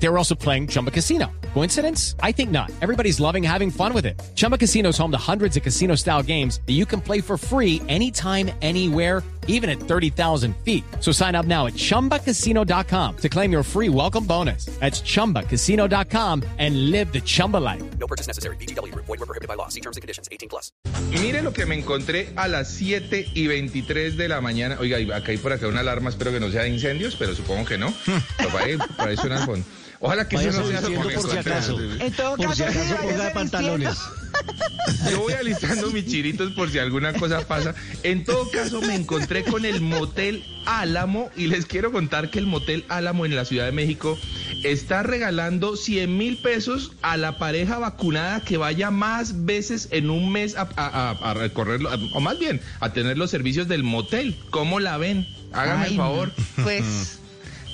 They were also playing Chumba Casino. Coincidence? I think not. Everybody's loving having fun with it. Chumba Casino is home to hundreds of casino style games that you can play for free anytime, anywhere, even at 30,000 feet. So sign up now at chumbacasino.com to claim your free welcome bonus. That's chumbacasino.com and live the Chumba life. No purchase necessary. BGW. Void were prohibited by law. See terms and conditions. 18 plus. Y mire lo que me encontré a las 7 y 23 de la mañana. Oiga, acá hay por acá una alarma, espero que no sea de incendios, pero supongo que no. Pero por ahí, por ahí suena al fondo. Ojalá que eso no sea por si acaso. En todo Por si caso, acaso sí, ponga pantalones. Yo voy alistando mis chiritos por si alguna cosa pasa. En todo caso, me encontré con el Motel Álamo y les quiero contar que el Motel Álamo en la Ciudad de México está regalando 100 mil pesos a la pareja vacunada que vaya más veces en un mes a, a- a- a recorrerlo, o más bien, a tener los servicios del motel. ¿Cómo la ven? Hágame Ay, el favor. Pues.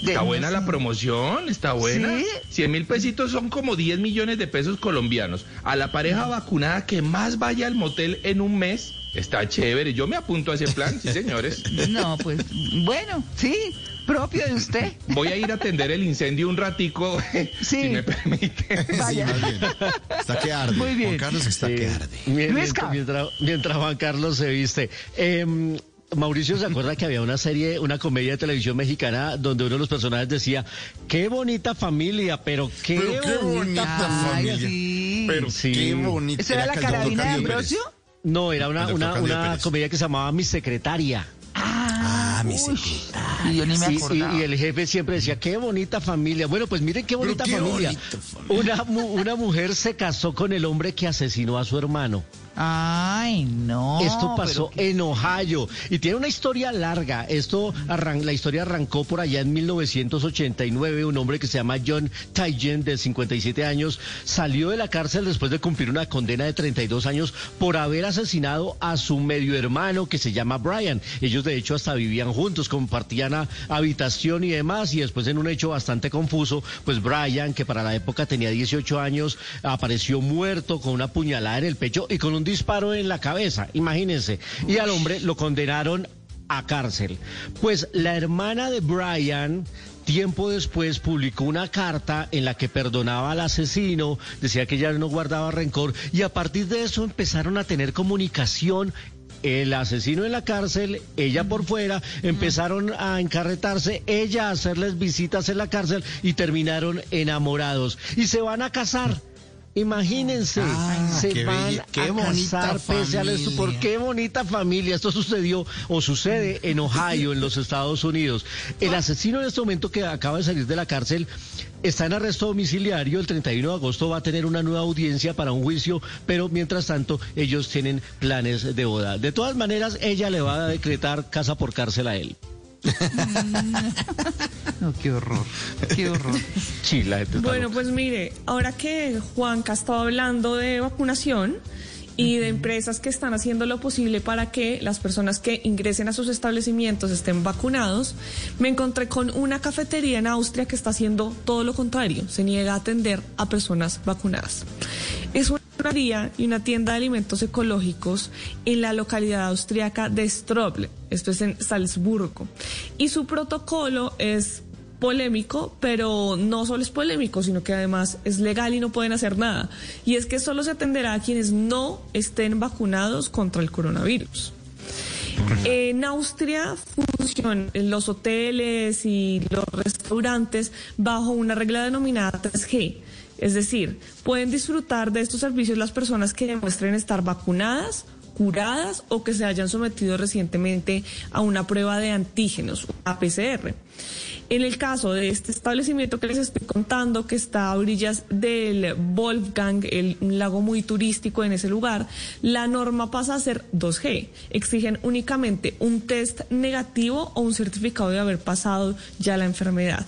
Está buena la promoción, está buena. ¿Sí? 100 mil pesitos son como 10 millones de pesos colombianos. A la pareja vacunada que más vaya al motel en un mes, está chévere. Yo me apunto a ese plan, sí, señores. No, pues. Bueno, sí, propio de usted. Voy a ir a atender el incendio un ratico, Sí. si me permite. Vaya. más bien. Está que arde. Muy bien. Juan Carlos está Sí. que arde. Mientras, mientras Juan Carlos se viste. Em, Mauricio se acuerda que había una serie, una comedia de televisión mexicana donde uno de los personajes decía, qué bonita familia, pero qué, Pero qué bonita familia. sí. Pero Sí. qué bonita. ¿Esa era la carabina de Ambrosio? Pérez. No, era una, comedia que se llamaba Mi Secretaria. Ah, mi secretaria. y yo ni me Sí, acordaba. y, y el jefe siempre decía, qué bonita familia. Bueno, pues miren qué bonita qué familia. bonita familia. Una, mu- una mujer se casó con el hombre que asesinó a su hermano. Ay, no. Esto pasó en Ohio y tiene una historia larga. Esto arran- la historia arrancó por allá en 1989. Un hombre que se llama John Tygen, de 57 años, salió de la cárcel después de cumplir una condena de 32 años por haber asesinado a su medio hermano que se llama Brian. Ellos de hecho hasta vivían juntos, compartían habitación y demás. Y después en un hecho bastante confuso, pues Brian, que para la época tenía 18 años, apareció muerto con una puñalada en el pecho y con un disparo en la cabeza. Imagínense. Y al hombre lo condenaron a cárcel. Pues la hermana de Brian tiempo después publicó una carta en la que perdonaba al asesino, decía que ya no guardaba rencor y a partir de eso empezaron a tener comunicación. El asesino en la cárcel, ella por fuera, empezaron a encarretarse, ella a hacerles visitas en la cárcel y terminaron enamorados. Y se van a casar. Imagínense, Ah, se qué van qué a casar pese al esto. ¿Por qué bonita familia? Esto sucedió o sucede en Ohio, en los Estados Unidos. El asesino en este momento que acaba de salir de la cárcel está en arresto domiciliario. El 31 de agosto va a tener una nueva audiencia para un juicio, pero mientras tanto ellos tienen planes de boda. De todas maneras, ella le va a decretar casa por cárcel a él. No, qué horror. Qué horror. Sí, la gente está Bueno, pues mire, ahora que Juanca estaba hablando de vacunación y de empresas que están haciendo lo posible para que las personas que ingresen a sus establecimientos estén vacunados, me encontré con una cafetería en Austria que está haciendo todo lo contrario, se niega a atender a personas vacunadas. Es una y una tienda de alimentos ecológicos en la localidad austriaca de Stroble, esto es en Salzburgo, y su protocolo es polémico, pero no solo es polémico, sino que además es legal y no pueden hacer nada. Y es que solo se atenderá a quienes no estén vacunados contra el coronavirus. En Austria funcionan los hoteles y los restaurantes bajo una regla denominada 3G. Es decir, pueden disfrutar de estos servicios las personas que demuestren estar vacunadas, curadas o que se hayan sometido recientemente a una prueba de antígenos, a PCR. En el caso de este establecimiento que les estoy contando, que está a orillas del Wolfgang, el, un lago muy turístico en ese lugar, la norma pasa a ser 2G. Exigen únicamente un test negativo o un certificado de haber pasado ya la enfermedad.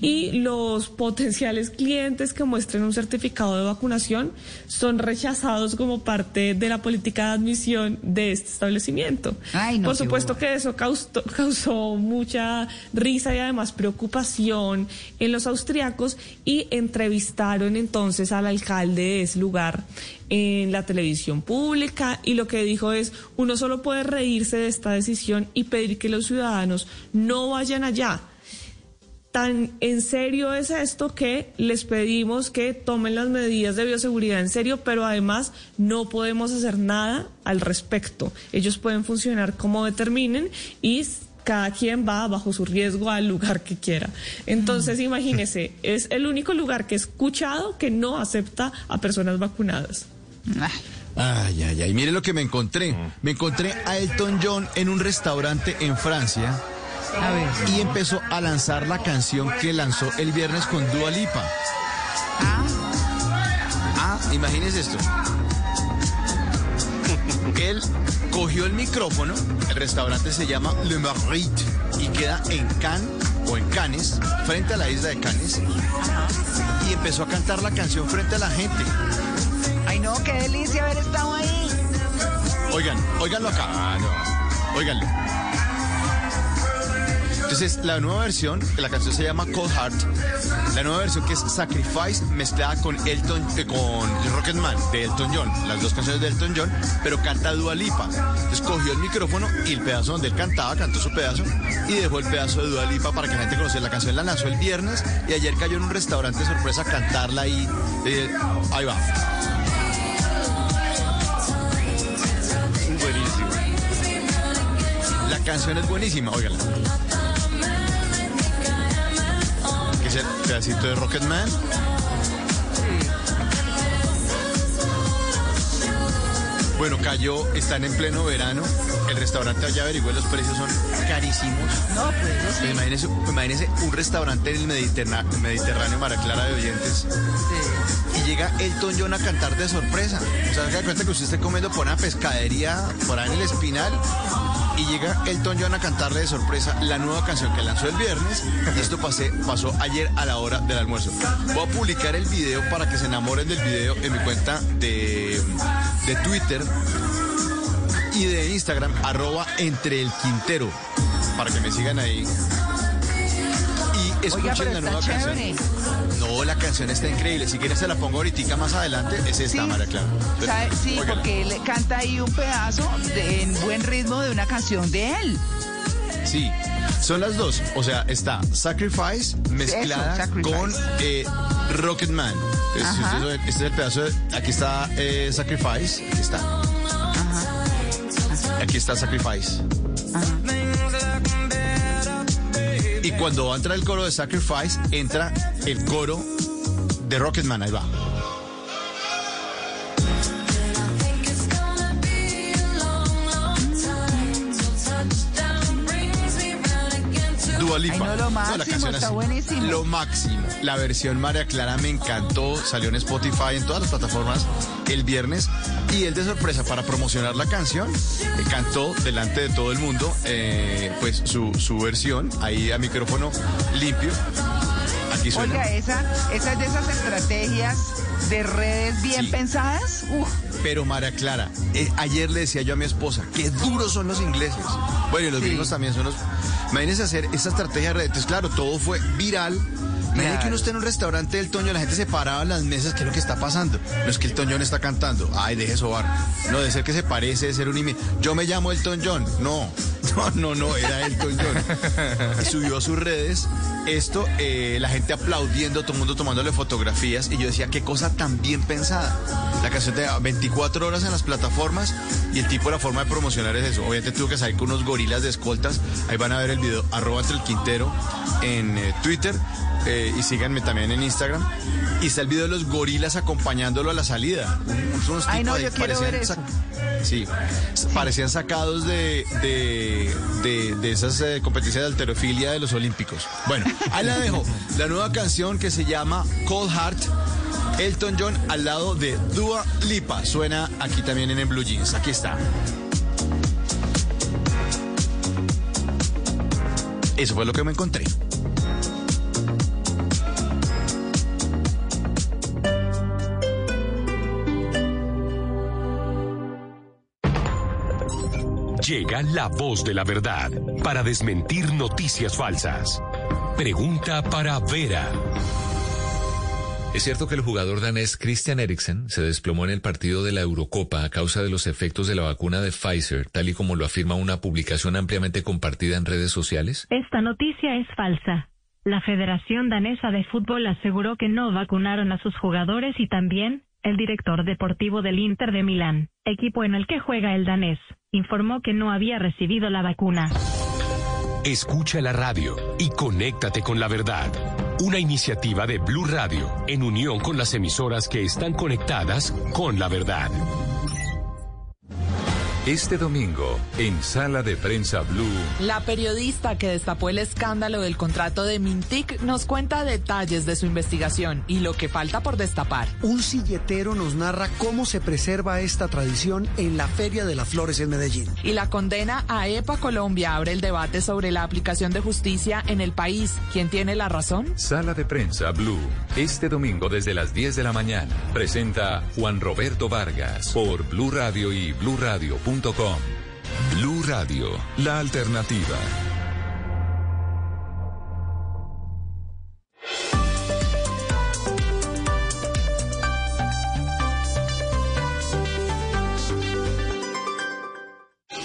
Y los potenciales clientes que muestren un certificado de vacunación son rechazados como parte de la política de decisión de este establecimiento. Ay, no, Por supuesto que eso causó, causó mucha risa y además preocupación en los austriacos y entrevistaron entonces al alcalde de ese lugar en la televisión pública y lo que dijo es uno solo puede reírse de esta decisión y pedir que los ciudadanos no vayan allá. Tan en serio es esto que les pedimos que tomen las medidas de bioseguridad en serio, pero además no podemos hacer nada al respecto. Ellos pueden funcionar como determinen y cada quien va bajo su riesgo al lugar que quiera. Entonces, imagínese, es el único lugar que he escuchado que no acepta a personas vacunadas. Ay, Ay, ay. Mire lo que me encontré. Me encontré a Elton John en un restaurante en Francia a ver. y empezó a lanzar la canción que lanzó el viernes con Dua Lipa. Ah, Ah, imagínese esto. Él cogió el micrófono, el restaurante se llama Le Marit y queda en Cannes o en Cannes, frente a la isla de Cannes, y empezó a cantar la canción frente a la gente. ay no, qué delicia haber estado ahí. Oigan, oiganlo acá. Oiganlo. Entonces, la nueva versión, la canción se llama Cold Heart. La nueva versión que es Sacrifice mezclada con Elton, eh, con Rocketman de Elton John, las dos canciones de Elton John, pero canta Dua Lipa. Entonces cogió el micrófono y el pedazo donde él cantaba, cantó su pedazo y dejó el pedazo de Dua Lipa para que la gente conociera. La canción la lanzó el viernes y ayer cayó en un restaurante sorpresa a cantarla ahí. Eh, ahí va. Buenísimo. La canción es buenísima, óigala. Que es el pedacito de Rocketman. Bueno, cayó, están en pleno verano. El restaurante allá averigué, los precios son carísimos. No, pues sí. Imagínese, imagínese un restaurante en el Mediterna- Mediterráneo, Mara Clara de oyentes, Sí. Llega Elton John a cantar de sorpresa. O sea, cuenta que usted esté comiendo por una pescadería, por ahí en el Espinal, y llega Elton John a cantarle de sorpresa la nueva canción que lanzó el viernes. Esto pasó ayer a la hora del almuerzo. Voy a publicar el video para que se enamoren del video en mi cuenta de, de Twitter y de Instagram, arroba entre el Quintero, para que me sigan ahí. Escuchen la nueva chévere. canción. No, la canción está increíble. Si quieres se la pongo ahorita más adelante. Es esta, Sí. María Clara. Sí, óigala. porque él canta ahí un pedazo de- en buen ritmo de una canción de él. Sí, son las dos. O sea, está Sacrifice mezclada Sacrifice. con eh, Rocketman. Entonces, Ajá. ven, este es el pedazo de... Aquí está eh, Sacrifice. Aquí está. Aquí está Sacrifice. Y cuando va a entrar el coro de Sacrifice, entra el coro de Rocketman. Ahí va. Dua Lipa. Ay, no, lo máximo, la canción está así. buenísimo. Lo máximo. La versión María Clara me encantó. Salió en Spotify, en todas las plataformas el viernes. Y él de sorpresa para promocionar la canción, eh, cantó delante de todo el mundo eh, pues su, su versión, ahí a micrófono limpio. Aquí suena. Oiga, esa, esa es de esas estrategias de redes bien Sí. pensadas. Uf, Pero María Clara, eh, ayer le decía yo a mi esposa, qué duros son los ingleses. Bueno, y los Sí. gringos también son los... Imagínense hacer esa estrategia de redes. Entonces, claro, todo fue viral. Imagínate que uno esté en un restaurante del Toño, la gente se paraba en las mesas, ¿qué es lo que está pasando? No es que el Toñón está cantando. Ay, deje sobar. No, de ser que se parece, de ser un imi. Yo me llamo Elton John. No, no, no, no, era Elton John. Y subió a sus redes esto, eh, la gente aplaudiendo, todo el mundo tomándole fotografías. Y yo decía, qué cosa tan bien pensada. La canción de 24 horas en las plataformas y el tipo, la forma de promocionar es eso. Obviamente tuvo que salir con unos gorilas de escoltas. Ahí van a ver el video, arroba entre el Quintero en eh, Twitter. eh, y síganme también en Instagram. Y está el video de los gorilas acompañándolo a la salida. Un- unos Ay, no, tipos ahí yo quiero ver parecían eso. sac- Sí, parecían sacados de, de, de, de esas eh, competencias de alterofilia de los Olímpicos. Bueno, ahí la dejo. La nueva canción que se llama Cold Heart. Elton John al lado de Dua Lipa. Suena aquí también en el Blue Jeans. Aquí está. Eso fue lo que me encontré. Llega la voz de la verdad para desmentir noticias falsas. Pregunta para Vera. ¿Es cierto que el jugador danés Christian Eriksen se desplomó en el partido de la Eurocopa a causa de los efectos de la vacuna de Pfizer, tal y como lo afirma una publicación ampliamente compartida en redes sociales? Esta noticia es falsa. La Federación Danesa de Fútbol aseguró que no vacunaron a sus jugadores y también el director deportivo del Inter de Milán, equipo en el que juega el danés, informó que no había recibido la vacuna. Escucha la radio y conéctate con la verdad. Una iniciativa de Blue Radio en unión con las emisoras que están conectadas con la verdad. Este domingo, en Sala de Prensa Blue. La periodista que destapó el escándalo del contrato de Mintic nos cuenta detalles de su investigación y lo que falta por destapar. Un silletero nos narra cómo se preserva esta tradición en la Feria de las Flores en Medellín. Y la condena a EPA Colombia abre el debate sobre la aplicación de justicia en el país. ¿Quién tiene la razón? Sala de Prensa Blue. Este domingo desde las 10 de la mañana. Presenta Juan Roberto Vargas por Blue Radio y BlueRadio.com. Blue Radio, la alternativa.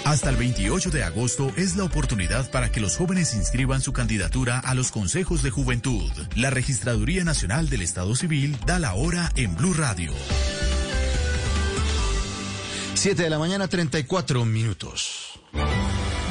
Hasta el 28 de agosto es la oportunidad para que los jóvenes inscriban su candidatura a los consejos de juventud. La Registraduría Nacional del Estado Civil da la hora en Blue Radio. 7 de la mañana, 34 minutos.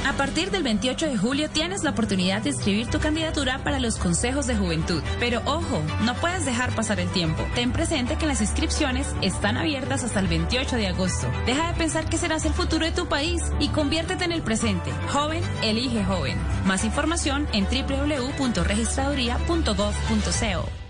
A partir del 28 de julio tienes la oportunidad de inscribir tu candidatura para los consejos de juventud. Pero ojo, no puedes dejar pasar el tiempo. Ten presente que las inscripciones están abiertas hasta el 28 de agosto. Deja de pensar que serás el futuro de tu país y conviértete en el presente. Joven, elige joven. Más información en www.registraduría.gov.co.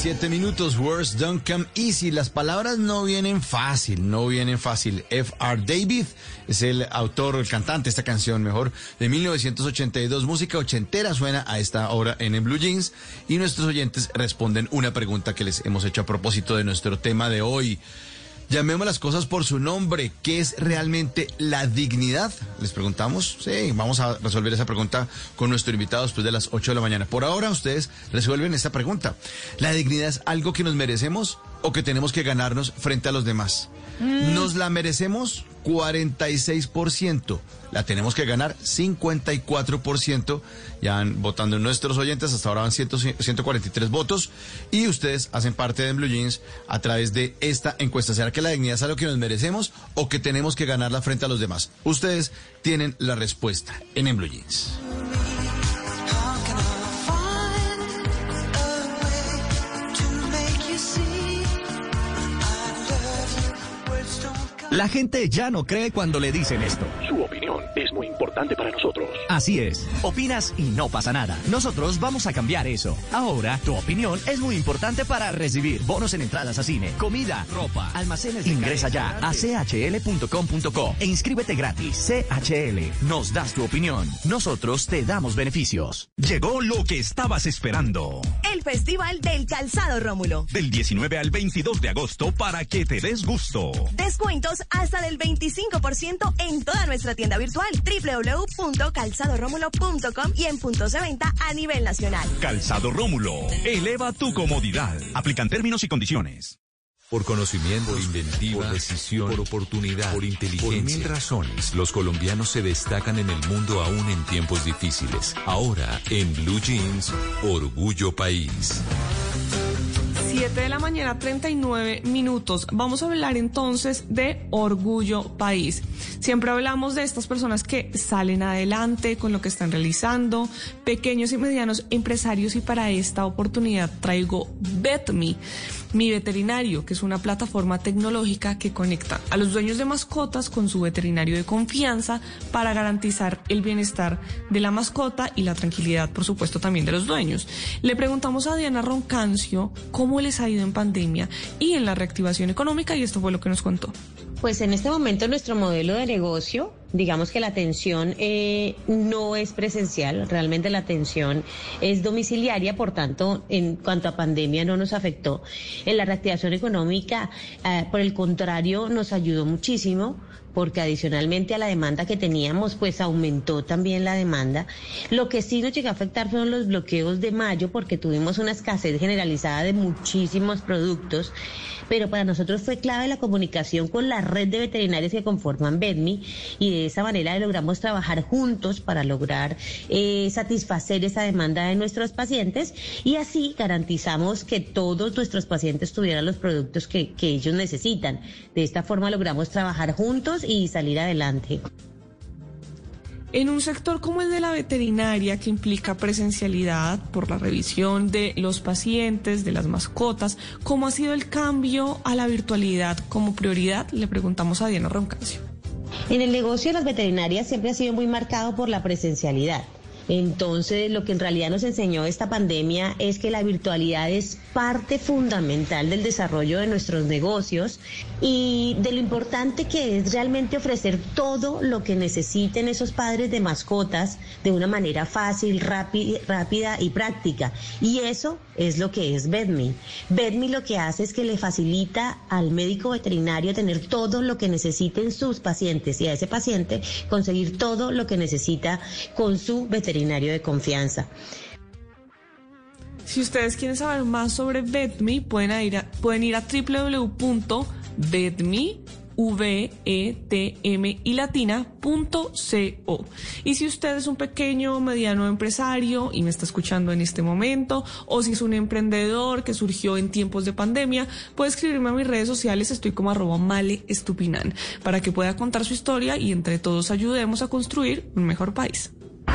Siete minutos, words don't come easy. Las palabras no vienen fácil, no vienen fácil. F.R. David es el autor, el cantante de esta canción, mejor, de 1982. Música ochentera suena a esta hora en el Blue Jeans. Y nuestros oyentes responden una pregunta que les hemos hecho a propósito de nuestro tema de hoy. Llamemos las cosas por su nombre. ¿Qué es realmente la dignidad? Les preguntamos. Sí, vamos a resolver esa pregunta con nuestro invitado después de las 8 de la mañana. Por ahora ustedes resuelven esta pregunta. ¿La dignidad es algo que nos merecemos o que tenemos que ganarnos frente a los demás? ¿Nos la merecemos? 46%. La tenemos que ganar 54%. Ya van votando nuestros oyentes. Hasta ahora van 100 143 votos. Y ustedes hacen parte de Blue Jeans a través de esta encuesta. ¿Será que la dignidad es algo que nos merecemos o que tenemos que ganarla frente a los demás? Ustedes tienen la respuesta en, en Blue Jeans. La gente ya no cree cuando le dicen esto. Su opinión es muy importante para nosotros. Así es. Opinas y no pasa nada. Nosotros vamos a cambiar eso. Ahora, tu opinión es muy importante para recibir bonos en entradas a cine, comida, ropa, almacenes. Ingresa ya a chl.com.co e inscríbete gratis. CHL, nos das tu opinión. Nosotros te damos beneficios. Llegó lo que estabas esperando. El Festival del Calzado Rómulo. Del 19 al 22 de agosto para que te des gusto. Descuentos hasta del 25% en toda nuestra tienda virtual www.calzadoromulo.com y en puntos de venta a nivel nacional. Calzado Rómulo, eleva tu comodidad. Aplican términos y condiciones. Por conocimiento, por inventiva, por decisión, por oportunidad, por inteligencia. Por mil razones, los colombianos se destacan en el mundo aún en tiempos difíciles. Ahora, en Blue Jeans, Orgullo País. 7 de la mañana, 39 minutos. Vamos a hablar entonces de Orgullo País. Siempre hablamos de estas personas que salen adelante con lo que están realizando, pequeños y medianos empresarios y para esta oportunidad traigo BetMe. Mi Veterinario, que es una plataforma tecnológica que conecta a los dueños de mascotas con su veterinario de confianza para garantizar el bienestar de la mascota y la tranquilidad, por supuesto, también de los dueños. Le preguntamos a Diana Roncancio cómo les ha ido en pandemia y en la reactivación económica y esto fue lo que nos contó. Pues en este momento nuestro modelo de negocio, digamos que la atención eh, no es presencial, realmente la atención es domiciliaria, por tanto, en cuanto a pandemia no nos afectó. En la reactivación económica, eh, por el contrario, nos ayudó muchísimo porque adicionalmente a la demanda que teníamos, pues aumentó también la demanda. Lo que sí nos llegó a afectar fueron los bloqueos de mayo, porque tuvimos una escasez generalizada de muchísimos productos, pero para nosotros fue clave la comunicación con la red de veterinarios que conforman BEDMI y de esa manera logramos trabajar juntos para lograr eh, satisfacer esa demanda de nuestros pacientes y así garantizamos que todos nuestros pacientes tuvieran los productos que, que ellos necesitan. De esta forma logramos trabajar juntos y salir adelante. En un sector como el de la veterinaria, que implica presencialidad por la revisión de los pacientes, de las mascotas, ¿cómo ha sido el cambio a la virtualidad como prioridad? Le preguntamos a Diana Roncancio. En el negocio de las veterinarias siempre ha sido muy marcado por la presencialidad. Entonces, lo que en realidad nos enseñó esta pandemia es que la virtualidad es parte fundamental del desarrollo de nuestros negocios y de lo importante que es realmente ofrecer todo lo que necesiten esos padres de mascotas de una manera fácil, rápida y práctica. Y eso es lo que es Bedme. Bedme lo que hace es que le facilita al médico veterinario tener todo lo que necesiten sus pacientes y a ese paciente conseguir todo lo que necesita con su veterinario de confianza. Si ustedes quieren saber más sobre VetMe, pueden ir a, pueden ir a. Y si usted es un pequeño o mediano empresario y me está escuchando en este momento, o si es un emprendedor que surgió en tiempos de pandemia, puede escribirme a mis redes sociales, estoy como arroba male estupinan, para que pueda contar su historia y entre todos ayudemos a construir un mejor país.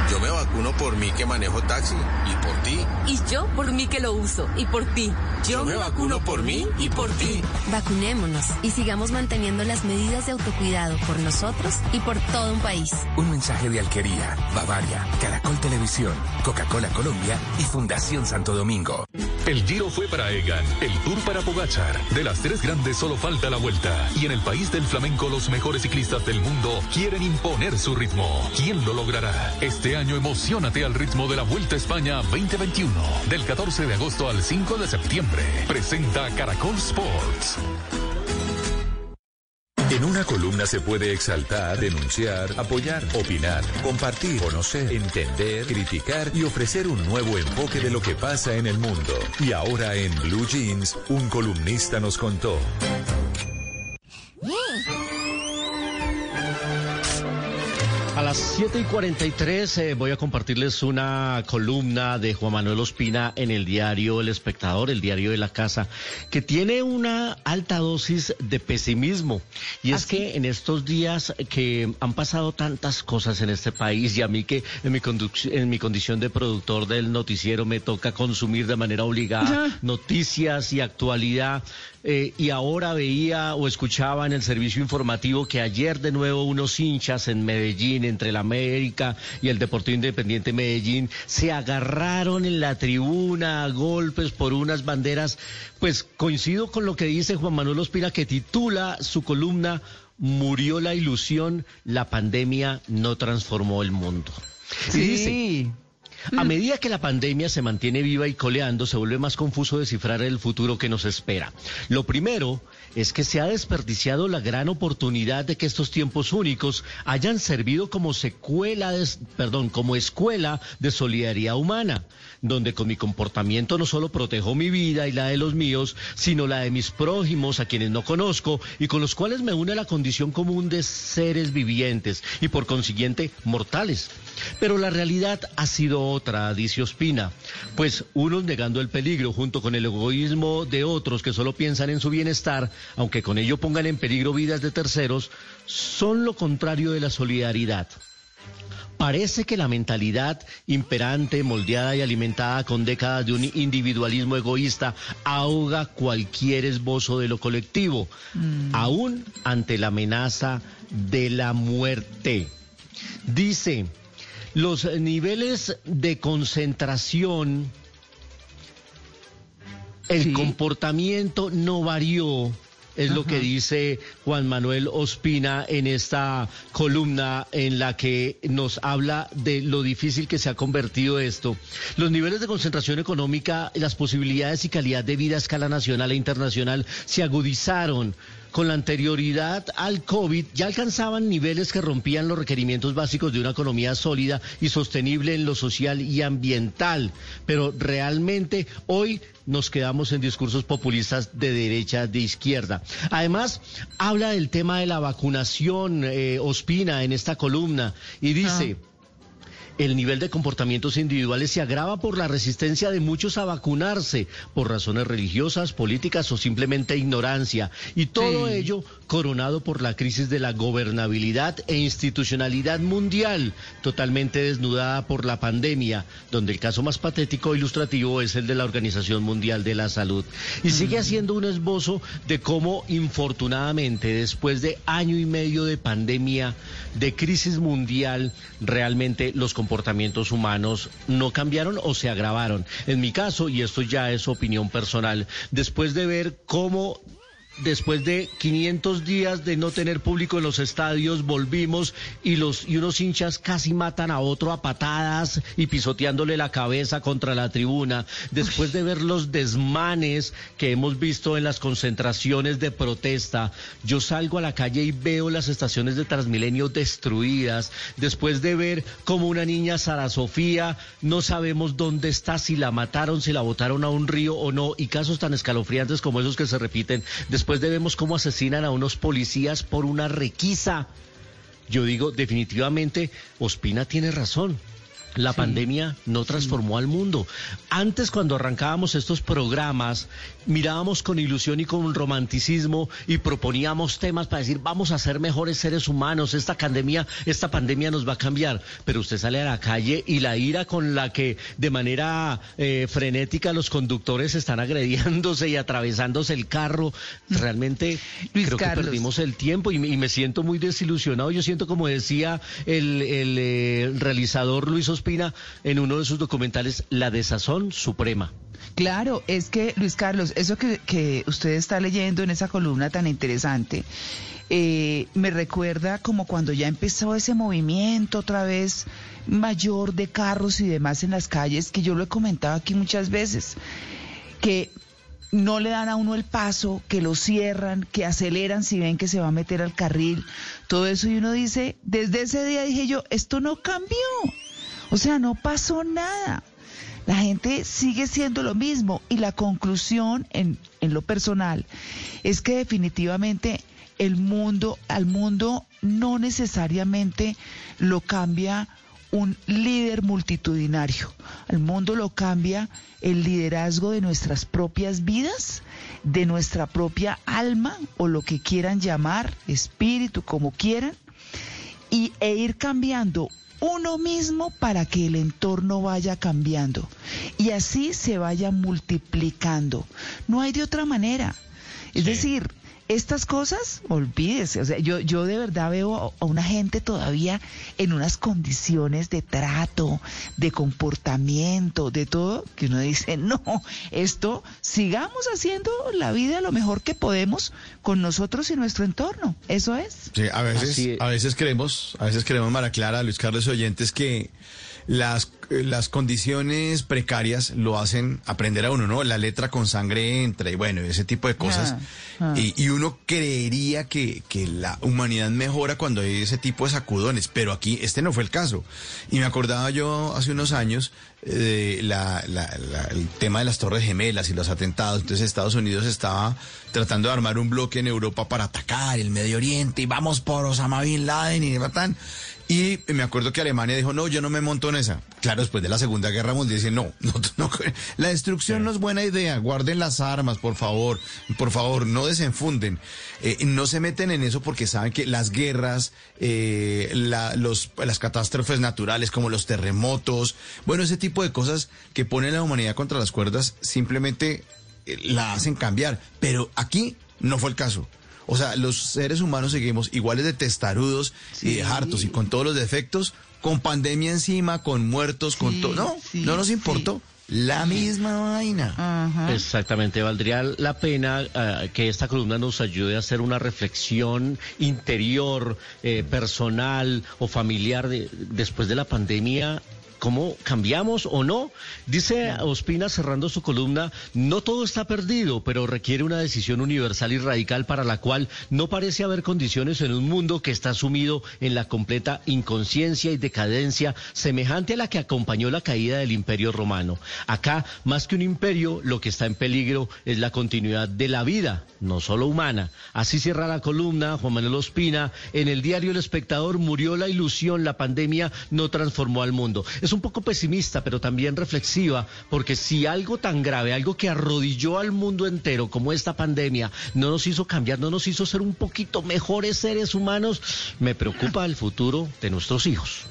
Yo me vacuno por mí que manejo taxi y por ti. Y yo por mí que lo uso y por ti. Yo, me vacuno por mí y por ti. Vacunémonos y sigamos manteniendo las medidas de autocuidado por nosotros y por todo un país. Un mensaje de Alquería, Bavaria, Caracol Televisión, Coca-Cola Colombia y Fundación Santo Domingo. El Giro fue para Egan, el Tour para Pogachar. De las tres grandes solo falta la vuelta. Y en el país del flamenco los mejores ciclistas del mundo quieren imponer su ritmo. ¿Quién lo logrará? Este año emocionate al ritmo de la Vuelta a España 2021. Del 14 de agosto al 5 de septiembre. Presenta Caracol Sports. Una columna se puede exaltar, denunciar, apoyar, opinar, compartir, conocer, entender, criticar y ofrecer un nuevo enfoque de lo que pasa en el mundo. Y ahora en Blue Jeans, un columnista nos contó. Las 7 y 43 eh, voy a compartirles una columna de Juan Manuel Ospina en el diario El Espectador, el diario de la casa, que tiene una alta dosis de pesimismo. Y es que en estos días que han pasado tantas cosas en este país y a mí que en mi, en mi condición de productor del noticiero me toca consumir de manera obligada noticias y actualidad, eh, y ahora veía o escuchaba en el servicio informativo que ayer de nuevo unos hinchas en Medellín, entre la América y el Deportivo Independiente Medellín, se agarraron en la tribuna a golpes por unas banderas. Pues coincido con lo que dice Juan Manuel Ospina, que titula su columna Murió la ilusión, la pandemia no transformó el mundo. Sí. A medida que la pandemia se mantiene viva y coleando, se vuelve más confuso descifrar el futuro que nos espera. Lo primero es que se ha desperdiciado la gran oportunidad de que estos tiempos únicos hayan servido como secuela, de, perdón, como escuela de solidaridad humana, donde con mi comportamiento no solo protejo mi vida y la de los míos, sino la de mis prójimos a quienes no conozco y con los cuales me une la condición común de seres vivientes y por consiguiente mortales. Pero la realidad ha sido otra, dice Ospina, pues unos negando el peligro junto con el egoísmo de otros que solo piensan en su bienestar, aunque con ello pongan en peligro vidas de terceros, son lo contrario de la solidaridad. Parece que la mentalidad imperante, moldeada y alimentada con décadas de un individualismo egoísta, ahoga cualquier esbozo de lo colectivo, aún ante la amenaza de la muerte. Dice, los niveles de concentración, el comportamiento no varió. Es lo que dice Juan Manuel Ospina en esta columna en la que nos habla de lo difícil que se ha convertido esto. Los niveles de concentración económica, las posibilidades y calidad de vida a escala nacional e internacional se agudizaron con la anterioridad al COVID ya alcanzaban niveles que rompían los requerimientos básicos de una economía sólida y sostenible en lo social y ambiental. Pero realmente hoy nos quedamos en discursos populistas de derecha, de izquierda. Además, habla del tema de la vacunación, eh, Ospina, en esta columna, y dice... El nivel de comportamientos individuales se agrava por la resistencia de muchos a vacunarse, por razones religiosas, políticas o simplemente ignorancia. Y todo ello coronado por la crisis de la gobernabilidad e institucionalidad mundial, totalmente desnudada por la pandemia, donde el caso más patético e ilustrativo es el de la Organización Mundial de la Salud. Y sigue haciendo un esbozo de cómo, infortunadamente, después de año y medio de pandemia, de crisis mundial, realmente los comportamientos humanos no cambiaron o se agravaron. En mi caso, y esto ya es opinión personal, después de ver cómo después de 500 días de no tener público en los estadios, volvimos y los y unos hinchas casi matan a otro a patadas y pisoteándole la cabeza contra la tribuna. Después de ver los desmanes que hemos visto en las concentraciones de protesta, yo salgo a la calle y veo las estaciones de Transmilenio destruidas. Después de ver como una niña Sara Sofía, no sabemos dónde está, si la mataron, si la botaron a un río o no, y casos tan escalofriantes como esos que se repiten. De vemos cómo asesinan a unos policías por una requisa. Yo digo, definitivamente, Ospina tiene razón. La pandemia no transformó al mundo. Antes, cuando arrancábamos estos programas, mirábamos con ilusión y con romanticismo y proponíamos temas para decir, vamos a ser mejores seres humanos, esta pandemia, esta pandemia nos va a cambiar. Pero usted sale a la calle y la ira con la que de manera eh, frenética los conductores están agrediéndose y atravesándose el carro, realmente creo que perdimos el tiempo y, me siento muy desilusionado. Yo siento, como decía el, eh, realizador Luis Ospina en uno de sus documentales, la desazón suprema. Claro, es que Luis Carlos, eso que, usted está leyendo en esa columna tan interesante, eh, me recuerda como cuando ya empezó ese movimiento otra vez mayor de carros y demás en las calles, que yo lo he comentado aquí muchas veces, que no le dan a uno el paso, que lo cierran, que aceleran si ven que se va a meter al carril, todo eso y uno dice, desde ese día dije yo, esto no cambió, o sea, no pasó nada. La gente sigue siendo lo mismo y la conclusión en, en lo personal es que definitivamente el mundo, al mundo no necesariamente lo cambia un líder multitudinario. Al mundo lo cambia el liderazgo de nuestras propias vidas, de nuestra propia alma o lo que quieran llamar, espíritu, como quieran, y, e ir cambiando uno mismo para que el entorno vaya cambiando y así se vaya multiplicando. No hay de otra manera. Es decir, estas cosas, olvídese, o sea, yo, yo de verdad veo a una gente todavía en unas condiciones de trato, de comportamiento, de todo, que uno dice, no, esto sigamos haciendo la vida lo mejor que podemos con nosotros y nuestro entorno, eso es. Sí, a veces, a veces creemos, a veces creemos, Mara Clara, Luis Carlos Oyentes, que las, las condiciones precarias lo hacen aprender a uno, ¿no? La letra con sangre entra y bueno, ese tipo de cosas. Ah, ah. Y, y uno creería que, que la humanidad mejora cuando hay ese tipo de sacudones, pero aquí este no fue el caso. Y me acordaba yo hace unos años eh, la, la- la- el tema de las Torres Gemelas y los atentados. Entonces Estados Unidos estaba tratando de armar un bloque en Europa para atacar el Medio Oriente y vamos por Osama Bin Laden y Batán. Y me acuerdo que Alemania dijo, no, yo no me monto en esa. Claro, después de la Segunda Guerra Mundial dice, no, no, no, la destrucción no es buena idea, guarden las armas, por favor, por favor, no desenfunden. Eh, no se meten en eso porque saben que las guerras, eh, la- los, las catástrofes naturales como los terremotos, bueno, ese tipo de cosas que ponen a la humanidad contra las cuerdas, simplemente eh, la hacen cambiar. Pero aquí no fue el caso. O sea, los seres humanos seguimos iguales de testarudos y de hartos y con todos los defectos, con pandemia encima, con muertos, con todo. No, no nos importó. La misma vaina. Exactamente, valdría la pena eh, que esta columna nos ayude a hacer una reflexión interior, eh, personal o familiar de- después de la pandemia. ¿Cómo cambiamos o no? Dice Ospina cerrando su columna, no todo está perdido, pero requiere una decisión universal y radical para la cual no parece haber condiciones en un mundo que está sumido en la completa inconsciencia y decadencia semejante a la que acompañó la caída del imperio romano. Acá, más que un imperio, lo que está en peligro es la continuidad de la vida, no solo humana. Así cierra la columna Juan Manuel Ospina. En el diario El Espectador murió la ilusión, la pandemia no transformó al mundo. Es un poco pesimista, pero también reflexiva, porque si algo tan grave, algo que arrodilló al mundo entero como esta pandemia, no nos hizo cambiar, no nos hizo ser un poquito mejores seres humanos, me preocupa el futuro de nuestros hijos.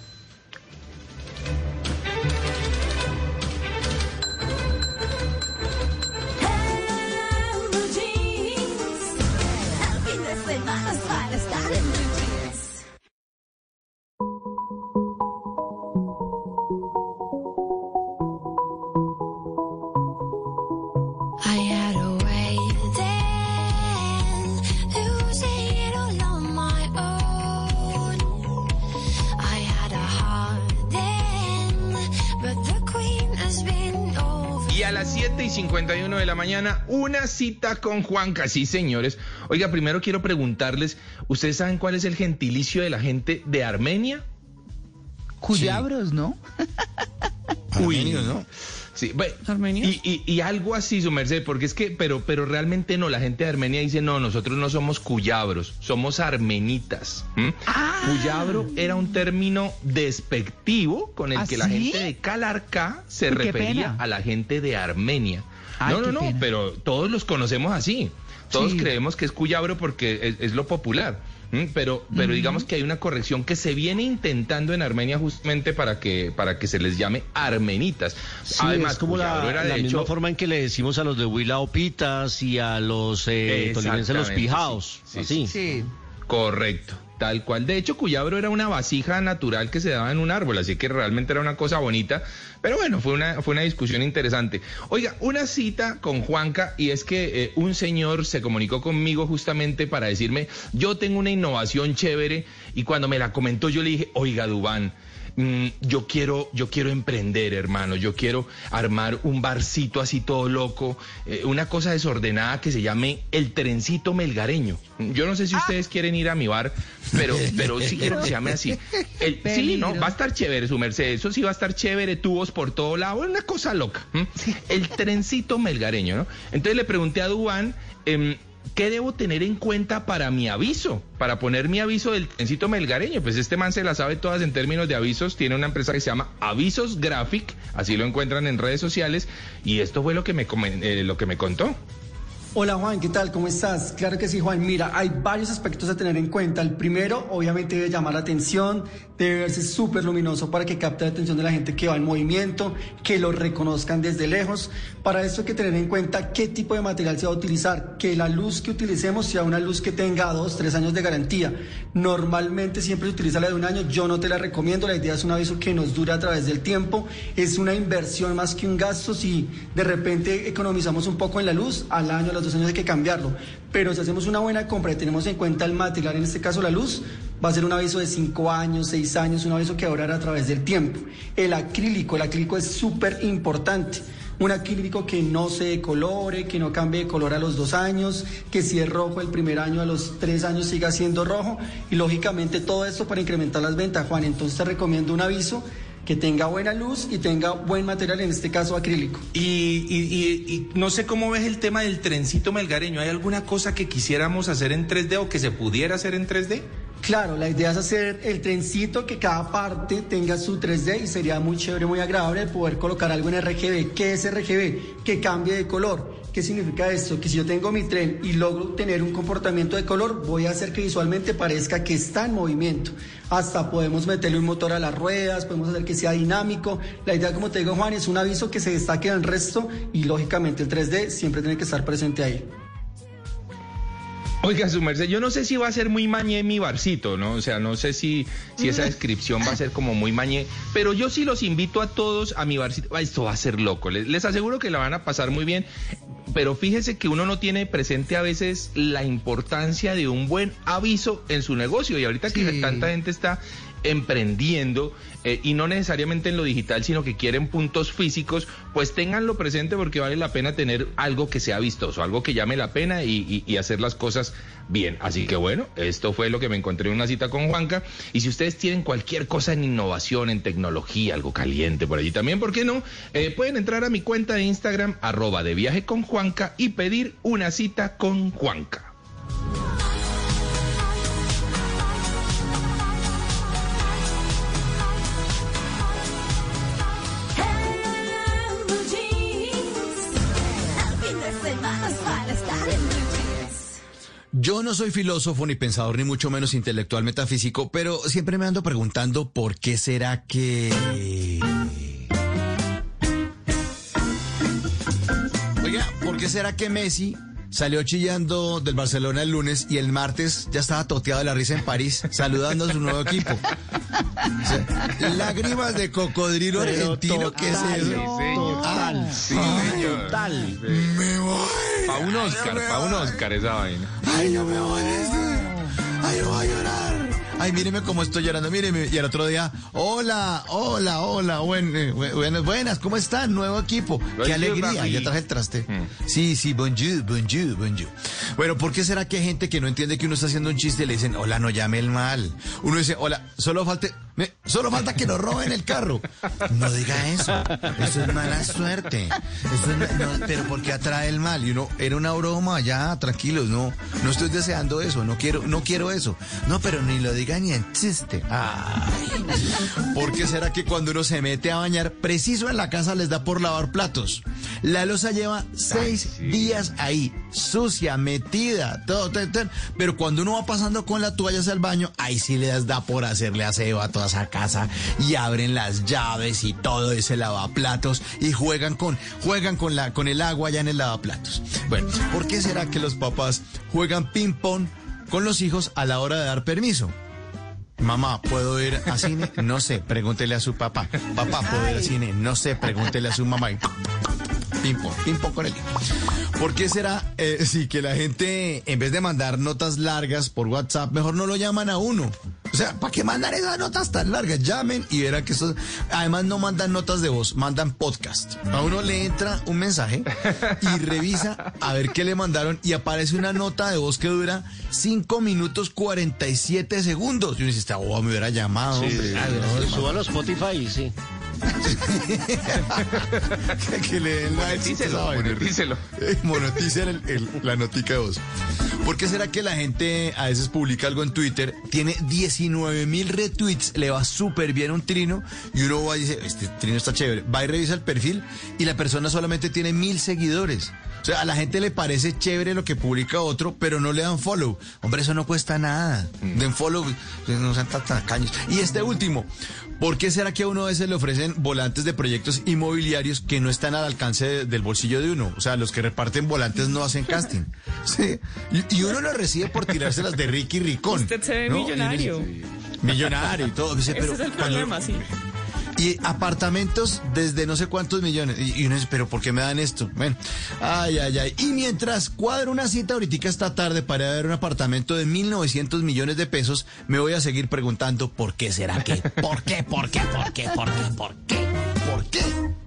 51 de la mañana, una cita con Juanca. Sí, señores. Oiga, primero quiero preguntarles, ¿ustedes saben cuál es el gentilicio de la gente de Armenia? Cuyabros, ¿no? Armenios, ¿no? Sí, bueno, y, y- y algo así, su merced, porque es que, pero, pero realmente no, la gente de Armenia dice, no, nosotros no somos cuyabros, somos armenitas. ¿m? Cuyabro era un término despectivo con el ¿Ah, que la sí? gente de Calarcá se Uy, refería a la gente de Armenia. Ay, no, no, no, pena. pero todos los conocemos así. Todos Sí. creemos que es cuyabro porque es, es lo popular. Pero, pero digamos que hay una corrección que se viene intentando en Armenia justamente para que, para que se les llame armenitas. Sí, Además, es como la, era de la hecho misma forma en que le decimos a los de Huila Opitas y a los eh, tolimenses los pijaos. sí, así. sí. Correcto, tal cual. De hecho, Cuyabro era una vasija natural que se daba en un árbol, así que realmente era una cosa bonita. Pero bueno, fue una, fue una discusión interesante. Oiga, una cita con Juanca y es que eh, un señor se comunicó conmigo justamente para decirme, yo tengo una innovación chévere y cuando me la comentó yo le dije, oiga, Dubán. Mm, yo quiero, yo quiero emprender, hermano, yo quiero armar un barcito así todo loco, eh, una cosa desordenada que se llame el trencito melgareño. Yo no sé si ustedes quieren ir a mi bar, pero, pero sí quiero que se llame así. El- sí, no, va a estar chévere su merced, eso sí va a estar chévere, tubos por todo lado, una cosa loca. El trencito melgareño, ¿no? Entonces le pregunté a Dubán, em, ¿qué debo tener en cuenta para mi aviso? Para poner mi aviso del trencito melgareño. Pues este man se la sabe todas en términos de avisos, tiene una empresa que se llama Avisos Graphic, así lo encuentran en redes sociales, y esto fue lo que me, eh, lo que me contó. Hola Juan, ¿qué tal? ¿Cómo estás? Claro que sí, Juan. Mira, hay varios aspectos a tener en cuenta. El primero, obviamente, debe llamar la atención, debe verse súper luminoso para que capte la atención de la gente que va en movimiento, que lo reconozcan desde lejos. Para esto hay que tener en cuenta qué tipo de material se va a utilizar, que la luz que utilicemos sea una luz que tenga dos, tres años de garantía. Normalmente siempre se utiliza la de un año, yo no te la recomiendo, la idea es un aviso que nos dure a través del tiempo, es una inversión más que un gasto, si de repente economizamos un poco en la luz, al año, dos años hay que cambiarlo, pero si hacemos una buena compra y tenemos en cuenta el material, en este caso la luz, va a ser un aviso de cinco años, seis años, un aviso que va a a través del tiempo. El acrílico, el acrílico es súper importante. Un acrílico que no se decolore, que no cambie de color a los dos años, que si es rojo el primer año, a los tres años siga siendo rojo. Y lógicamente todo esto para incrementar las ventas, Juan. Entonces te recomiendo un aviso que tenga buena luz y tenga buen material, en este caso acrílico. Y, y- y- y no sé cómo ves el tema del trencito melgareño. ¿Hay alguna cosa que quisiéramos hacer en 3D o que se pudiera hacer en 3D? Claro, la idea es hacer el trencito que cada parte tenga su 3D y sería muy chévere, muy agradable poder colocar algo en RGB. ¿Qué es RGB? Que cambie de color. ¿Qué significa esto? Que si yo tengo mi tren y logro tener un comportamiento de color, voy a hacer que visualmente parezca que está en movimiento. Hasta podemos meterle un motor a las ruedas, podemos hacer que sea dinámico. La idea, como te digo, Juan, es un aviso que se destaque del resto y lógicamente el 3D siempre tiene que estar presente ahí. Oiga, su merced, yo no sé si va a ser muy mañé mi barcito, ¿no? O sea, no sé si, si esa descripción va a ser como muy mañé, pero yo sí los invito a todos a mi barcito. Esto va a ser loco, les, les aseguro que la van a pasar muy bien, pero fíjese que uno no tiene presente a veces la importancia de un buen aviso en su negocio y ahorita que tanta gente está emprendiendo eh, y no necesariamente en lo digital, sino que quieren puntos físicos, pues ténganlo presente porque vale la pena tener algo que sea vistoso, algo que llame la pena y hacer las cosas bien. Así que bueno, esto fue lo que me encontré en una cita con Juanca. Y si ustedes tienen cualquier cosa en innovación, en tecnología, algo caliente por allí también, ¿por qué no? Eh, pueden entrar a mi cuenta de Instagram, arroba de viaje con Juanca y pedir una cita con Juanca. Yo no soy filósofo ni pensador ni mucho menos intelectual metafísico, pero siempre me ando preguntando por qué será que... Oiga, ¿por qué será que Messi salió chillando del Barcelona el lunes y el martes ya estaba toteado de la risa en París saludando a su nuevo equipo? O sea, lágrimas de cocodrilo Pero argentino, ¿qué es total, eso? total, Sí, señor. total. Me voy. Pa' un Oscar, pa' un Oscar esa vaina. Ay, no me voy. Ay, no voy a llorar. Ay, míreme cómo estoy llorando, míreme. Y al otro día, hola, hola, hola, buen- eh, bu- buenas, buenas, ¿cómo están? Nuevo equipo. Qué alegría, ya traje el traste. Mm. Sí, sí, bonjour, bonjour, bonjour. Bueno, ¿por qué será que hay gente que no entiende que uno está haciendo un chiste y le dicen, hola, no llame el mal? Uno dice, hola, solo falta, me- solo falta que nos roben el carro. No diga eso, eso es mala suerte. Eso es no, pero ¿por qué atrae el mal? Y uno, era una broma, ya, tranquilos, no, no estoy deseando eso, no quiero, no quiero eso. No, pero ni lo diga ni en chiste. Ay. ¿Por qué será que cuando uno se mete a bañar, preciso en la casa les da por lavar platos? La losa lleva seis días ahí, sucia, metida, todo, todo, todo. Pero cuando uno va pasando con la toalla hacia el baño, ahí sí les da por hacerle aseo a toda esa casa y abren las llaves y todo ese lavaplatos y juegan con, juegan con la, con el agua ya en el lavaplatos. Bueno, ¿por qué será que los papás juegan ping pong con los hijos a la hora de dar permiso? Mamá, ¿puedo ir al cine? No sé, pregúntele a su papá. Papá, ¿puedo ir al cine? No sé, pregúntele a su mamá. Y Ping pong, ping pong con él. ¿Por qué será eh, sí, que la gente, en vez de mandar notas largas por WhatsApp, mejor no lo llaman a uno? O sea, ¿para qué mandar esas notas tan largas? Llamen y verán que eso... Además no mandan notas de voz, mandan podcast. A uno le entra un mensaje y revisa a ver qué le mandaron y aparece una nota de voz que dura 5 minutos 47 segundos. Y uno dice, esta boba me hubiera llamado. Sí, hombre. no, súbalo a Spotify, sí. que, le den like. Monetícelo, monetícelo. Eh, Moneticen el- el- la notica de voz. ¿Por qué será que la gente a veces publica algo en Twitter, tiene 19 mil retweets, le va súper bien un trino y uno va y dice, este trino está chévere, va y revisa el perfil y la persona solamente tiene mil seguidores. O sea, a la gente le parece chévere lo que publica otro, pero no le dan follow. Hombre, eso no cuesta nada. Den follow, pues, no sean tan tacaños. Y este último, ¿por qué será que a uno a veces le ofrecen volantes de proyectos inmobiliarios que no están al alcance de- del bolsillo de uno? O sea, los que reparten volantes no hacen casting. Sí. Y, y uno lo recibe por tirárselas de Ricky Ricón. Usted se ve millonario. Millonario y todo. Dice, Ese pero es el cuando- problema, sí. Y apartamentos desde no sé cuántos millones. Y, y uno dice, pero ¿por qué me dan esto? Bueno, ay, ay, ay. Y mientras cuadro una cita ahorita esta tarde para ver un apartamento de 1.900 millones de pesos, me voy a seguir preguntando, ¿por qué será que? ¿Por qué? ¿Por qué? ¿Por qué? ¿Por qué? ¿Por qué? ¿Por qué?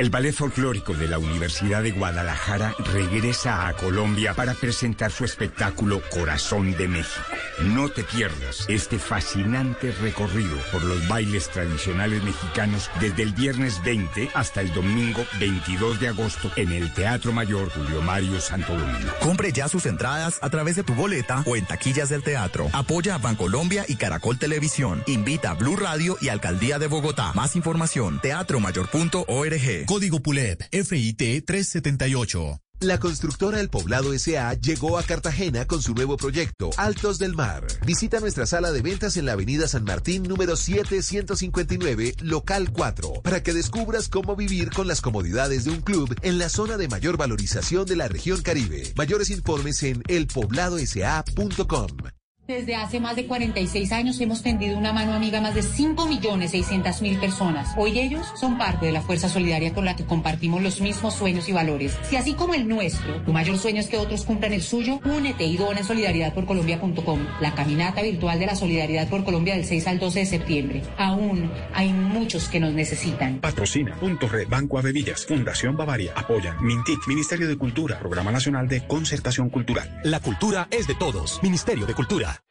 El Ballet Folclórico de la Universidad de Guadalajara regresa a Colombia para presentar su espectáculo Corazón de México. No te pierdas este fascinante recorrido por los bailes tradicionales mexicanos desde el viernes 20 hasta el domingo 22 de agosto en el Teatro Mayor Julio Mario Santo Domingo. Compre ya sus entradas a través de tu boleta o en taquillas del teatro. Apoya a Bancolombia y Caracol Televisión. Invita a Blue Radio y Alcaldía de Bogotá. Más información, teatromayor.org. Código PULEP, FIT 378. La constructora El Poblado S.A. llegó a Cartagena con su nuevo proyecto, Altos del Mar. Visita nuestra sala de ventas en la avenida San Martín número 7159, local 4, para que descubras cómo vivir con las comodidades de un club en la zona de mayor valorización de la región Caribe. Mayores informes en elpobladosa.com. Desde hace más de 46 años hemos tendido una mano amiga a más de 5.600.000 personas. Hoy ellos son parte de la fuerza solidaria con la que compartimos los mismos sueños y valores. Si así como el nuestro, tu mayor sueño es que otros cumplan el suyo, únete y dona en solidaridadporcolombia.com, la caminata virtual de la Solidaridad por Colombia del 6 al 12 de septiembre. Aún hay muchos que nos necesitan. Patrocina Punto Red Banco Avevillas, Fundación Bavaria, apoyan Mintic, Ministerio de Cultura, Programa Nacional de Concertación Cultural. La cultura es de todos. Ministerio de Cultura.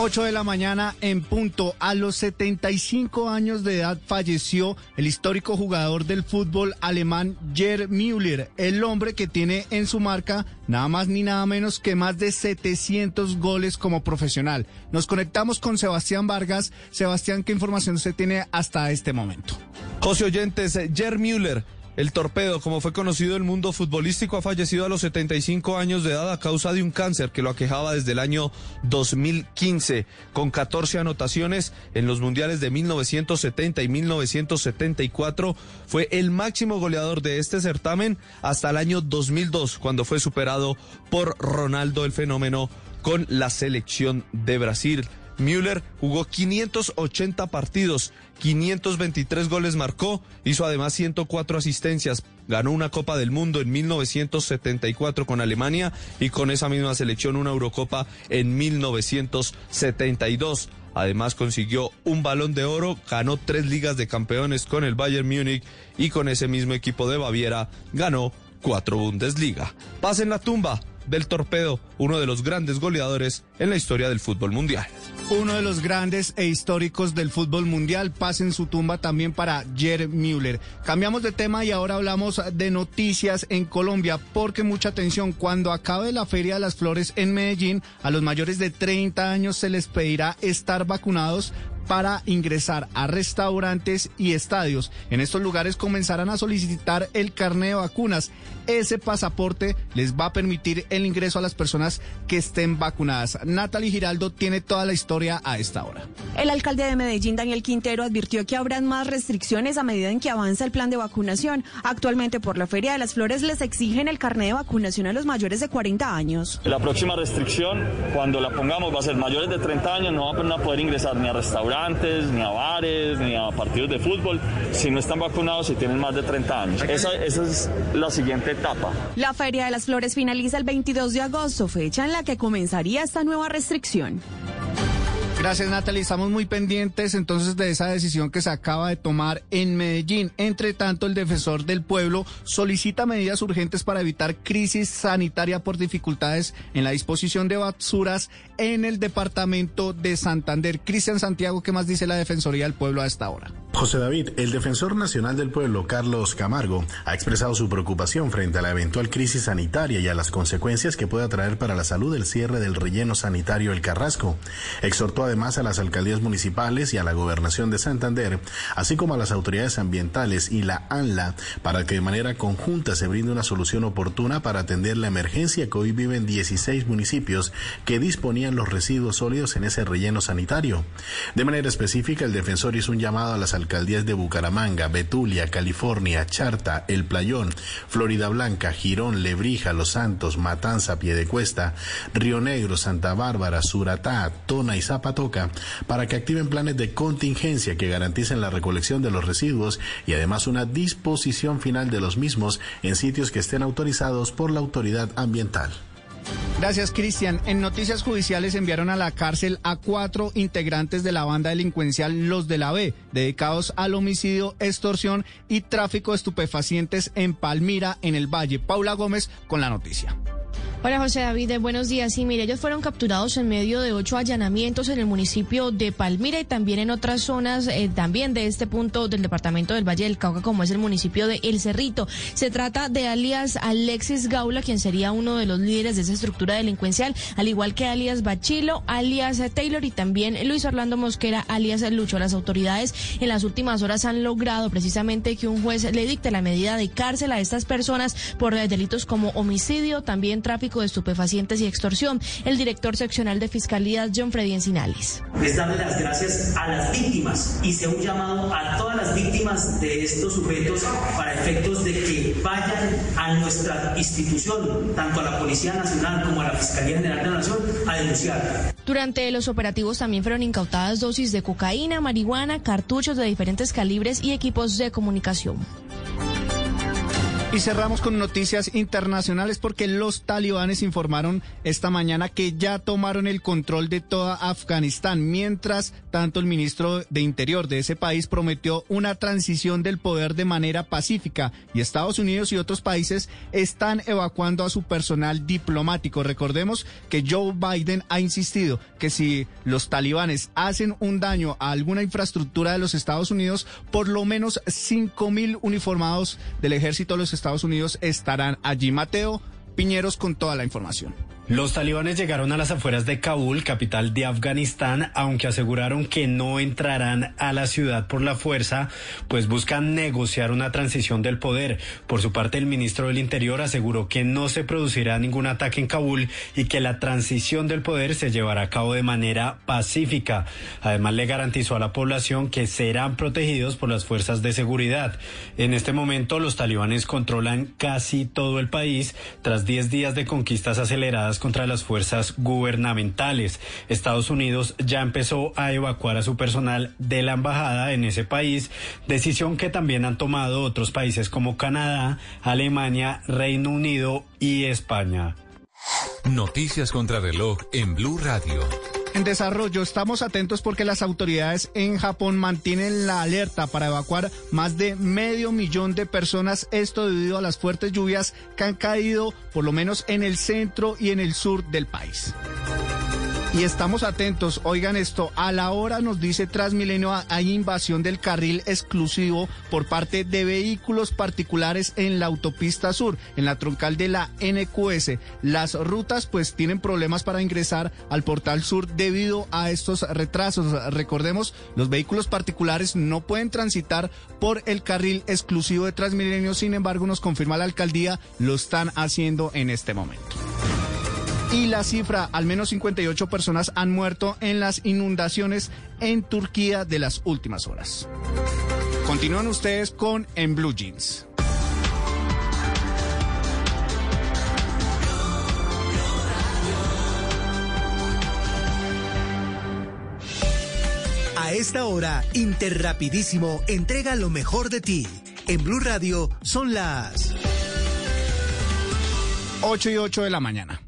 8 de la mañana en punto. A los 75 años de edad falleció el histórico jugador del fútbol alemán Gerd Müller, el hombre que tiene en su marca nada más ni nada menos que más de 700 goles como profesional. Nos conectamos con Sebastián Vargas. Sebastián, ¿qué información se tiene hasta este momento? José Oyentes, Müller, el torpedo, como fue conocido el mundo futbolístico, ha fallecido a los 75 años de edad a causa de un cáncer que lo aquejaba desde el año 2015, con 14 anotaciones en los mundiales de 1970 y 1974. Fue el máximo goleador de este certamen hasta el año 2002, cuando fue superado por Ronaldo el fenómeno con la selección de Brasil. Müller jugó 580 partidos, 523 goles marcó, hizo además 104 asistencias, ganó una Copa del Mundo en 1974 con Alemania y con esa misma selección una Eurocopa en 1972. Además consiguió un balón de oro, ganó tres ligas de campeones con el Bayern Múnich y con ese mismo equipo de Baviera ganó cuatro Bundesliga. Paz en la tumba del torpedo, uno de los grandes goleadores en la historia del fútbol mundial. Uno de los grandes e históricos del fútbol mundial pasa en su tumba también para Gerd Müller. Cambiamos de tema y ahora hablamos de noticias en Colombia, porque mucha atención, cuando acabe la Feria de las Flores en Medellín, a los mayores de 30 años se les pedirá estar vacunados para ingresar a restaurantes y estadios. En estos lugares comenzarán a solicitar el carnet de vacunas. Ese pasaporte les va a permitir el ingreso a las personas que estén vacunadas. Natalie Giraldo tiene toda la historia a esta hora. El alcalde de Medellín, Daniel Quintero, advirtió que habrán más restricciones a medida en que avanza el plan de vacunación. Actualmente por la Feria de las Flores les exigen el carnet de vacunación a los mayores de 40 años. La próxima restricción, cuando la pongamos, va a ser mayores de 30 años, no van a poder ingresar ni a restaurantes, ni a bares, ni a partidos de fútbol, si no están vacunados y tienen más de 30 años. Esa, esa es la siguiente etapa. La Feria de las Flores finaliza el 22 de agosto, fecha en la que comenzaría esta nueva restricción. Gracias Natalie, estamos muy pendientes entonces de esa decisión que se acaba de tomar en Medellín. Entre tanto, el defensor del pueblo solicita medidas urgentes para evitar crisis sanitaria por dificultades en la disposición de basuras en el departamento de Santander. Cristian Santiago, ¿qué más dice la Defensoría del Pueblo a esta hora? José David, el defensor nacional del pueblo, Carlos Camargo, ha expresado su preocupación frente a la eventual crisis sanitaria y a las consecuencias que pueda traer para la salud el cierre del relleno sanitario El Carrasco. Exhortó además a las alcaldías municipales y a la gobernación de Santander, así como a las autoridades ambientales y la ANLA, para que de manera conjunta se brinde una solución oportuna para atender la emergencia que hoy viven 16 municipios que disponían los residuos sólidos en ese relleno sanitario. De manera específica, el defensor hizo un llamado a las alcaldías de Bucaramanga, Betulia, California, Charta, El Playón, Florida Blanca, Girón, Lebrija, Los Santos, Matanza, Piedecuesta, Río Negro, Santa Bárbara, Suratá, Tona y Zapatoca para que activen planes de contingencia que garanticen la recolección de los residuos y además una disposición final de los mismos en sitios que estén autorizados por la autoridad ambiental. Gracias, Cristian. En noticias judiciales enviaron a la cárcel a cuatro integrantes de la banda delincuencial Los de la B, dedicados al homicidio, extorsión y tráfico de estupefacientes en Palmira, en el Valle. Paula Gómez con la noticia. Hola José David, buenos días. Sí, mire, ellos fueron capturados en medio de ocho allanamientos en el municipio de Palmira y también en otras zonas eh, también de este punto del departamento del Valle del Cauca, como es el municipio de El Cerrito. Se trata de alias Alexis Gaula, quien sería uno de los líderes de esa estructura delincuencial, al igual que alias Bachilo, alias Taylor y también Luis Orlando Mosquera, alias Lucho. Las autoridades en las últimas horas han logrado precisamente que un juez le dicte la medida de cárcel a estas personas por delitos como homicidio, también tráfico de estupefacientes y extorsión. El director seccional de Fiscalía, John Freddy Encinales. Es darle las gracias a las víctimas y se un llamado a todas las víctimas de estos sujetos para efectos de que vayan a nuestra institución, tanto a la Policía Nacional como a la Fiscalía General de la Nación, a denunciar. Durante los operativos también fueron incautadas dosis de cocaína, marihuana, cartuchos de diferentes calibres y equipos de comunicación. Y cerramos con noticias internacionales porque los talibanes informaron esta mañana que ya tomaron el control de toda Afganistán, mientras tanto el ministro de Interior de ese país prometió una transición del poder de manera pacífica y Estados Unidos y otros países están evacuando a su personal diplomático. Recordemos que Joe Biden ha insistido que si los talibanes hacen un daño a alguna infraestructura de los Estados Unidos, por lo menos 5 mil uniformados del ejército de los Estados Unidos estarán allí. Mateo Piñeros con toda la información. Los talibanes llegaron a las afueras de Kabul, capital de Afganistán, aunque aseguraron que no entrarán a la ciudad por la fuerza, pues buscan negociar una transición del poder. Por su parte, el ministro del Interior aseguró que no se producirá ningún ataque en Kabul y que la transición del poder se llevará a cabo de manera pacífica. Además, le garantizó a la población que serán protegidos por las fuerzas de seguridad. En este momento, los talibanes controlan casi todo el país tras 10 días de conquistas aceleradas contra las fuerzas gubernamentales. Estados Unidos ya empezó a evacuar a su personal de la embajada en ese país, decisión que también han tomado otros países como Canadá, Alemania, Reino Unido y España. Noticias contra reloj en Blue Radio. En desarrollo estamos atentos porque las autoridades en Japón mantienen la alerta para evacuar más de medio millón de personas, esto debido a las fuertes lluvias que han caído por lo menos en el centro y en el sur del país. Y estamos atentos, oigan esto, a la hora nos dice Transmilenio hay invasión del carril exclusivo por parte de vehículos particulares en la autopista sur, en la troncal de la NQS. Las rutas pues tienen problemas para ingresar al portal sur debido a estos retrasos. Recordemos, los vehículos particulares no pueden transitar por el carril exclusivo de Transmilenio, sin embargo nos confirma la alcaldía, lo están haciendo en este momento. Y la cifra, al menos 58 personas han muerto en las inundaciones en Turquía de las últimas horas. Continúan ustedes con En Blue Jeans. A esta hora, Interrapidísimo entrega lo mejor de ti. En Blue Radio son las 8 y 8 de la mañana.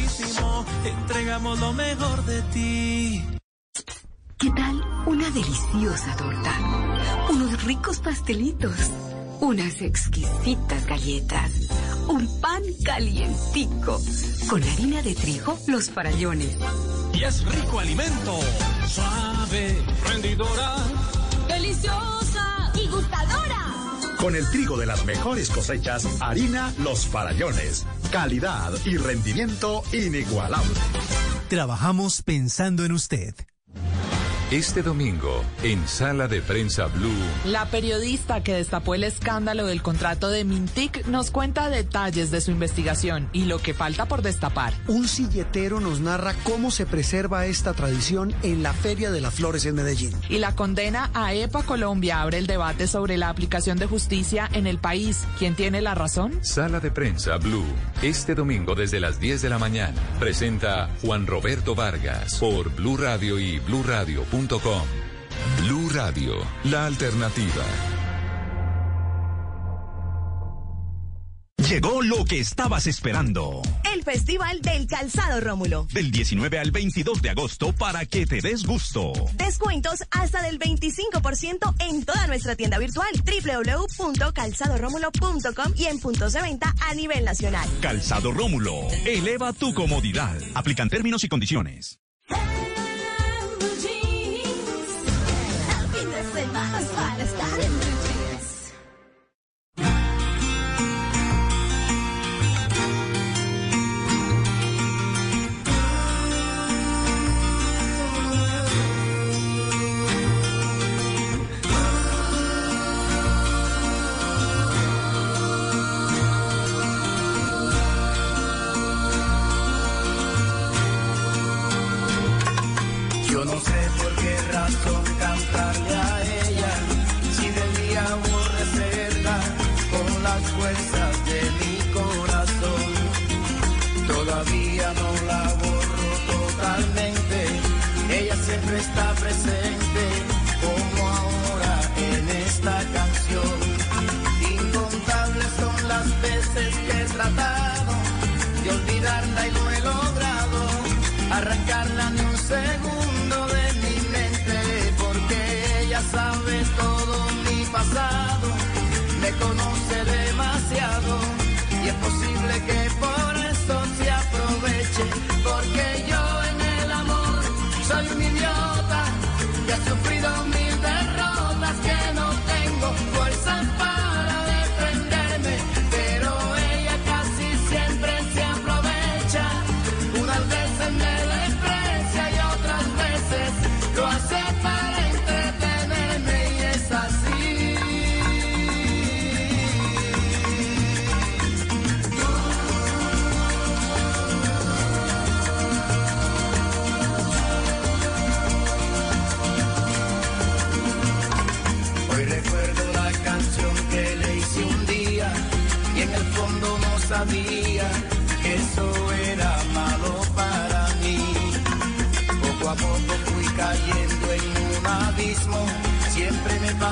Entregamos lo mejor de ti. ¿Qué tal una deliciosa torta? Unos ricos pastelitos, unas exquisitas galletas, un pan calientico, con harina de trigo, los farallones. Y es rico alimento, suave, rendidora, gustadora. Con el trigo de las mejores cosechas, harina Los Farallones. Calidad y rendimiento inigualable. Trabajamos pensando en usted. Este domingo, en Sala de Prensa Blue. La periodista que destapó el escándalo del contrato de Mintic nos cuenta detalles de su investigación y lo que falta por destapar. Un silletero nos narra cómo se preserva esta tradición en la Feria de las Flores en Medellín. Y la condena a EPA Colombia abre el debate sobre la aplicación de justicia en el país. ¿Quién tiene la razón? Sala de Prensa Blue. Este domingo desde las 10 de la mañana. Presenta Juan Roberto Vargas por Blue Radio y BlueRadio.com. Blue Radio, la alternativa. Llegó lo que estabas esperando. El Festival del Calzado Rómulo. Del 19 al 22 de agosto para que te des gusto. Descuentos hasta del 25% en toda nuestra tienda virtual www.calzadoromulo.com y en puntos de venta a nivel nacional. Calzado Rómulo, eleva tu comodidad. Aplican términos y condiciones.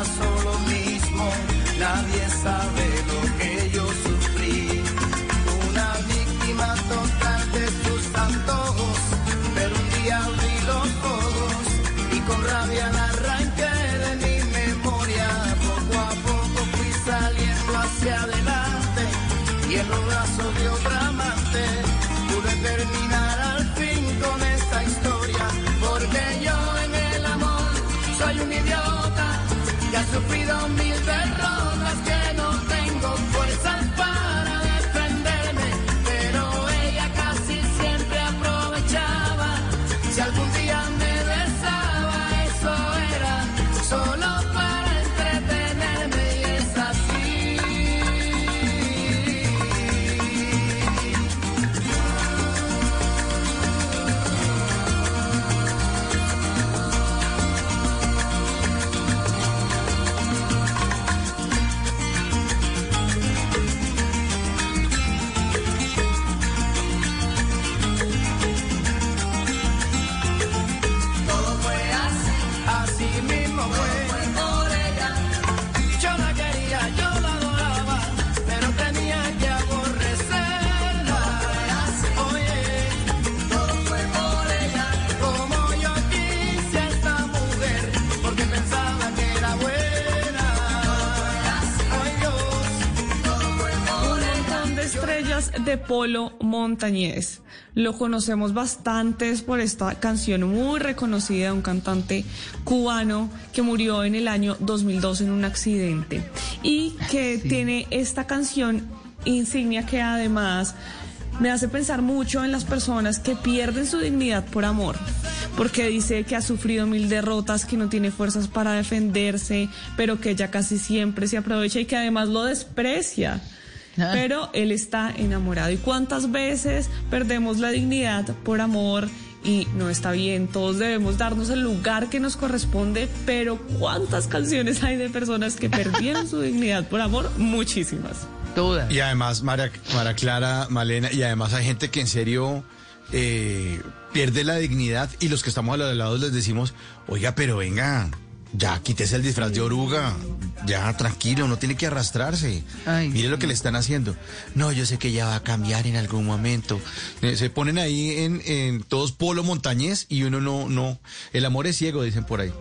Siempre de Polo Montañés. Lo conocemos bastantes por esta canción muy reconocida de un cantante cubano que murió en el año 2002 en un accidente y que tiene esta canción insignia que además me hace pensar mucho en las personas que pierden su dignidad por amor, porque dice que ha sufrido mil derrotas, que no tiene fuerzas para defenderse, pero que ella casi siempre se aprovecha y que además lo desprecia. Pero él está enamorado. ¿Y cuántas veces perdemos la dignidad por amor? Y no está bien, todos debemos darnos el lugar que nos corresponde, pero ¿cuántas canciones hay de personas que perdieron su dignidad por amor? Muchísimas. Todas. Y además, María, María Clara, Malena, y además hay gente que en serio eh, pierde la dignidad y los que estamos a los lados les decimos, oiga, pero venga, ya quítese el disfraz de oruga, ya tranquilo, no tiene que arrastrarse. Mire lo que le están haciendo. No, yo sé que ya va a cambiar en algún momento. Eh, Se ponen ahí en, en todos polo montañés y uno no, no, el amor es ciego, dicen por ahí.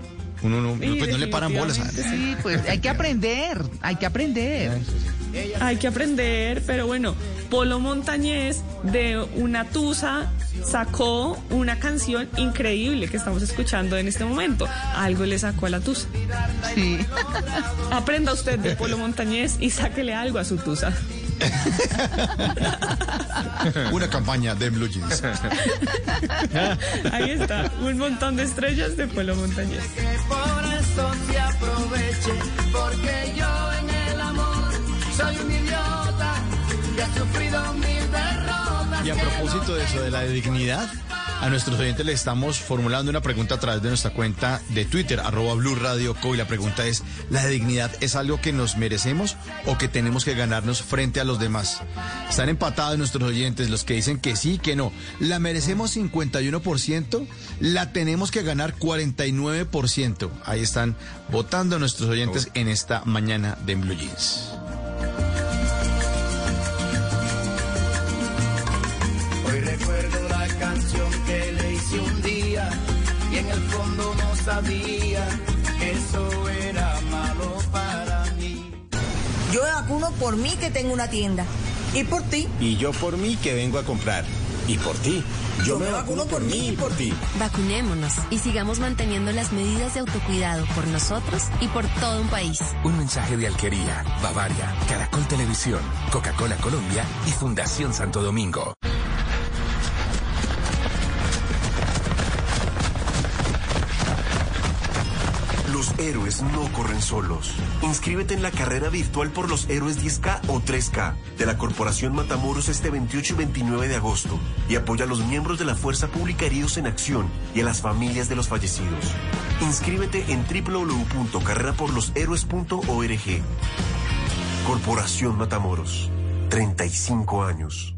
Uno no, Sí, pues no le paran bolas. Sí, pues hay que aprender, hay que aprender. Hay que aprender, pero bueno, Polo Montañés de una tusa sacó una canción increíble que estamos escuchando en este momento. Algo le sacó a la tusa. Sí. Aprenda usted de Polo Montañés y sáquele algo a su tusa. Una campaña de Blue Jeans. Ahí está, un montón de estrellas de Polo Montañés. Soy un idiota que ha sufrido mil derrotas. Y a propósito de eso, de la dignidad, a nuestros oyentes le estamos formulando una pregunta a través de nuestra cuenta de Twitter, arroba Blue Radio Co. Y la pregunta es, ¿la dignidad es algo que nos merecemos o que tenemos que ganarnos frente a los demás? Están empatados nuestros oyentes, los que dicen que sí, que no. ¿La merecemos 51%? ¿La tenemos que ganar 49%? Ahí están votando nuestros oyentes en esta mañana de Blue Jeans. Sabía que eso era malo para mí. Yo me vacuno por mí que tengo una tienda. Y por ti. Y yo por mí que vengo a comprar. Y por ti. Yo, me vacuno por mí y por ti. Vacunémonos y sigamos manteniendo las medidas de autocuidado por nosotros y por todo un país. Un mensaje de Alquería, Bavaria, Caracol Televisión, Coca-Cola Colombia y Fundación Santo Domingo. Héroes no corren solos. Inscríbete en la carrera virtual por los héroes 10K o 3K de la Corporación Matamoros este 28 y 29 de agosto y apoya a los miembros de la Fuerza Pública heridos en acción y a las familias de los fallecidos. Inscríbete en www.carreraporloshéroes.org. Corporación Matamoros. 35 años.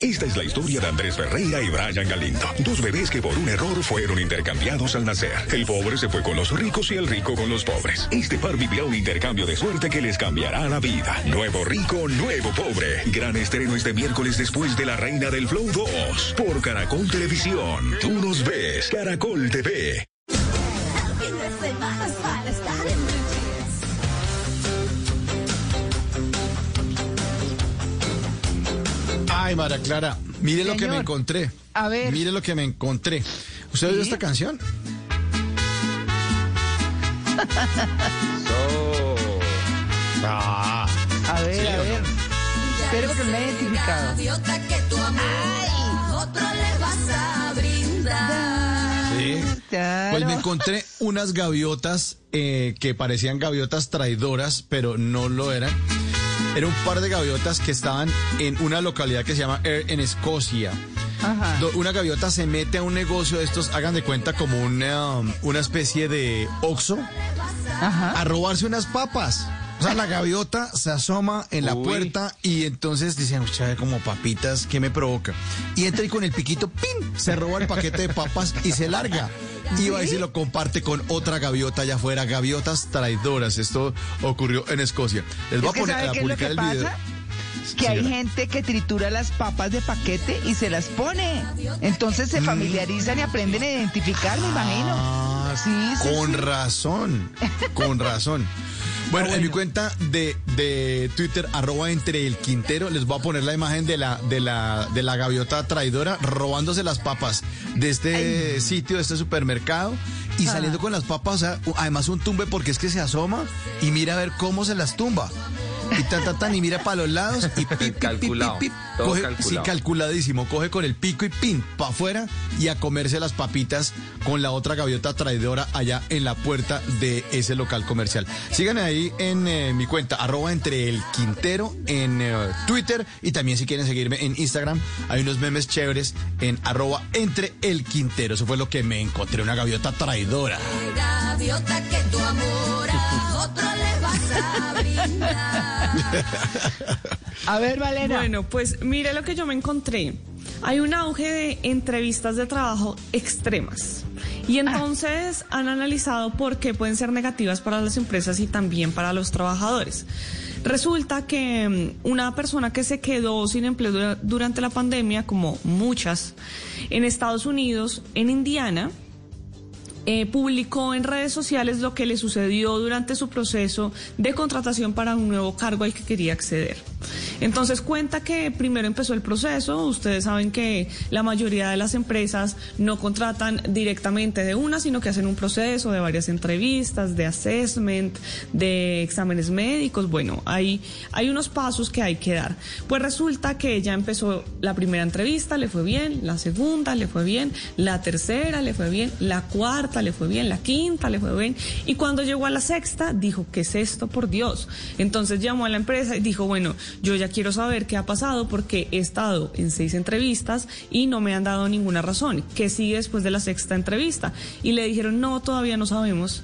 Esta es la historia de Andrés Ferreira y Brian Galindo, dos bebés que por un error fueron intercambiados al nacer. El pobre se fue con los ricos y el rico con los pobres. Este par vivirá un intercambio de suerte que les cambiará la vida. Nuevo rico, nuevo pobre. Gran estreno este miércoles después de La Reina del Flow 2 por Caracol Televisión. Tú nos ves, Caracol TV. Ay, Mara Clara, mire lo que me encontré. A ver. Mire lo que me encontré. ¿Usted oyó esta canción? Ah. A ver, ¿Sí a o ver. Espero que me he identificado. que tu amor otro le vas a brindar. Sí. Claro. Pues me encontré unas gaviotas eh, que parecían gaviotas traidoras, pero no lo eran. Era un par de gaviotas que estaban en una localidad que se llama Ayr en Escocia. Ajá. Una gaviota se mete a un negocio de estos, hagan de cuenta como una, um, una especie de Oxxo, a robarse unas papas. O sea, la gaviota se asoma en la Uy. puerta y entonces dicen, "Ucha, como papitas, ¿qué me provoca? Y entra y con el piquito, ¡pin! Se roba el paquete de papas y se larga. Y va y se lo comparte con otra gaviota allá afuera. Gaviotas traidoras. Esto ocurrió en Escocia. Les voy a poner ¿sabe a qué es lo publicar que el video. pasa? Que hay Señora. gente que tritura las papas de paquete y se las pone. Entonces Mm. se familiarizan y aprenden a identificar, me imagino. Sí, sí, Con sí. razón, con razón. Bueno, en mi cuenta de, de Twitter, arroba entre el Quintero, les voy a poner la imagen de la, de la, de la gaviota traidora robándose las papas de este sitio, de este supermercado, y Ah. saliendo con las papas, o sea, además un tumbe porque es que se asoma y mira a ver cómo se las tumba. Y tan, tan, tan, y mira para los lados y pip, pip, pip, Calculado, pip, pip. todo Coge- calculado. sí, calculadísimo. Coge con el pico y pin, para afuera y a comerse las papitas con la otra gaviota traidora allá en la puerta de ese local comercial. Síganme ahí en eh, mi cuenta, arroba entre el Quintero en eh, Twitter y también si quieren seguirme en Instagram, hay unos memes chéveres en arroba entre el Quintero. Eso fue lo que me encontré, una gaviota traidora. Gaviota que tu amor a otro le vas a brindar. A ver, Valera. Bueno, pues mire lo que yo me encontré. Hay un auge de entrevistas de trabajo extremas. Y entonces han analizado por qué pueden ser negativas para las empresas y también para los trabajadores. Resulta que mm, una persona que se quedó sin empleo dura- durante la pandemia, como muchas, en Estados Unidos, en Indiana, eh, publicó en redes sociales lo que le sucedió durante su proceso de contratación para un nuevo cargo al que quería acceder. Entonces cuenta que primero empezó el proceso, ustedes saben que la mayoría de las empresas no contratan directamente de una, sino que hacen un proceso de varias entrevistas, de assessment, de exámenes médicos, bueno, hay, hay unos pasos que hay que dar. Pues resulta que ella empezó la primera entrevista, le fue bien, la segunda le fue bien, la tercera le fue bien, la cuarta le fue bien, la quinta le fue bien, y cuando llegó a la sexta dijo, ¿qué es esto, por Dios? Entonces llamó a la empresa y dijo, bueno, yo ya quiero saber qué ha pasado porque he estado en seis entrevistas y no me han dado ninguna razón. ¿Qué sigue después de la sexta entrevista? Y le dijeron, no, todavía no sabemos.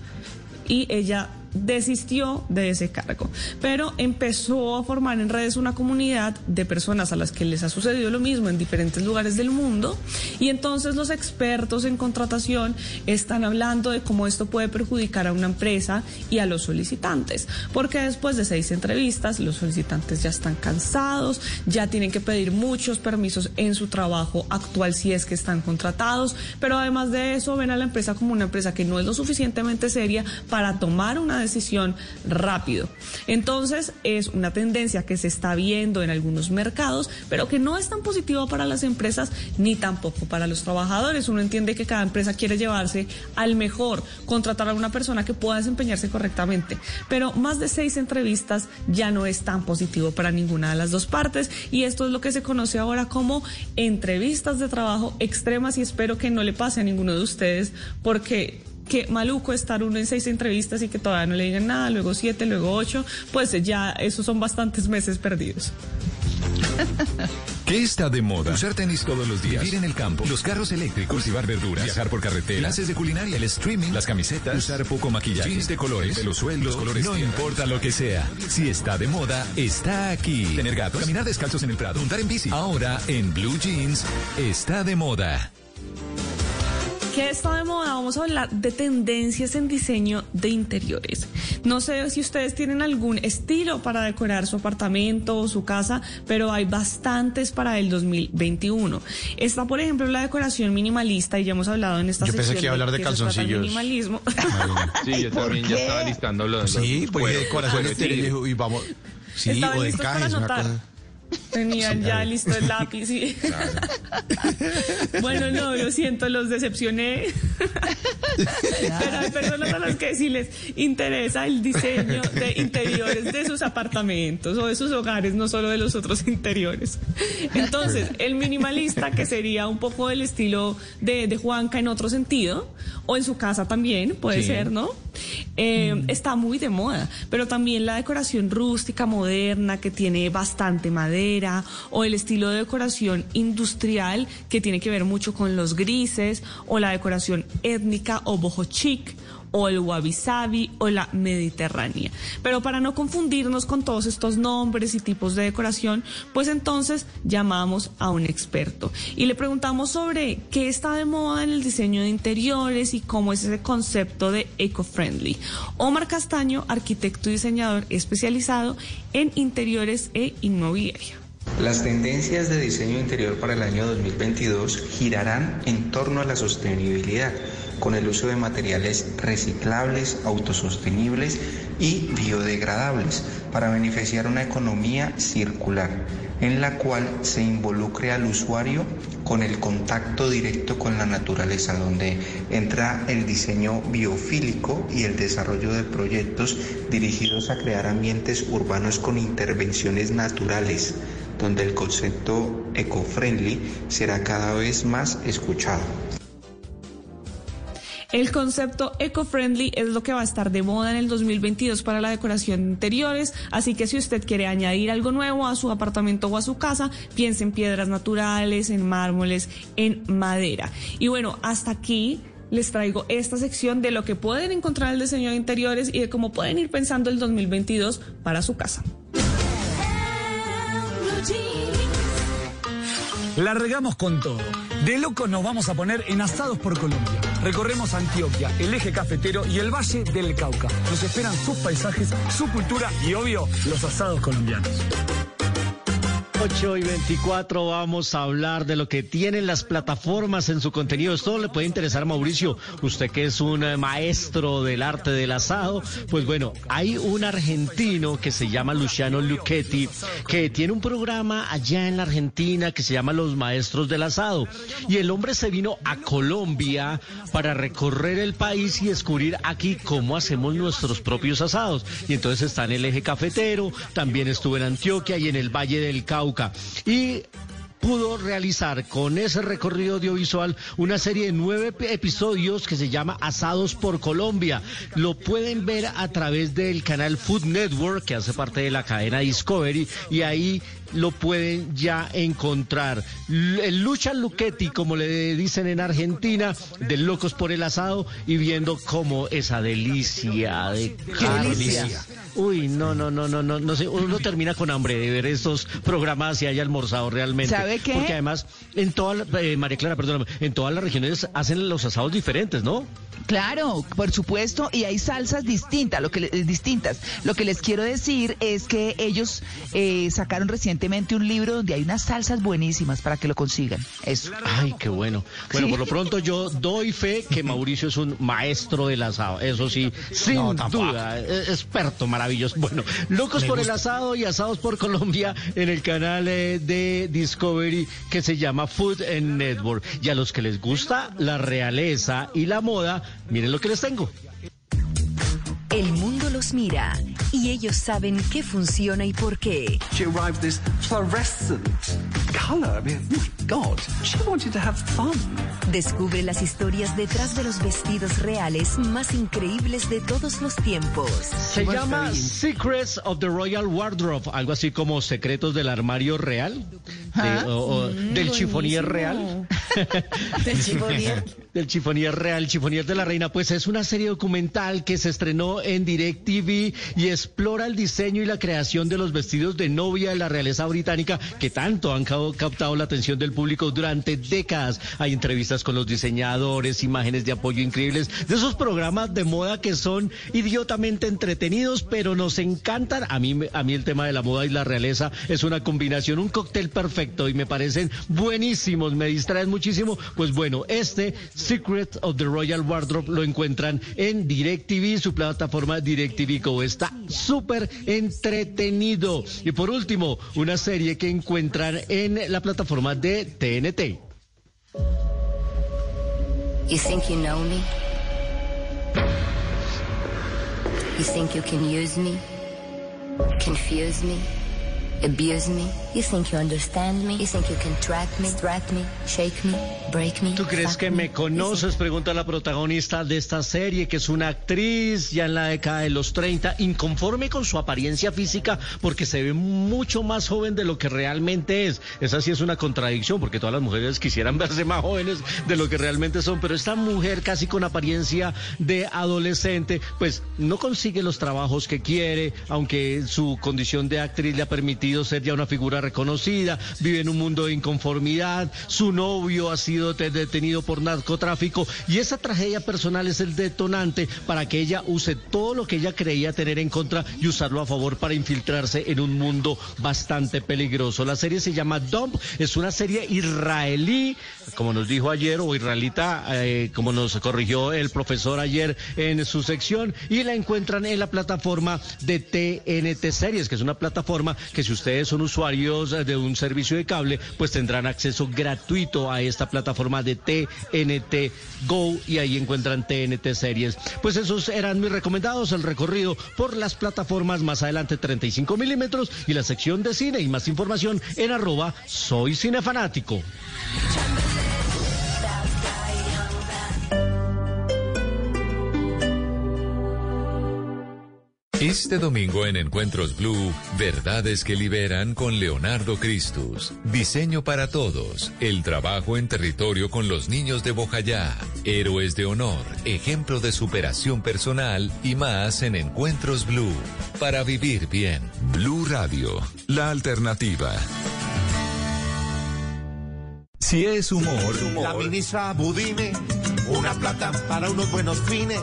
Y ella desistió de ese cargo, pero empezó a formar en redes una comunidad de personas a las que les ha sucedido lo mismo en diferentes lugares del mundo y entonces los expertos en contratación están hablando de cómo esto puede perjudicar a una empresa y a los solicitantes, porque después de seis entrevistas los solicitantes ya están cansados, ya tienen que pedir muchos permisos en su trabajo actual si es que están contratados, pero además de eso ven a la empresa como una empresa que no es lo suficientemente seria para tomar una decisión rápido. Entonces es una tendencia que se está viendo en algunos mercados, pero que no es tan positiva para las empresas ni tampoco para los trabajadores. Uno entiende que cada empresa quiere llevarse al mejor, contratar a una persona que pueda desempeñarse correctamente, pero más de seis entrevistas ya no es tan positivo para ninguna de las dos partes y esto es lo que se conoce ahora como entrevistas de trabajo extremas y espero que no le pase a ninguno de ustedes porque que maluco estar uno en seis entrevistas y que todavía no le digan nada, luego siete, luego ocho, pues ya esos son bastantes meses perdidos. ¿Qué está de moda? Usar tenis todos los días, vivir en el campo, los carros eléctricos, cultivar verduras, viajar por carretera, clases de culinaria, el streaming, las camisetas, usar poco maquillaje, jeans de colores, los sueldos, los colores no importa lo que sea. Si está de moda, está aquí. Tener gatos, caminar descalzos en el prado, montar en bici. Ahora en Blue Jeans está de moda. ¿Qué está de moda? Vamos a hablar de tendencias en diseño de interiores. No sé si ustedes tienen algún estilo para decorar su apartamento o su casa, pero hay bastantes para el 2021. Está, por ejemplo, la decoración minimalista y ya hemos hablado en esta Yo pensé que iba a hablar de el calzoncillos. minimalismo. Sí, yo también ya estaba listando los. Sí, porque decoración bueno, exterior y vamos. Sí, o de encajes, una anotar. cosa. Tenían ya listo el lápiz. sí. bueno, no, lo siento, los decepcioné. Pero hay personas a las que sí les interesa el diseño de interiores de sus apartamentos o de sus hogares, no solo de los otros interiores. Entonces, el minimalista, que sería un poco el estilo de, de Juanca en otro sentido, o en su casa también, puede Sí. ser, ¿no? Eh, Está muy de moda, pero también la decoración rústica, moderna, que tiene bastante madera, o el estilo de decoración industrial, que tiene que ver mucho con los grises, o la decoración étnica o boho chic, o el wabi sabi o la mediterránea. Pero para no confundirnos con todos estos nombres y tipos de decoración, pues entonces llamamos a un experto y le preguntamos sobre qué está de moda en el diseño de interiores y cómo es ese concepto de eco-friendly. Omar Castaño, arquitecto y diseñador especializado en interiores e inmobiliaria. Las tendencias de diseño interior para el año 2022 girarán en torno a la sostenibilidad, con el uso de materiales reciclables, autosostenibles y biodegradables, para beneficiar una economía circular, en la cual se involucre al usuario con el contacto directo con la naturaleza, donde entra el diseño biofílico y el desarrollo de proyectos dirigidos a crear ambientes urbanos con intervenciones naturales, donde el concepto eco-friendly será cada vez más escuchado. El concepto eco-friendly es lo que va a estar de moda en el 2022 para la decoración de interiores, así que si usted quiere añadir algo nuevo a su apartamento o a su casa, piense en piedras naturales, en mármoles, en madera. Y bueno, hasta aquí les traigo esta sección de lo que pueden encontrar en el diseño de interiores y de cómo pueden ir pensando el 2022 para su casa. La regamos con todo. De locos nos vamos a poner en Asados por Colombia. Recorremos Antioquia, el eje cafetero y el Valle del Cauca. Nos esperan sus paisajes, su cultura y, obvio, los asados colombianos. 8 y 24 vamos a hablar de lo que tienen las plataformas en su contenido. Esto le puede interesar a Mauricio, usted que es un eh, maestro del arte del asado. Pues bueno, hay un argentino que se llama Luciano Luchetti, que tiene un programa allá en la Argentina que se llama Los Maestros del Asado. Y el hombre se vino a Colombia para recorrer el país y descubrir aquí cómo hacemos nuestros propios asados. Y entonces está en el eje cafetero, también estuvo en Antioquia y en el Valle del Cauca. Y pudo realizar con ese recorrido audiovisual una serie de nueve ep- episodios que se llama Asados por Colombia. Lo pueden ver a través del canal Food Network, que hace parte de la cadena Discovery, y ahí lo pueden ya encontrar. El Lucha Luchetti, como le dicen en Argentina, de Locos por el Asado, y viendo cómo esa delicia de carne. Uy, no, no, no, no, no, no sé, uno termina con hambre de ver estos programas y haya almorzado realmente. ¿Sabe qué? Porque además, en toda la, eh, María Clara, perdóname, en todas las regiones hacen los asados diferentes, ¿no? Claro, por supuesto, y hay salsas distintas. Lo que eh, distintas. Lo que les quiero decir es que ellos eh, sacaron recientemente un libro donde hay unas salsas buenísimas para que lo consigan. Eso. Ay, qué bueno. Bueno, Sí. por lo pronto yo doy fe que Mauricio es un maestro del asado. Eso sí, sin No, duda, eh, experto maravilloso. Bueno, locos Me por el asado y asados por Colombia en el canal eh, de Discovery que se llama Food and Network. Y a los que les gusta la realeza y la moda, miren lo que les tengo. El mundo los mira y ellos saben qué funciona y por qué. She arrived this fluorescent color. I mean, God, she wanted to have fun. Descubre las historias detrás de los vestidos reales más increíbles de todos los tiempos. Se llama Secrets of the Royal Wardrobe, algo así como Secretos del Armario Real, de- o- o Mm, del chifonier real. Del chifonier. Del chifonier real, chifonier de la reina, pues es una serie documental que se estrenó en DirecTV y explora el diseño y la creación de los vestidos de novia de la realeza británica que tanto han captado la atención del público durante décadas. Hay entrevistas con los diseñadores, imágenes de apoyo increíbles, de esos programas de moda que son idiotamente entretenidos, pero nos encantan. A mí, a mí el tema de la moda y la realeza es una combinación, un cóctel perfecto y me parecen buenísimos, me distraen muchísimo. Pues bueno, este Secret of the Royal Wardrobe lo encuentran en DirecTV, su plataforma DirecTV Go. Está súper entretenido. Y por último, una serie que encuentran en la plataforma de TNT. You think you know me? You think you can use me? Confuse me? Abuse me? You think you understand me? You think you can track me, threat me, shake me, break me? ¿Tú crees que me conoces? Pregunta la protagonista de esta serie, que es una actriz ya en la década de los 30, inconforme con su apariencia física porque se ve mucho más joven de lo que realmente es. Esa sí es una contradicción porque todas las mujeres quisieran verse más jóvenes de lo que realmente son, pero esta mujer casi con apariencia de adolescente, pues no consigue los trabajos que quiere, aunque su condición de actriz le ha permitido ser ya una figura reconocida, vive en un mundo de inconformidad, su novio ha sido te- detenido por narcotráfico y esa tragedia personal es el detonante para que ella use todo lo que ella creía tener en contra y usarlo a favor para infiltrarse en un mundo bastante peligroso. La serie se llama Dump, es una serie israelí, como nos dijo ayer, o israelita, eh, como nos corrigió el profesor ayer en su sección, y la encuentran en la plataforma de TNT Series, que es una plataforma que si ustedes son usuarios de un servicio de cable, pues tendrán acceso gratuito a esta plataforma de TNT Go y ahí encuentran TNT Series. Pues esos eran mis recomendados, el recorrido por las plataformas más adelante 35 milímetros y la sección de cine y más información en arroba soy cinefanático. Este domingo en Encuentros Blue, Verdades que Liberan con Leonardo Cristus. Diseño para todos. El trabajo en territorio con los niños de Bojayá. Héroes de honor. Ejemplo de superación personal y más en Encuentros Blue. Para vivir bien. Blue Radio. La alternativa. Si es humor. La ministra Budime, una plata para unos buenos fines.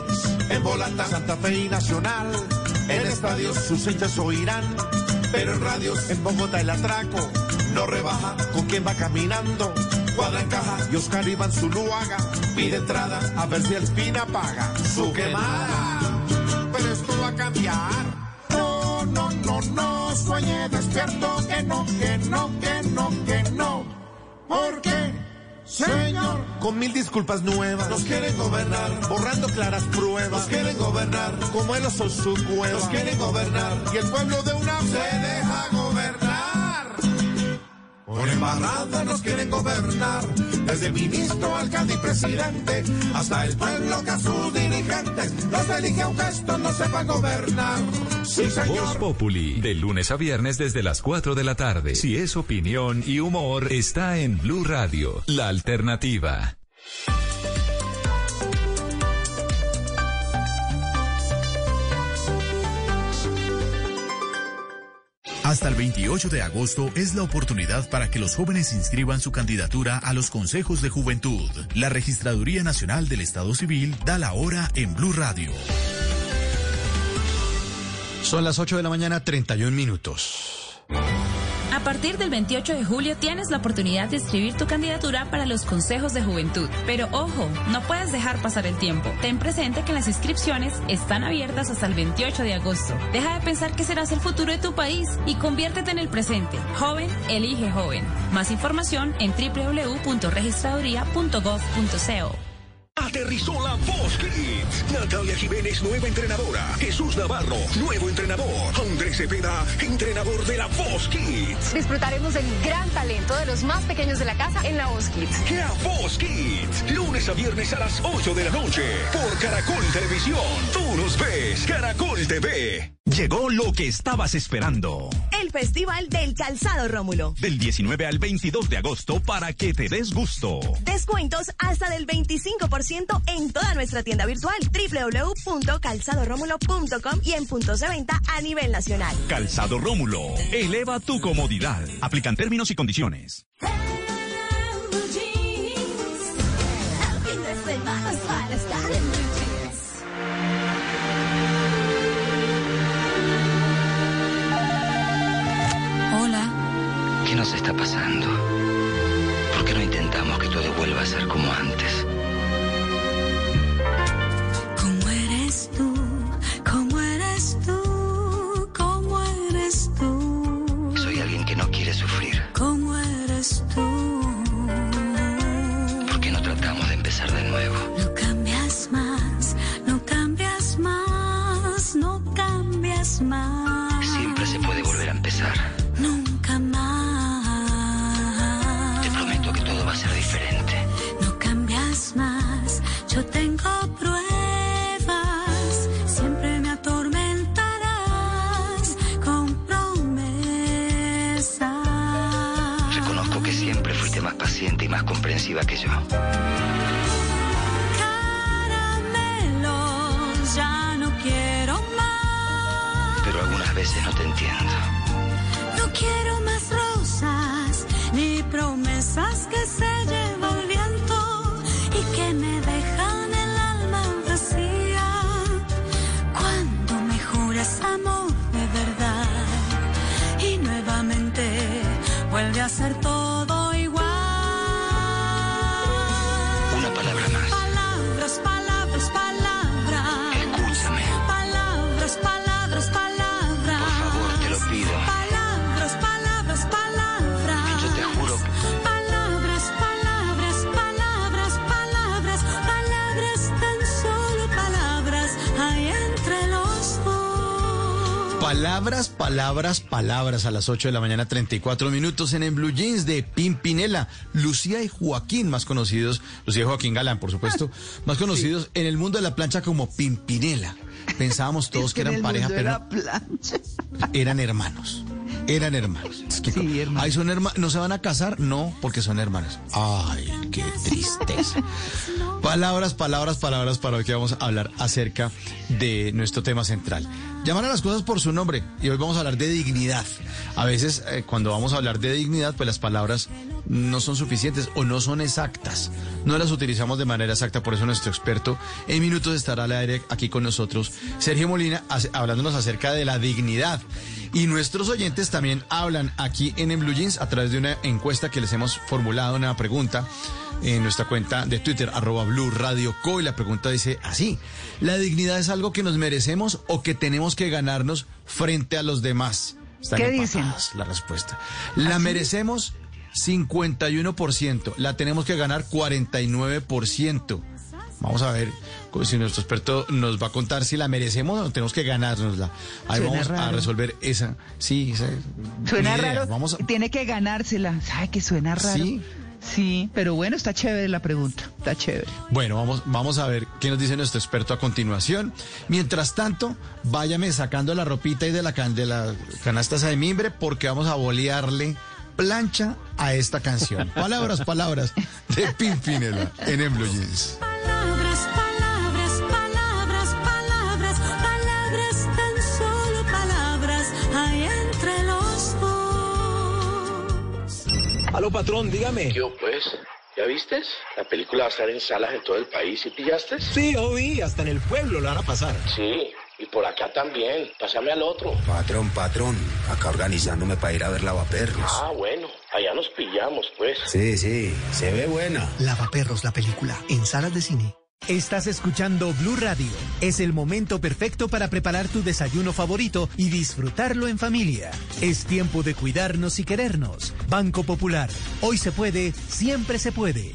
En Volata, Santa Fe y Nacional. En estadios sus hinchas oirán. Pero en radios, en Bogotá el atraco. No rebaja con quien va caminando. Cuadra en caja y Oscar Iván Zuluaga. Pide entrada a ver si el Espina paga su quemada. Pero esto va a cambiar. No, no, no, no. Sueñe despierto que no, que no, que no, que no. ¿Por qué? Señor, con mil disculpas nuevas, nos quieren gobernar, borrando claras pruebas, nos quieren gobernar, como él son su cueva, nos quieren gobernar, y el pueblo de una se deja gobernar. Por embarrada nos quieren gobernar, desde ministro, alcalde y presidente, hasta el pueblo que a sus dirigentes los elige aunque estos no sepan gobernar. Sí, Voz señor. Populi, de lunes a viernes desde las 4 de la tarde. Si es opinión y humor, está en Blue Radio, la alternativa. Hasta el 28 de agosto es la oportunidad para que los jóvenes inscriban su candidatura a los consejos de juventud. La Registraduría Nacional del Estado Civil da la hora en Blue Radio. Son las 8 de la mañana, 31 minutos. A partir del 28 de julio tienes la oportunidad de escribir tu candidatura para los consejos de juventud. Pero ojo, no puedes dejar pasar el tiempo. Ten presente que las inscripciones están abiertas hasta el 28 de agosto. Deja de pensar que serás el futuro de tu país y conviértete en el presente. Joven, elige joven. Más información en www.registraduría.gov.co. aterrizó la Voz Kids. Natalia Jiménez, nueva entrenadora. Jesús Navarro, nuevo entrenador. Andrés Cepeda, entrenador de la Voz Kids. Disfrutaremos del gran talento de los más pequeños de la casa en la Voz Kids. La Voz Kids, lunes a viernes a las 8 de la noche por Caracol Televisión. Tú nos ves, Caracol TV. Llegó lo que estabas esperando. El Festival del Calzado Rómulo. Del 19 al 22 de agosto para que te des gusto. Descuentos hasta del 25% en toda nuestra tienda virtual www.calzadoromulo.com y en puntos de venta a nivel nacional. Calzado Rómulo, eleva tu comodidad. Aplican términos y condiciones. Hola. ¿Qué nos está pasando? ¿Por qué no intentamos que todo vuelva a ser como antes? Que yo. Ya no quiero más. Pero algunas veces no te entiendo. No quiero Palabras, palabras, palabras a las 8 de la mañana, 34 minutos en En Blue Jeans de Pimpinela, Lucía y Joaquín, más conocidos, Lucía y Joaquín Galán, por supuesto, más conocidos en el mundo de la plancha como Pimpinela. Pensábamos todos Es que en eran el pareja, pero la plancha. eran hermanos. Eran hermanos. Es que, Ay, son hermanos. ¿No se van a casar? No, porque son hermanos. Ay, qué tristeza. Palabras, palabras, palabras para hoy que vamos a hablar acerca de nuestro tema central. Llamar a las cosas por su nombre. Y hoy vamos a hablar de dignidad. A veces, eh, cuando vamos a hablar de dignidad, pues las palabras no son suficientes o no son exactas. No las utilizamos de manera exacta, por eso nuestro experto en minutos estará al aire aquí con nosotros, Sergio Molina, hablándonos acerca de la dignidad. Y nuestros oyentes también hablan aquí en, en Blue Jeans a través de una encuesta que les hemos formulado, una pregunta en nuestra cuenta de Twitter, arroba Blue Radio Co. Y la pregunta dice así, ¿la dignidad es algo que nos merecemos o que tenemos que ganarnos frente a los demás? Están ¿Qué empatadas la respuesta. La merecemos 51%, la tenemos que ganar 49%. Vamos a ver si nuestro experto nos va a contar si la merecemos o tenemos que ganárnosla. Ahí Suena vamos a resolver esa. Sí, esa, Suena idea. raro. Vamos a- Tiene que ganársela. Ay, que suena raro. Sí. Sí, pero bueno, está chévere la pregunta. Está chévere. Bueno, vamos, vamos a ver qué nos dice nuestro experto a continuación. Mientras tanto, váyame sacando la ropita y de la, can- de la canasta de mimbre porque vamos a bolearle plancha a esta canción. Palabras, palabras de Pimpinela en En Blue Jeans. Aló, patrón, dígame. Yo, pues, ¿ya vistes? La película va a estar en salas en todo el país. ¿Y pillaste? Sí, oí, hasta en el pueblo la van a pasar. Sí, y por acá también. Pásame al otro. Patrón, patrón, acá organizándome para ir a ver Lavaperros. Ah, bueno, allá nos pillamos, pues. Sí, sí, se ve buena. Lavaperros, la película, en salas de cine. Estás escuchando Blue Radio. Es el momento perfecto para preparar tu desayuno favorito y disfrutarlo en familia. Es tiempo de cuidarnos y querernos. Banco Popular. Hoy se puede, siempre se puede.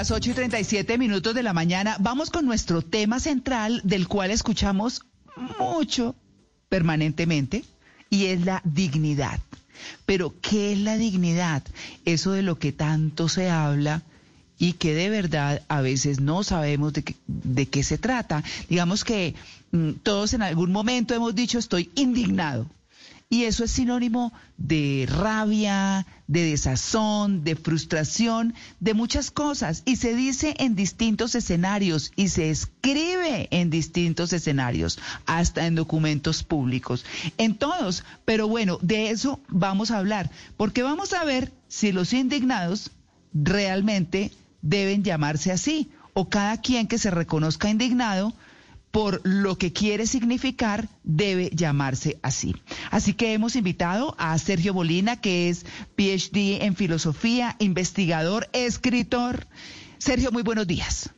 las 8 y 37 minutos de la mañana vamos con nuestro tema central del cual escuchamos mucho permanentemente y es la dignidad. Pero, ¿qué es la dignidad? Eso de lo que tanto se habla y que de verdad a veces no sabemos de qué, de qué se trata. Digamos que mm, todos en algún momento hemos dicho estoy indignado. Y eso es sinónimo de rabia, de desazón, de frustración, de muchas cosas. Y se dice en distintos escenarios y se escribe en distintos escenarios, hasta en documentos públicos, en todos. Pero bueno, de eso vamos a hablar, porque vamos a ver si los indignados realmente deben llamarse así, o cada quien que se reconozca indignado por lo que quiere significar, debe llamarse así. Así que hemos invitado a Sergio Bolina, que es PhD en filosofía, investigador, escritor. Sergio, muy buenos días.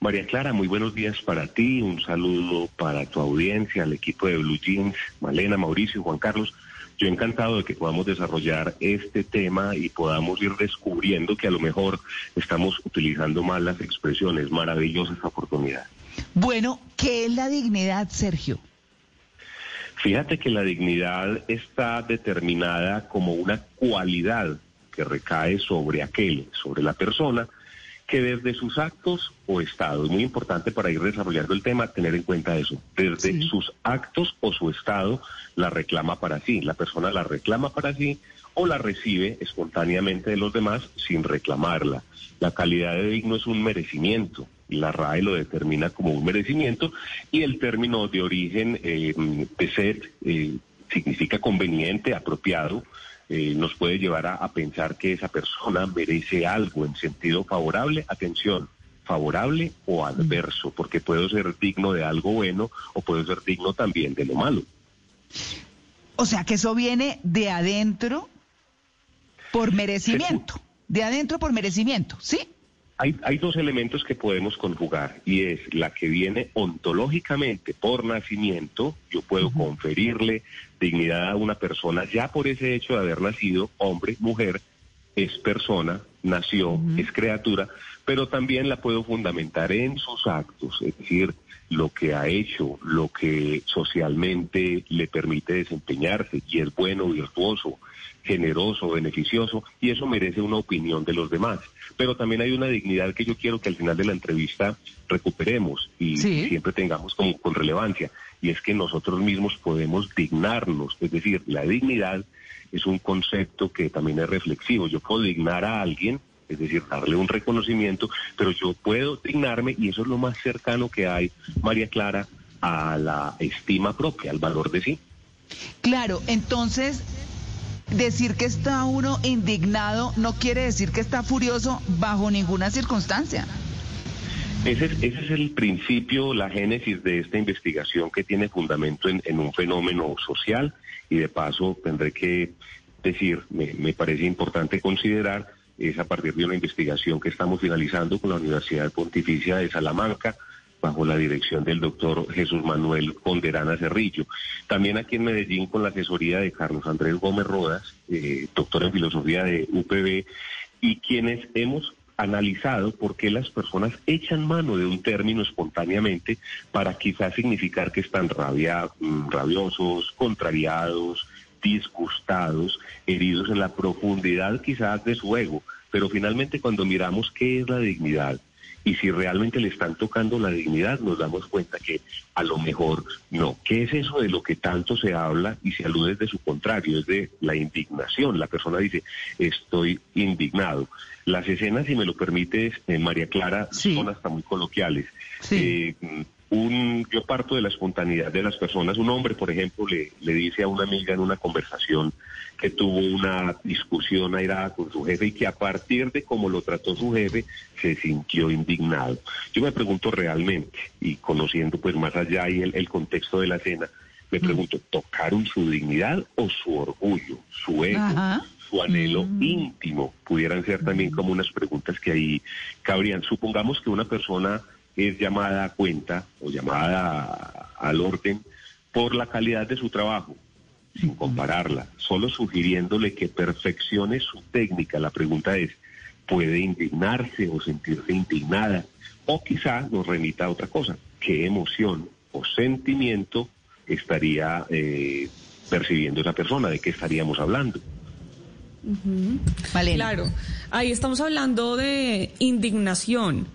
María Clara, muy buenos días para ti, un saludo para tu audiencia, al equipo de Blue Jeans, Malena, Mauricio, Juan Carlos. Yo encantado de que podamos desarrollar este tema y podamos ir descubriendo que a lo mejor estamos utilizando mal las expresiones. Maravillosa oportunidad. Bueno, ¿qué es la dignidad, Sergio? Fíjate que la dignidad está determinada como una cualidad que recae sobre aquel, sobre la persona, que desde sus actos o estado, es muy importante para ir desarrollando el tema, tener en cuenta eso, desde sus actos o su estado la reclama para sí, la persona la reclama para sí o la recibe espontáneamente de los demás sin reclamarla. La calidad de digno es un merecimiento, la RAE lo determina como un merecimiento y el término de origen eh, de ser eh, significa conveniente, apropiado, eh, nos puede llevar a, a pensar que esa persona merece algo en sentido favorable, atención, favorable o adverso, porque puedo ser digno de algo bueno o puedo ser digno también de lo malo. O sea que eso viene de adentro por merecimiento, de adentro por merecimiento, ¿sí? Hay, hay dos elementos que podemos conjugar y es la que viene ontológicamente por nacimiento, yo puedo conferirle dignidad a una persona ya por ese hecho de haber nacido, hombre, mujer, es persona, nació, es criatura, pero también la puedo fundamentar en sus actos, es decir, lo que ha hecho, lo que socialmente le permite desempeñarse y es bueno, virtuoso, generoso, beneficioso, y eso merece una opinión de los demás. Pero también hay una dignidad que yo quiero que al final de la entrevista recuperemos y siempre tengamos como con relevancia, y es que nosotros mismos podemos dignarnos, es decir, la dignidad es un concepto que también es reflexivo. Yo puedo dignar a alguien, es decir, darle un reconocimiento, pero yo puedo dignarme y eso es lo más cercano que hay, María Clara, a la estima propia, al valor de sí. Claro, entonces decir que está uno indignado no quiere decir que está furioso bajo ninguna circunstancia. Ese es, ese es el principio, la génesis de esta investigación que tiene fundamento en, en un fenómeno social y de paso tendré que decir, me, me parece importante considerar, es a partir de una investigación que estamos finalizando con la Universidad Pontificia de Salamanca, bajo la dirección del doctor Jesús Manuel Ponderana Cerrillo. También aquí en Medellín con la asesoría de Carlos Andrés Gómez Rodas, eh, doctor en filosofía de UPB, y quienes hemos analizado por qué las personas echan mano de un término espontáneamente para quizás significar que están rabia, mm, rabiosos, contrariados, disgustados, heridos en la profundidad quizás de su ego. Pero finalmente cuando miramos qué es la dignidad, Y si realmente le están tocando la dignidad, nos damos cuenta que a lo mejor no. ¿Qué es eso de lo que tanto se habla y se alude de su contrario? Es de la indignación. La persona dice, estoy indignado. Las escenas, si me lo permites, eh, María Clara, son hasta muy coloquiales. Eh, un, yo parto de la espontaneidad de las personas. Un hombre, por ejemplo, le, le dice a una amiga en una conversación que tuvo una discusión airada con su jefe y que a partir de cómo lo trató su jefe se sintió indignado. Yo me pregunto realmente, y conociendo pues más allá y el, el contexto de la escena, me pregunto, ¿tocaron su dignidad o su orgullo, su ego? su anhelo íntimo, pudieran ser también como unas preguntas que ahí cabrían. Supongamos que una persona es llamada a cuenta o llamada al orden por la calidad de su trabajo, sin compararla, solo sugiriéndole que perfeccione su técnica. La pregunta es, ¿puede indignarse o sentirse indignada? O quizá nos remita a otra cosa, ¿qué emoción o sentimiento estaría eh, percibiendo esa persona? ¿De qué estaríamos hablando? Claro, ahí estamos hablando de indignación,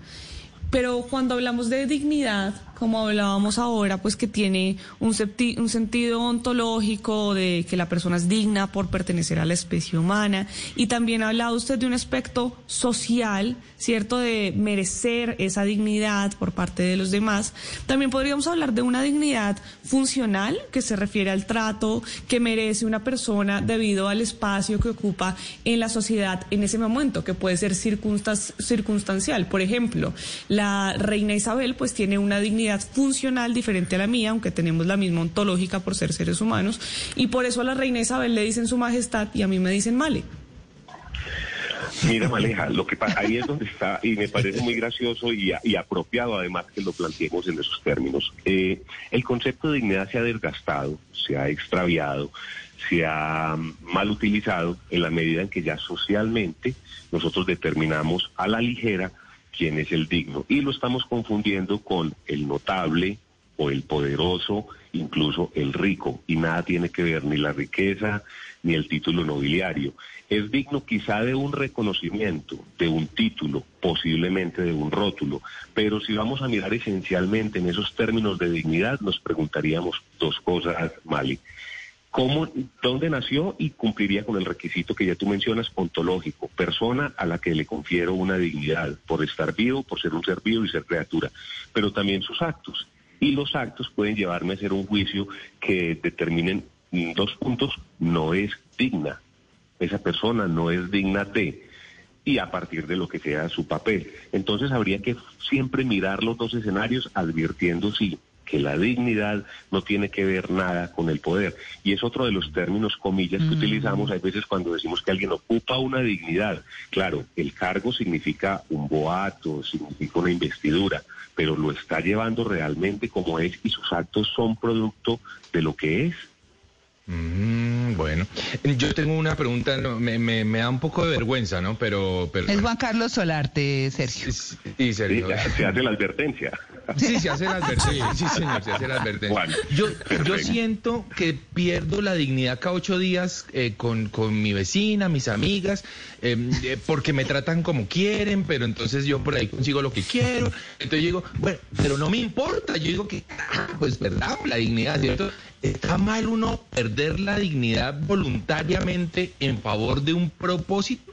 pero cuando hablamos de dignidad, como hablábamos ahora, pues que tiene un, un, sentido ontológico de que la persona es digna por pertenecer a la especie humana. Y también ha hablado usted de un aspecto social, ¿cierto? De merecer esa dignidad por parte de los demás. También podríamos hablar de una dignidad funcional que se refiere al trato que merece una persona debido al espacio que ocupa en la sociedad en ese momento, que puede ser circunstancial. Por ejemplo, la reina Isabel pues tiene una dignidad funcional diferente a la mía, aunque tenemos la misma ontológica por ser seres humanos, y por eso a la reina Isabel le dicen su majestad y a mí me dicen male. Mira, Maleja, lo que ahí es donde está, y me parece muy gracioso y, apropiado además que lo planteemos en esos términos. Eh, el concepto de dignidad se ha desgastado, se ha extraviado, se ha mal utilizado en la medida en que ya socialmente nosotros determinamos a la ligera quién es el digno. Y lo estamos confundiendo con el notable o el poderoso, incluso el rico. Y nada tiene que ver ni la riqueza ni el título nobiliario. Es digno quizá de un reconocimiento, de un título, posiblemente de un rótulo. Pero si vamos a mirar esencialmente en esos términos de dignidad, nos preguntaríamos dos cosas, Mali cómo, dónde nació y cumpliría con el requisito que ya tú mencionas, ontológico, persona a la que le confiero una dignidad por estar vivo, por ser un ser vivo y ser criatura, pero también sus actos. Y los actos pueden llevarme a hacer un juicio que determinen dos puntos, no es digna, esa persona no es digna de, y a partir de lo que sea su papel. Entonces habría que siempre mirar los dos escenarios advirtiendo si que la dignidad no tiene que ver nada con el poder. Y es otro de los términos, comillas, que mm. utilizamos a veces cuando decimos que alguien ocupa una dignidad. Claro, el cargo significa un boato, significa una investidura, pero lo está llevando realmente como es y sus actos son producto de lo que es. Mm, bueno, yo tengo una pregunta, me, da un poco de vergüenza, ¿no? Pero, pero es Juan Carlos Solarte, Sergio. Sí, Sergio. se hace la advertencia. Sí, se hace la advertencia. Sí, señor, se hace la advertencia. yo, yo siento que pierdo la dignidad cada ocho días eh, con, con, mi vecina, mis amigas, em, eh, porque me tratan como quieren, pero entonces yo por ahí consigo lo que quiero. Entonces yo digo, bueno, pero no me importa. Yo digo que, pues verdad, la dignidad, ¿cierto? ¿Está mal uno perder la dignidad voluntariamente en favor de un propósito?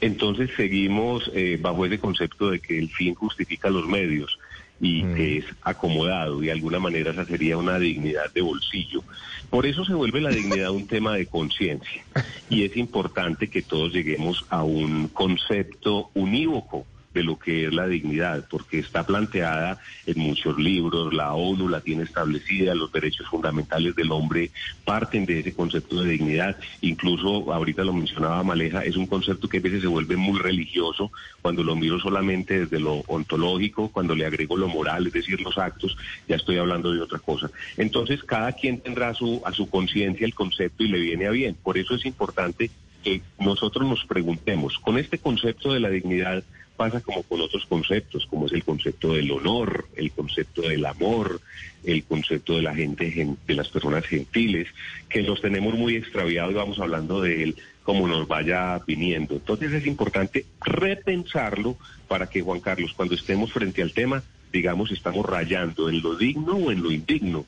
Entonces seguimos eh, bajo ese concepto de que el fin justifica los medios y mm. que es acomodado y de alguna manera esa sería una dignidad de bolsillo. Por eso se vuelve la dignidad un tema de conciencia y es importante que todos lleguemos a un concepto unívoco de lo que es la dignidad, porque está planteada en muchos libros, la ONU la tiene establecida, los derechos fundamentales del hombre parten de ese concepto de dignidad, incluso ahorita lo mencionaba Maleja, es un concepto que a veces se vuelve muy religioso cuando lo miro solamente desde lo ontológico, cuando le agrego lo moral, es decir, los actos, ya estoy hablando de otra cosa. Entonces, cada quien tendrá su, a su conciencia el concepto y le viene a bien. Por eso es importante que nosotros nos preguntemos, con este concepto de la dignidad, pasa como con otros conceptos, como es el concepto del honor, el concepto del amor, el concepto de la gente, de las personas gentiles, que los tenemos muy extraviados y vamos hablando de él como nos vaya viniendo. Entonces es importante repensarlo para que, Juan Carlos, cuando estemos frente al tema, digamos, estamos rayando en lo digno o en lo indigno.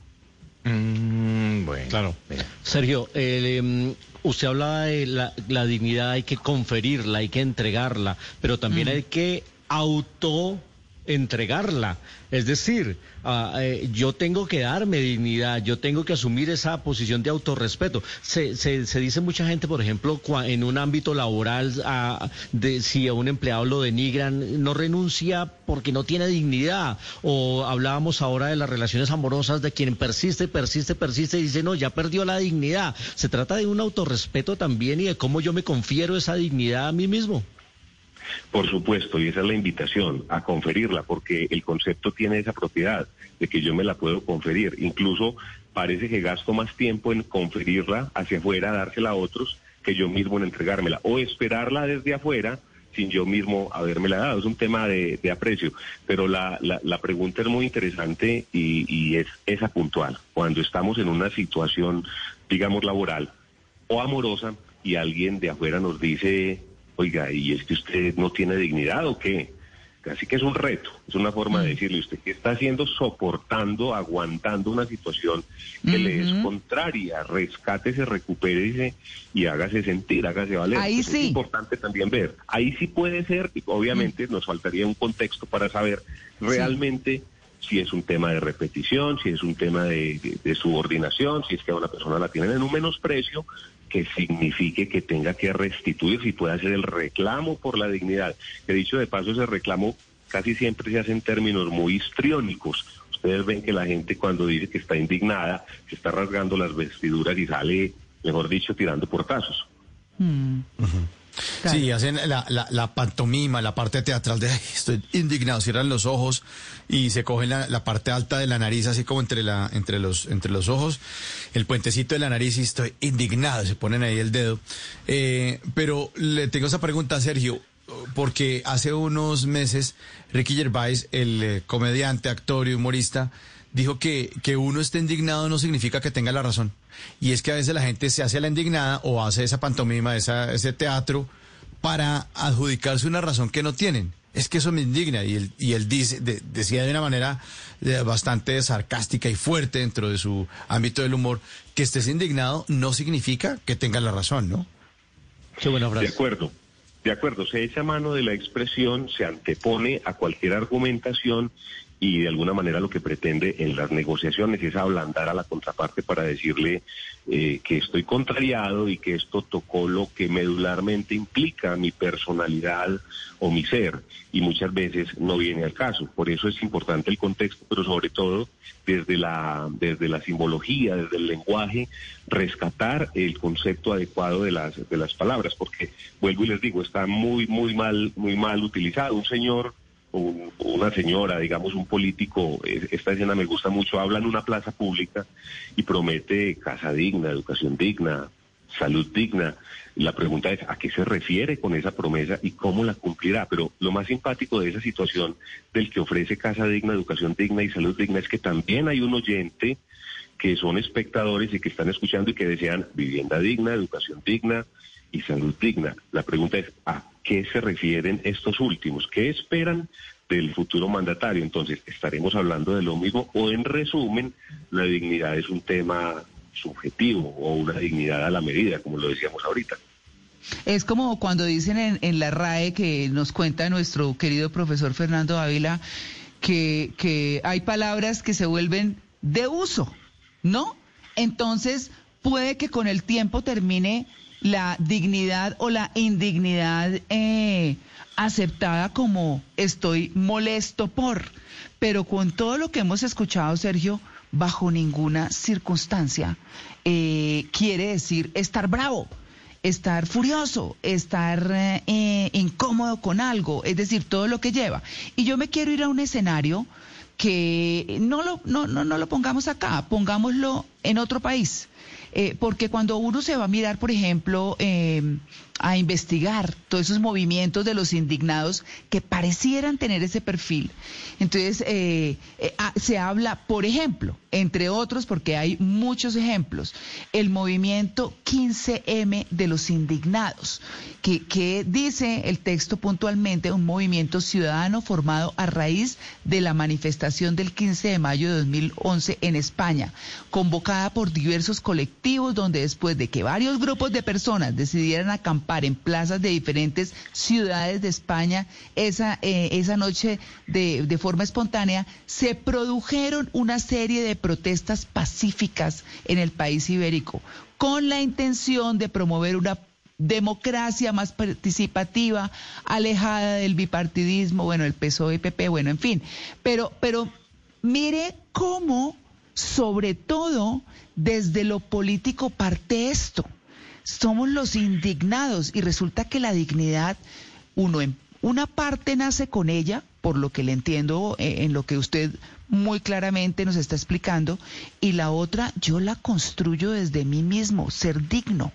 Mm, bueno, claro. Sergio, em, usted hablaba de la, dignidad, hay que conferirla, hay que entregarla, pero también hay que auto entregarla. Es decir, ah, eh, yo tengo que darme dignidad, yo tengo que asumir esa posición de autorrespeto. Se, se, dice mucha gente, por ejemplo, en un ámbito laboral, ah, de, si a un empleado lo denigran, no renuncia porque no tiene dignidad. O hablábamos ahora de las relaciones amorosas de quien persiste, persiste, persiste y dice, no, ya perdió la dignidad. Se trata de un autorrespeto también y de cómo yo me confiero esa dignidad a mí mismo. Por supuesto, y esa es la invitación, a conferirla, porque el concepto tiene esa propiedad de que yo me la puedo conferir. Incluso parece que gasto más tiempo en conferirla hacia afuera, dársela a otros, que yo mismo en entregármela, o esperarla desde afuera sin yo mismo habérmela dado. Es un tema de, aprecio, pero la, la, pregunta es muy interesante y, y es esa puntual. Cuando estamos en una situación, digamos, laboral o amorosa y alguien de afuera nos dice oiga, ¿y es que usted no tiene dignidad o qué? Así que es un reto, es una forma de mm. decirle, usted qué está haciendo soportando, aguantando una situación que le es contraria, rescátese, recupérese y hágase sentir, hágase valer. Ahí sí. Es importante también ver, ahí sí puede ser, obviamente mm. nos faltaría un contexto para saber realmente si es un tema de repetición, si es un tema de, subordinación, si es que a una persona la tienen en un menosprecio, que signifique que tenga que restituir, si puede hacer el reclamo por la dignidad. He dicho de paso, ese reclamo casi siempre se hace en términos muy histriónicos. Ustedes ven que la gente cuando dice que está indignada, se está rasgando las vestiduras y sale, mejor dicho, tirando portazos. Mm. Sí, hacen la, pantomima, la parte teatral de estoy indignado, cierran los ojos y se cogen la, parte alta de la nariz, así como entre, la, entre, los, entre los ojos, el puentecito de la nariz y estoy indignado, se ponen ahí el dedo. Eh, pero le tengo esa pregunta a Sergio, porque hace unos meses Ricky Gervais, el eh, comediante, actor y humorista, dijo que, que uno esté indignado no significa que tenga la razón. Y es que a veces la gente se hace la indignada o hace esa pantomima, esa, ese teatro, para adjudicarse una razón que no tienen. Es que eso me indigna. Y él, y él dice, decía de una manera eh, bastante sarcástica y fuerte dentro de su ámbito del humor, que estés indignado no significa que tengas la razón, ¿no? Qué buena frase. De acuerdo. De acuerdo, se echa mano de la expresión, se antepone a cualquier argumentación y de alguna manera lo que pretende en las negociaciones es ablandar a la contraparte para decirle eh, que estoy contrariado y que esto tocó lo que medularmente implica mi personalidad o mi ser y muchas veces no viene al caso. Por eso es importante el contexto, pero sobre todo desde la, desde la simbología, desde el lenguaje, rescatar el concepto adecuado de las, de las palabras, porque vuelvo y les digo, está muy, muy mal, muy mal utilizado. Un señor una señora, digamos un político, esta escena me gusta mucho, habla en una plaza pública y promete casa digna, educación digna, salud digna. La pregunta es, ¿a qué se refiere con esa promesa y cómo la cumplirá? Pero lo más simpático de esa situación del que ofrece casa digna, educación digna y salud digna es que también hay un oyente que son espectadores y que están escuchando y que desean vivienda digna, educación digna y salud digna. La pregunta es, ¿a qué se refieren estos últimos? ¿Qué esperan del futuro mandatario? Entonces, ¿estaremos hablando de lo mismo o en resumen, la dignidad es un tema subjetivo o una dignidad a la medida, como lo decíamos ahorita? Es como cuando dicen en, en la RAE que nos cuenta nuestro querido profesor Fernando Ávila que, que hay palabras que se vuelven de uso, ¿no? Entonces, puede que con el tiempo termine la dignidad o la indignidad eh, aceptada como estoy molesto por. Pero con todo lo que hemos escuchado, Sergio, bajo ninguna circunstancia eh, quiere decir estar bravo, estar furioso, estar eh, incómodo con algo, es decir, todo lo que lleva. Y yo me quiero ir a un escenario que no lo, no, no, no lo pongamos acá, pongámoslo en otro país. Eh, porque cuando uno se va a mirar, por ejemplo, eh, a investigar todos esos movimientos de los indignados que parecieran tener ese perfil. Entonces, eh, eh, ah, se habla, por ejemplo, entre otros, porque hay muchos ejemplos, el movimiento 15M de los indignados, que, que dice el texto puntualmente, un movimiento ciudadano formado a raíz de la manifestación del 15 de mayo de 2011 en España, convocada por diversos colectivos donde después de que varios grupos de personas decidieran acampar en plazas de diferentes ciudades de España esa, eh, esa noche de, de forma espontánea, se produjeron una serie de protestas pacíficas en el país ibérico con la intención de promover una democracia más participativa, alejada del bipartidismo, bueno, el PSOE PP, bueno, en fin. Pero, pero mire cómo, sobre todo, desde lo político parte esto somos los indignados y resulta que la dignidad, uno en una parte nace con ella, por lo que le entiendo eh, en lo que usted muy claramente nos está explicando, y la otra yo la construyo desde mí mismo, ser digno.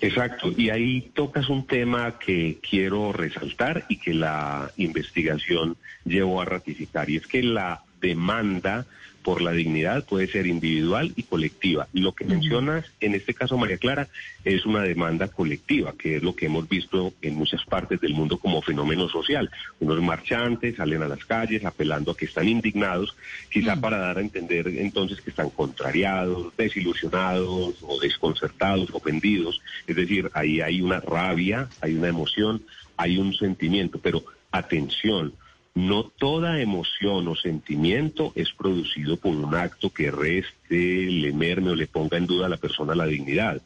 Exacto, y ahí tocas un tema que quiero resaltar y que la investigación llevó a ratificar, y es que la demanda por la dignidad puede ser individual y colectiva. Lo que mencionas en este caso, María Clara, es una demanda colectiva, que es lo que hemos visto en muchas partes del mundo como fenómeno social. Unos marchantes salen a las calles apelando a que están indignados, quizá para dar a entender entonces que están contrariados, desilusionados o desconcertados, ofendidos. Es decir, ahí hay una rabia, hay una emoción, hay un sentimiento, pero atención, no toda emoción o sentimiento es producido por un acto que reste, le merme o le ponga en duda a la persona la dignidad.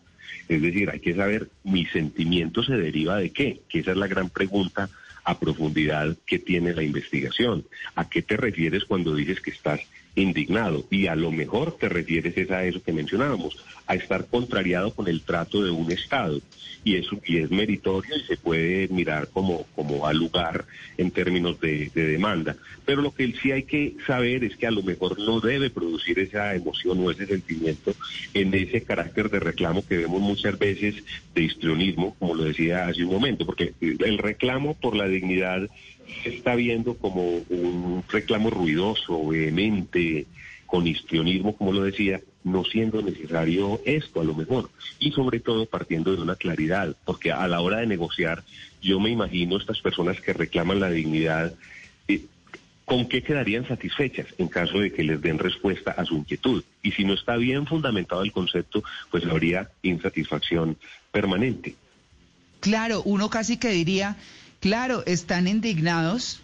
Es decir, hay que saber, mi sentimiento se deriva de qué, que esa es la gran pregunta a profundidad que tiene la investigación. ¿A qué te refieres cuando dices que estás indignado? Y a lo mejor te refieres es a eso que mencionábamos, a estar contrariado con el trato de un Estado y eso y es meritorio y se puede mirar como, como al lugar en términos de, demanda. Pero lo que sí hay que saber es que a lo mejor no debe producir esa emoción o ese sentimiento en ese carácter de reclamo que vemos muchas veces de histrionismo, como lo decía hace un momento, porque el reclamo por la dignidad está viendo como un reclamo ruidoso, vehemente, con histrionismo, como lo decía, no siendo necesario esto a lo mejor. Y sobre todo partiendo de una claridad, porque a la hora de negociar, yo me imagino estas personas que reclaman la dignidad, eh, ¿con qué quedarían satisfechas en caso de que les den respuesta a su inquietud? Y si no está bien fundamentado el concepto, pues habría insatisfacción permanente. Claro, uno casi que diría, claro, están indignados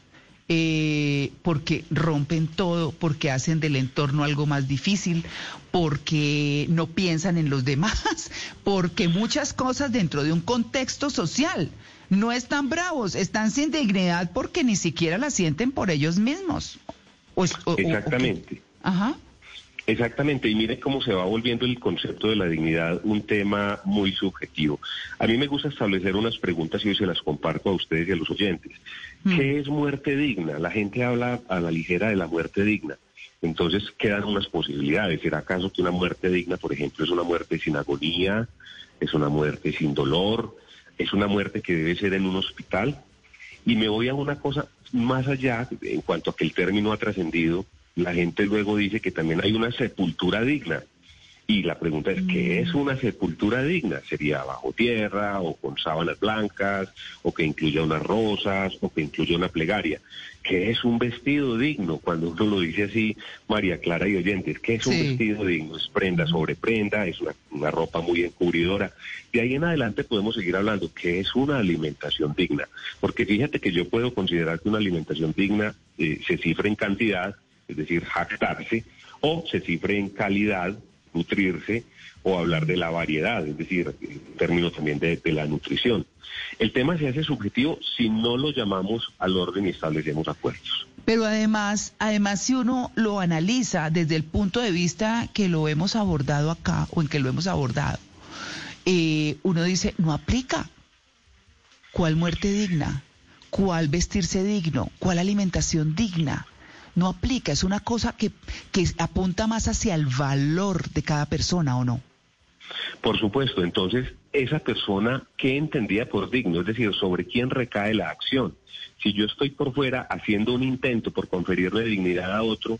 eh, porque rompen todo, porque hacen del entorno algo más difícil, porque no piensan en los demás, porque muchas cosas dentro de un contexto social no están bravos, están sin dignidad porque ni siquiera la sienten por ellos mismos. Exactamente. Ajá. Exactamente, y mire cómo se va volviendo el concepto de la dignidad un tema muy subjetivo. A mí me gusta establecer unas preguntas y hoy se las comparto a ustedes y a los oyentes. Mm. ¿Qué es muerte digna? La gente habla a la ligera de la muerte digna. Entonces quedan unas posibilidades. ¿Será acaso que una muerte digna, por ejemplo, es una muerte sin agonía, es una muerte sin dolor, es una muerte que debe ser en un hospital? Y me voy a una cosa más allá en cuanto a que el término ha trascendido la gente luego dice que también hay una sepultura digna. Y la pregunta es, ¿qué es una sepultura digna? ¿Sería bajo tierra o con sábanas blancas o que incluya unas rosas o que incluya una plegaria? ¿Qué es un vestido digno? Cuando uno lo dice así, María Clara y oyentes, ¿qué es un vestido digno? Es prenda sobre prenda, es una, ropa muy encubridora. De ahí en adelante podemos seguir hablando, ¿qué es una alimentación digna? Porque fíjate que yo puedo considerar que una alimentación digna eh, se cifra en cantidad, es decir, jactarse, o se cifre en calidad, nutrirse, o hablar de la variedad, es decir, en términos también de, la nutrición. El tema se hace subjetivo si no lo llamamos al orden y establecemos acuerdos. Pero además, además si uno lo analiza desde el punto de vista que lo hemos abordado acá o en que lo hemos abordado, eh, uno dice, no aplica. ¿Cuál muerte digna? ¿Cuál vestirse digno? ¿Cuál alimentación digna? No aplica, es una cosa que, que apunta más hacia el valor de cada persona, ¿o no? Por supuesto, entonces esa persona qué entendía por digno, es decir, sobre quién recae la acción. Si yo estoy por fuera haciendo un intento por conferirle dignidad a otro,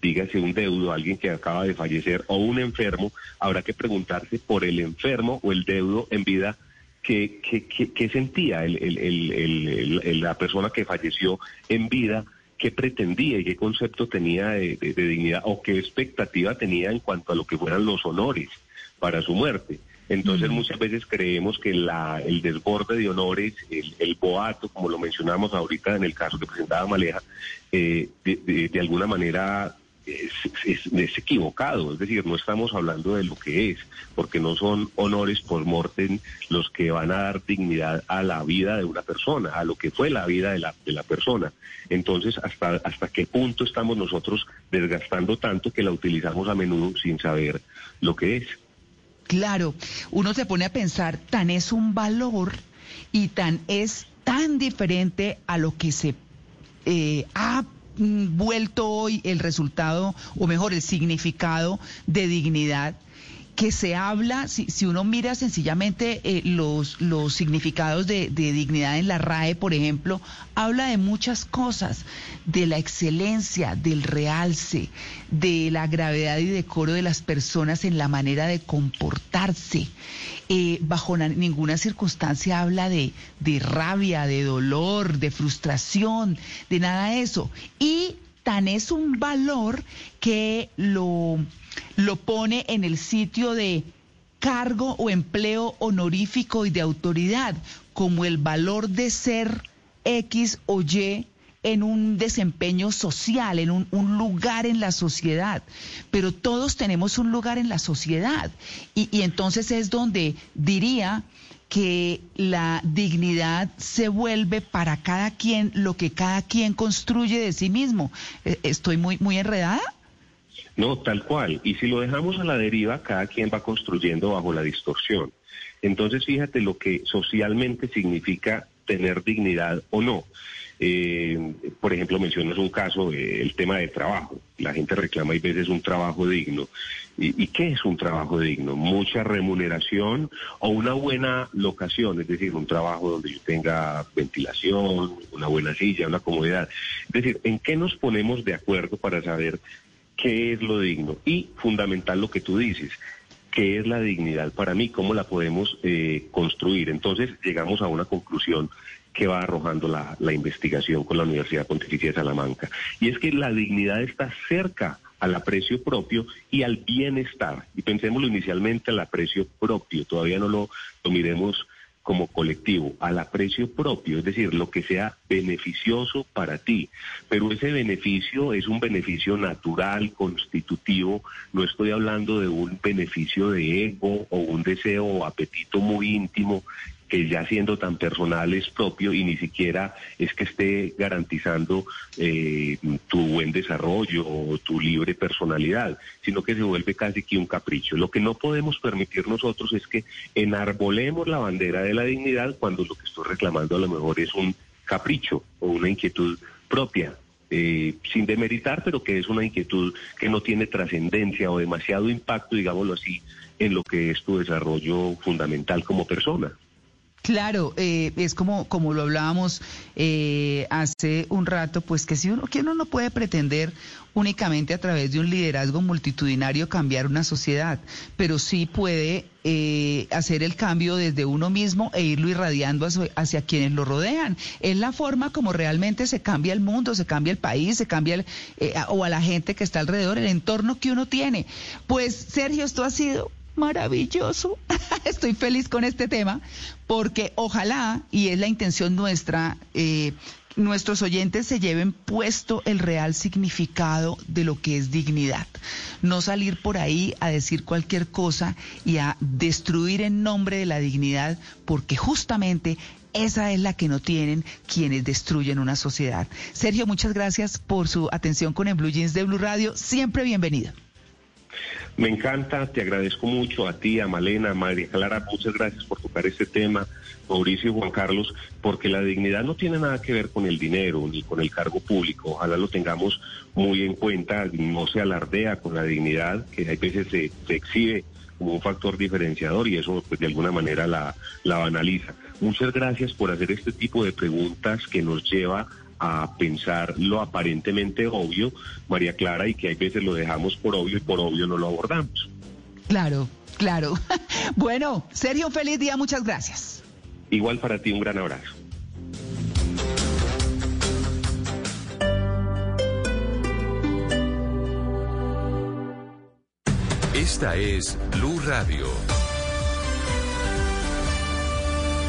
dígase un deudo, alguien que acaba de fallecer o un enfermo, habrá que preguntarse por el enfermo o el deudo en vida qué, sentía la persona que falleció en vida, qué pretendía y qué concepto tenía de, dignidad o qué expectativa tenía en cuanto a lo que fueran los honores para su muerte. Entonces muchas veces creemos que la, el desborde de honores, el, boato, como lo mencionamos ahorita en el caso que presentaba Maleja, eh, de, alguna manera es, equivocado, es decir, no estamos hablando de lo que es, porque no son honores por mortem los que van a dar dignidad a la vida de una persona, a lo que fue la vida de la, de la persona. Entonces, ¿hasta, ¿hasta qué punto estamos nosotros desgastando tanto que la utilizamos a menudo sin saber lo que es? Claro, uno se pone a pensar, tan es un valor y tan es tan diferente a lo que se eh, ha vuelto hoy el resultado, o mejor, el significado de dignidad que se habla, si, si uno mira sencillamente eh, los, los significados de, de, dignidad en la RAE, por ejemplo, habla de muchas cosas, de la excelencia, del realce, de la gravedad y decoro de las personas en la manera de comportarse. Bajo ninguna circunstancia habla de, de rabia, de dolor, de frustración, de nada de eso. Y tan es un valor que lo lo pone en el sitio de cargo o empleo honorífico y de autoridad, como el valor de ser X o Y en un desempeño social, en un, lugar en la sociedad. Pero todos tenemos un lugar en la sociedad. Y, y entonces es donde diría que la dignidad se vuelve para cada quien lo que cada quien construye de sí mismo. Eh, ¿Estoy muy, muy enredada? No, tal cual. Y si lo dejamos a la deriva, cada quien va construyendo bajo la distorsión. Entonces, fíjate lo que socialmente significa tener dignidad o no. Eh, por ejemplo, mencionas un caso, el tema de trabajo. La gente reclama y veces un trabajo digno. ¿Y, ¿Y, qué es un trabajo digno? Mucha remuneración o una buena locación, es decir, un trabajo donde yo tenga ventilación, una buena silla, una comodidad. Es decir, ¿en qué nos ponemos de acuerdo para saber qué es lo digno y fundamental lo que tú dices, qué es la dignidad para mí, cómo la podemos eh, construir. Entonces llegamos a una conclusión que va arrojando la, la, investigación con la Universidad Pontificia de Salamanca. Y es que la dignidad está cerca al aprecio propio y al bienestar. Y pensémoslo inicialmente al aprecio propio, todavía no lo, lo miremos como colectivo, al aprecio propio, es decir, lo que sea beneficioso para ti. Pero ese beneficio es un beneficio natural, constitutivo, no estoy hablando de un beneficio de ego o un deseo o apetito muy íntimo que ya siendo tan personal es propio y ni siquiera es que esté garantizando eh, tu buen desarrollo o tu libre personalidad, sino que se vuelve casi que un capricho. Lo que no podemos permitir nosotros es que enarbolemos la bandera de la dignidad cuando lo que estoy reclamando a lo mejor es un capricho o una inquietud propia. Eh, sin demeritar, pero que es una inquietud que no tiene trascendencia o demasiado impacto, digámoslo así, en lo que es tu desarrollo fundamental como persona. Claro, eh, es como, como lo hablábamos eh, hace un rato, pues que si uno, que uno no puede pretender únicamente a través de un liderazgo multitudinario cambiar una sociedad, pero sí puede eh, hacer el cambio desde uno mismo e irlo irradiando hacia, quienes lo rodean. Es la forma como realmente se cambia el mundo, se cambia el país, se cambia el, o a la gente que está alrededor, el entorno que uno tiene. Pues Sergio, esto ha sido maravilloso. Estoy feliz con este tema porque ojalá, y es la intención nuestra, eh, nuestros oyentes se lleven puesto el real significado de lo que es dignidad. No salir por ahí a decir cualquier cosa y a destruir en nombre de la dignidad, porque justamente esa es la que no tienen quienes destruyen una sociedad. Sergio, muchas gracias por su atención con el Blue Jeans de Blue Radio. Siempre bienvenido. Me encanta, te agradezco mucho a ti, a Malena, a María Clara, muchas gracias por tocar este tema, Mauricio y Juan Carlos, porque la dignidad no tiene nada que ver con el dinero ni con el cargo público, ojalá lo tengamos muy en cuenta, no se alardea con la dignidad, que hay veces se, exhibe como un factor diferenciador y eso pues de alguna manera la, la banaliza. Muchas gracias por hacer este tipo de preguntas que nos lleva a pensar lo aparentemente obvio, María Clara, y que hay veces lo dejamos por obvio y por obvio no lo abordamos. Claro, claro. bueno, Sergio, un feliz día, muchas gracias. Igual para ti, un gran abrazo. Esta es Blue Radio.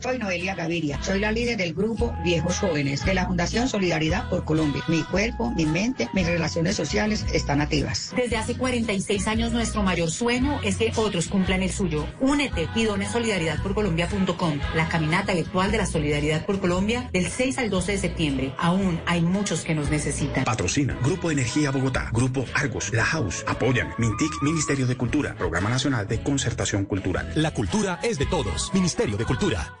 Soy Noelia Gaviria, soy la líder del grupo Viejos Jóvenes de la Fundación Solidaridad por Colombia. Mi cuerpo, mi mente, mis relaciones sociales están activas. Desde hace 46 años nuestro mayor sueño es que otros cumplan el suyo. Únete y dona solidaridadporcolombia.com, la caminata virtual de la Solidaridad por Colombia del 6 al 12 de septiembre. Aún hay muchos que nos necesitan. Patrocina Grupo Energía Bogotá, Grupo Argos, La House, apoyan Mintic, Ministerio de Cultura, Programa Nacional de Concertación Cultural. La cultura es de todos, Ministerio de Cultura.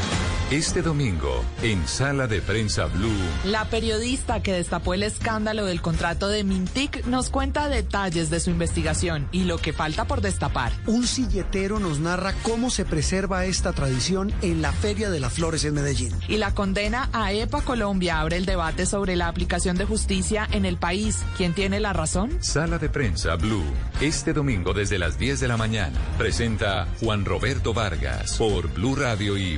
Este domingo, en Sala de Prensa Blue. La periodista que destapó el escándalo del contrato de Mintic nos cuenta detalles de su investigación y lo que falta por destapar. Un silletero nos narra cómo se preserva esta tradición en la Feria de las Flores en Medellín. Y la condena a EPA Colombia abre el debate sobre la aplicación de justicia en el país. ¿Quién tiene la razón? Sala de Prensa Blue. Este domingo desde las 10 de la mañana. Presenta Juan Roberto Vargas por Blue Radio y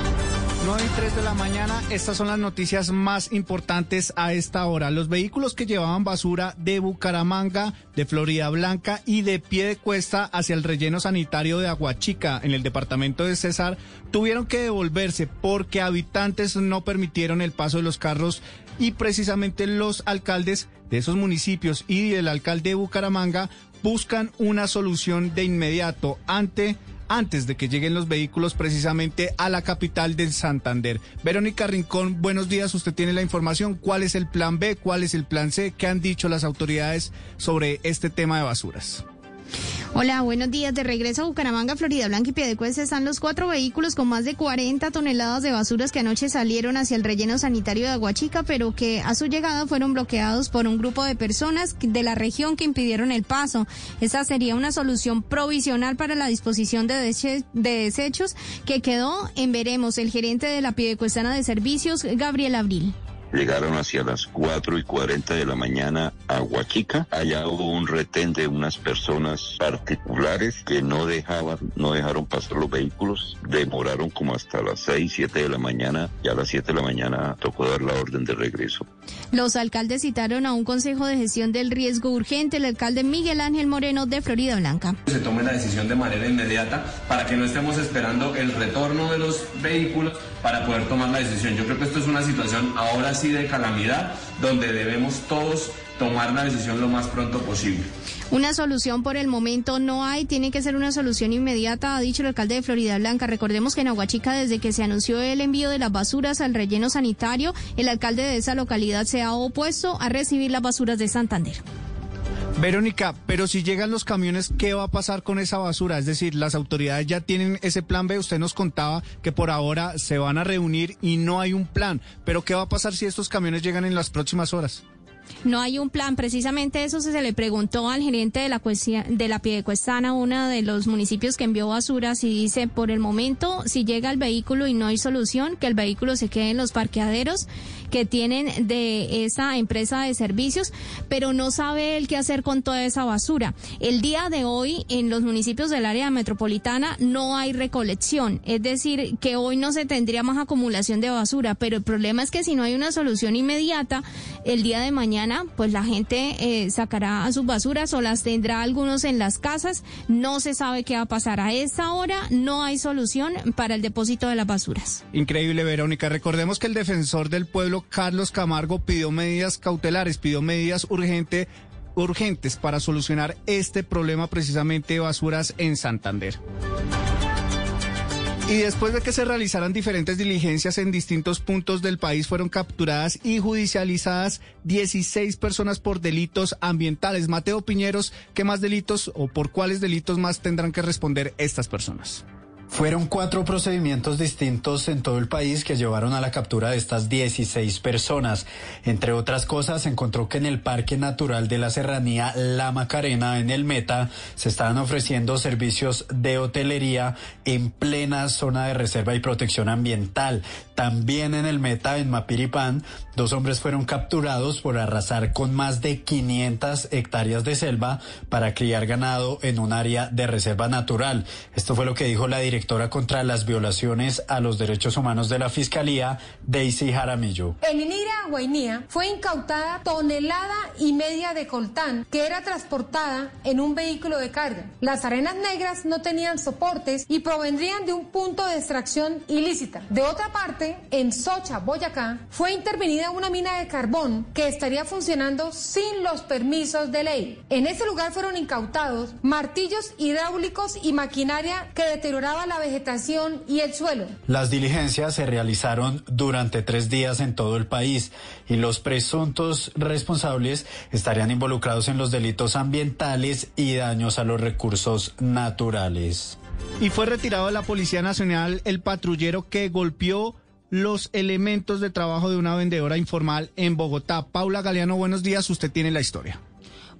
9 y 3 de la mañana, estas son las noticias más importantes a esta hora. Los vehículos que llevaban basura de Bucaramanga, de Florida Blanca y de pie de cuesta hacia el relleno sanitario de Aguachica, en el departamento de Cesar, tuvieron que devolverse porque habitantes no permitieron el paso de los carros y precisamente los alcaldes de esos municipios y el alcalde de Bucaramanga buscan una solución de inmediato ante antes de que lleguen los vehículos precisamente a la capital del Santander. Verónica Rincón, buenos días. Usted tiene la información. ¿Cuál es el plan B? ¿Cuál es el plan C? ¿Qué han dicho las autoridades sobre este tema de basuras? Hola, buenos días. De regreso a Bucaramanga, Florida Blanca y Piedecuesta están los cuatro vehículos con más de 40 toneladas de basuras que anoche salieron hacia el relleno sanitario de Aguachica, pero que a su llegada fueron bloqueados por un grupo de personas de la región que impidieron el paso. Esta sería una solución provisional para la disposición de, desechos que quedó en veremos el gerente de la Piedecuestana de Servicios, Gabriel Abril. Llegaron hacia las 4 y 40 de la mañana a Huachica. Allá hubo un retén de unas personas particulares que no dejaban, no dejaron pasar los vehículos. Demoraron como hasta las 6, 7 de la mañana y a las 7 de la mañana tocó dar la orden de regreso. Los alcaldes citaron a un consejo de gestión del riesgo urgente, el alcalde Miguel Ángel Moreno de Florida Blanca. Se tome la decisión de manera inmediata para que no estemos esperando el retorno de los vehículos para poder tomar la decisión. Yo creo que esto es una situación ahora sí de calamidad donde debemos todos tomar la decisión lo más pronto posible. Una solución por el momento no hay, tiene que ser una solución inmediata, ha dicho el alcalde de Florida Blanca. Recordemos que en Aguachica, desde que se anunció el envío de las basuras al relleno sanitario, el alcalde de esa localidad se ha opuesto a recibir las basuras de Santander. Verónica, pero si llegan los camiones, ¿qué va a pasar con esa basura? Es decir, las autoridades ya tienen ese plan B. Usted nos contaba que por ahora se van a reunir y no hay un plan. Pero ¿qué va a pasar si estos camiones llegan en las próximas horas? No hay un plan. Precisamente eso se le preguntó al gerente de la, de la Piedecuestana, uno de los municipios que envió basuras, y dice, por el momento, si llega el vehículo y no hay solución, que el vehículo se quede en los parqueaderos que tienen de esa empresa de servicios, pero no sabe él qué hacer con toda esa basura. El día de hoy, en los municipios del área metropolitana, no hay recolección. Es decir, que hoy no se tendría más acumulación de basura, pero el problema es que si no hay una solución inmediata, el día de mañana pues la gente eh, sacará sus basuras o las tendrá algunos en las casas. No se sabe qué va a pasar. A esta hora no hay solución para el depósito de las basuras. Increíble, Verónica. Recordemos que el defensor del pueblo, Carlos Camargo, pidió medidas cautelares, pidió medidas urgentes urgentes para solucionar este problema precisamente de basuras en Santander. Y después de que se realizaran diferentes diligencias en distintos puntos del país, fueron capturadas y judicializadas 16 personas por delitos ambientales. Mateo Piñeros, ¿qué más delitos o por cuáles delitos más tendrán que responder estas personas? Fueron cuatro procedimientos distintos en todo el país que llevaron a la captura de estas 16 personas. Entre otras cosas, se encontró que en el Parque Natural de la Serranía La Macarena, en el Meta, se estaban ofreciendo servicios de hotelería en plena zona de reserva y protección ambiental. También en el Meta, en Mapiripán, dos hombres fueron capturados por arrasar con más de 500 hectáreas de selva para criar ganado en un área de reserva natural. Esto fue lo que dijo la directora directora contra las violaciones a los derechos humanos de la Fiscalía, Daisy Jaramillo. En Inira, Guainía, fue incautada tonelada y media de coltán que era transportada en un vehículo de carga. Las arenas negras no tenían soportes y provendrían de un punto de extracción ilícita. De otra parte, en Socha, Boyacá, fue intervenida una mina de carbón que estaría funcionando sin los permisos de ley. En ese lugar fueron incautados martillos hidráulicos y maquinaria que deterioraban la vegetación y el suelo. Las diligencias se realizaron durante tres días en todo el país y los presuntos responsables estarían involucrados en los delitos ambientales y daños a los recursos naturales. Y fue retirado de la Policía Nacional el patrullero que golpeó los elementos de trabajo de una vendedora informal en Bogotá. Paula Galeano, buenos días, usted tiene la historia.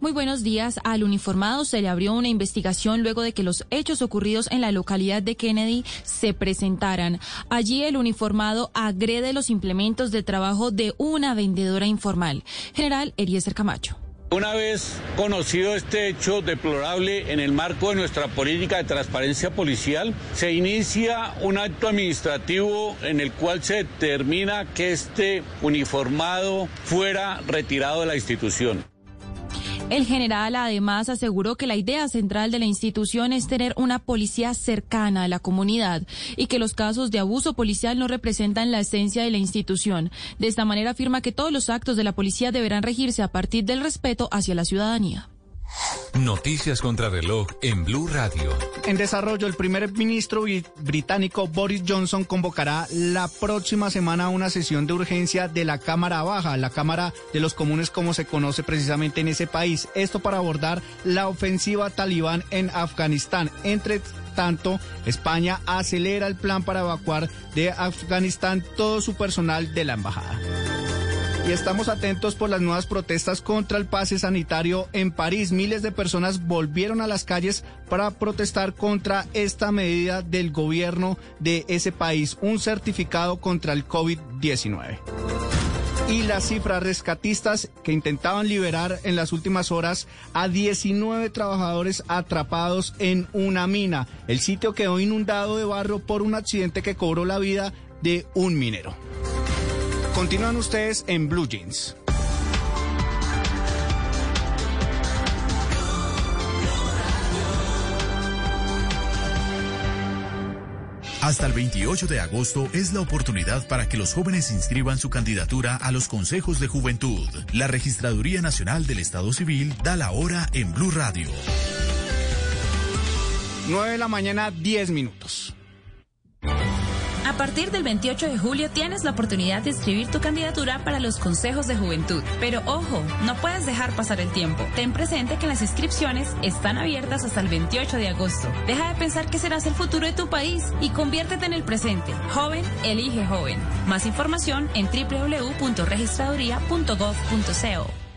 Muy buenos días. Al uniformado se le abrió una investigación luego de que los hechos ocurridos en la localidad de Kennedy se presentaran. Allí el uniformado agrede los implementos de trabajo de una vendedora informal. General Eliezer Camacho. Una vez conocido este hecho deplorable en el marco de nuestra política de transparencia policial, se inicia un acto administrativo en el cual se determina que este uniformado fuera retirado de la institución. El general además aseguró que la idea central de la institución es tener una policía cercana a la comunidad y que los casos de abuso policial no representan la esencia de la institución. De esta manera afirma que todos los actos de la policía deberán regirse a partir del respeto hacia la ciudadanía. Noticias contra reloj en Blue Radio. En desarrollo, el primer ministro británico Boris Johnson convocará la próxima semana una sesión de urgencia de la Cámara Baja, la Cámara de los Comunes como se conoce precisamente en ese país. Esto para abordar la ofensiva talibán en Afganistán. Entre tanto, España acelera el plan para evacuar de Afganistán todo su personal de la embajada. Y estamos atentos por las nuevas protestas contra el pase sanitario en París. Miles de personas volvieron a las calles para protestar contra esta medida del gobierno de ese país, un certificado contra el COVID-19 y las cifras rescatistas que intentaban liberar en las últimas horas a 19 trabajadores atrapados en una mina. El sitio quedó inundado de barro por un accidente que cobró la vida de un minero. Continúan ustedes en Blue Jeans. Hasta el 28 de agosto es la oportunidad para que los jóvenes inscriban su candidatura a los consejos de juventud. La Registraduría Nacional del Estado Civil da la hora en Blue Radio. 9 de la mañana, 10 minutos. A partir del 28 de julio tienes la oportunidad de inscribir tu candidatura para los consejos de juventud. Pero ojo, no puedes dejar pasar el tiempo. Ten presente que las inscripciones están abiertas hasta el 28 de agosto. Deja de pensar que serás el futuro de tu país y conviértete en el presente. Joven, elige joven. Más información en www.registraduría.gov.co.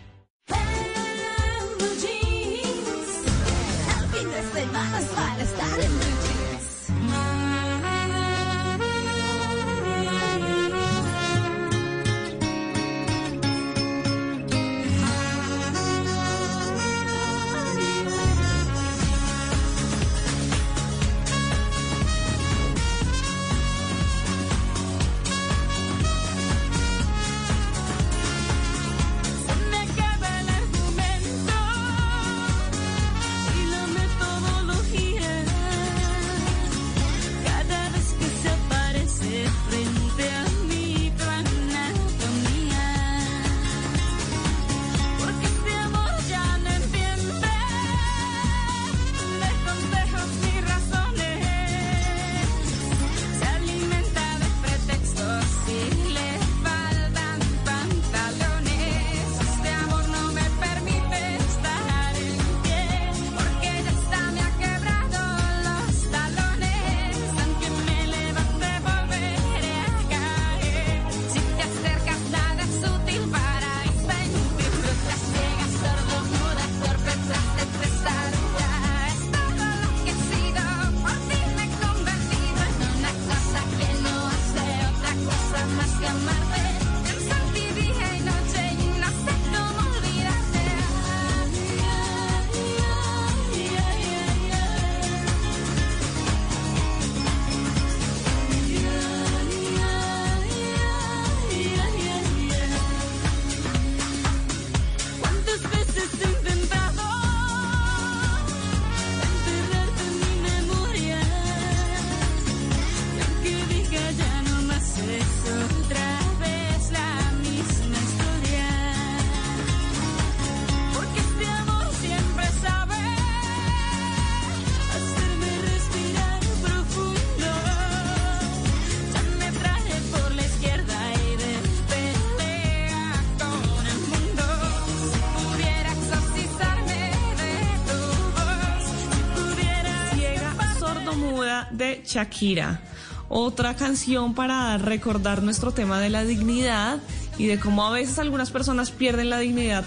Shakira. Otra canción para recordar nuestro tema de la dignidad y de cómo a veces algunas personas pierden la dignidad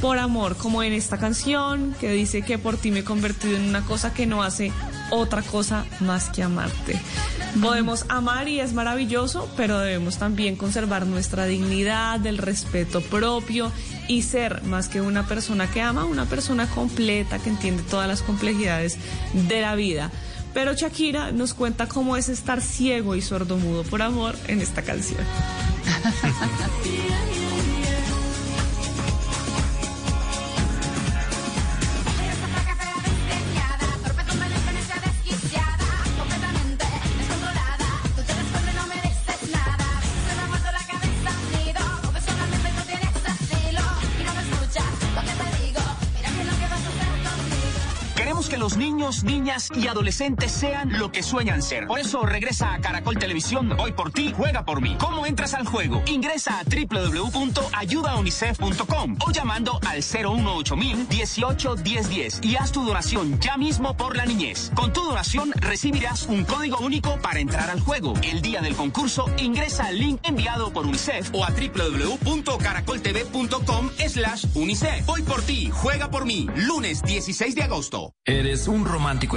por amor, como en esta canción que dice que por ti me he convertido en una cosa que no hace otra cosa más que amarte. Podemos amar y es maravilloso, pero debemos también conservar nuestra dignidad, el respeto propio y ser más que una persona que ama, una persona completa que entiende todas las complejidades de la vida. Pero Shakira nos cuenta cómo es estar ciego y sordomudo por amor en esta canción. y adolescentes sean lo que sueñan ser. Por eso regresa a Caracol Televisión Hoy por ti, juega por mí. ¿Cómo entras al juego? Ingresa a www.ayudaunicef.com o llamando al 018 18 1010 y haz tu donación ya mismo por la niñez. Con tu donación recibirás un código único para entrar al juego. El día del concurso ingresa al link enviado por UNICEF o a www.caracoltv.com slash UNICEF. Hoy por ti, juega por mí. Lunes 16 de agosto. Eres un romántico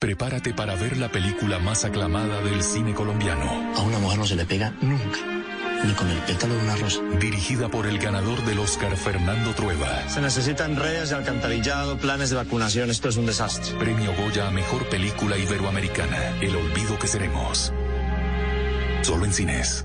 Prepárate para ver la película más aclamada del cine colombiano. A una mujer no se le pega nunca, ni con el pétalo de una rosa. Dirigida por el ganador del Oscar, Fernando Trueba. Se necesitan redes de alcantarillado, planes de vacunación. Esto es un desastre. Premio Goya a Mejor Película Iberoamericana. El olvido que seremos. Solo en cines.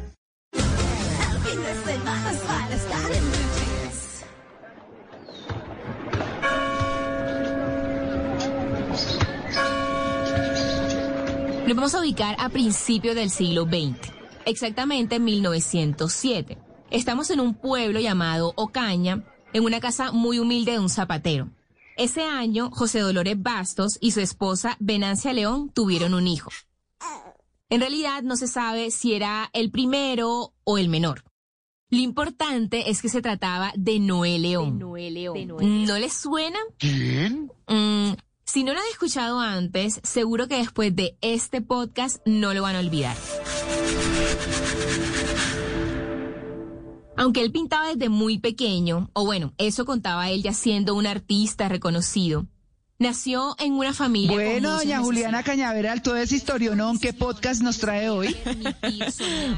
Nos vamos a ubicar a principios del siglo XX, exactamente en 1907. Estamos en un pueblo llamado Ocaña, en una casa muy humilde de un zapatero. Ese año, José Dolores Bastos y su esposa Venancia León tuvieron un hijo. En realidad no se sabe si era el primero o el menor. Lo importante es que se trataba de Noé León. ¿No les suena? ¿Quién? Mm, si no lo han escuchado antes, seguro que después de este podcast no lo van a olvidar. Aunque él pintaba desde muy pequeño, o bueno, eso contaba él ya siendo un artista reconocido, nació en una familia. Bueno, doña Juliana. Cañaveral, todo ese historionón, ¿qué podcast nos trae hoy?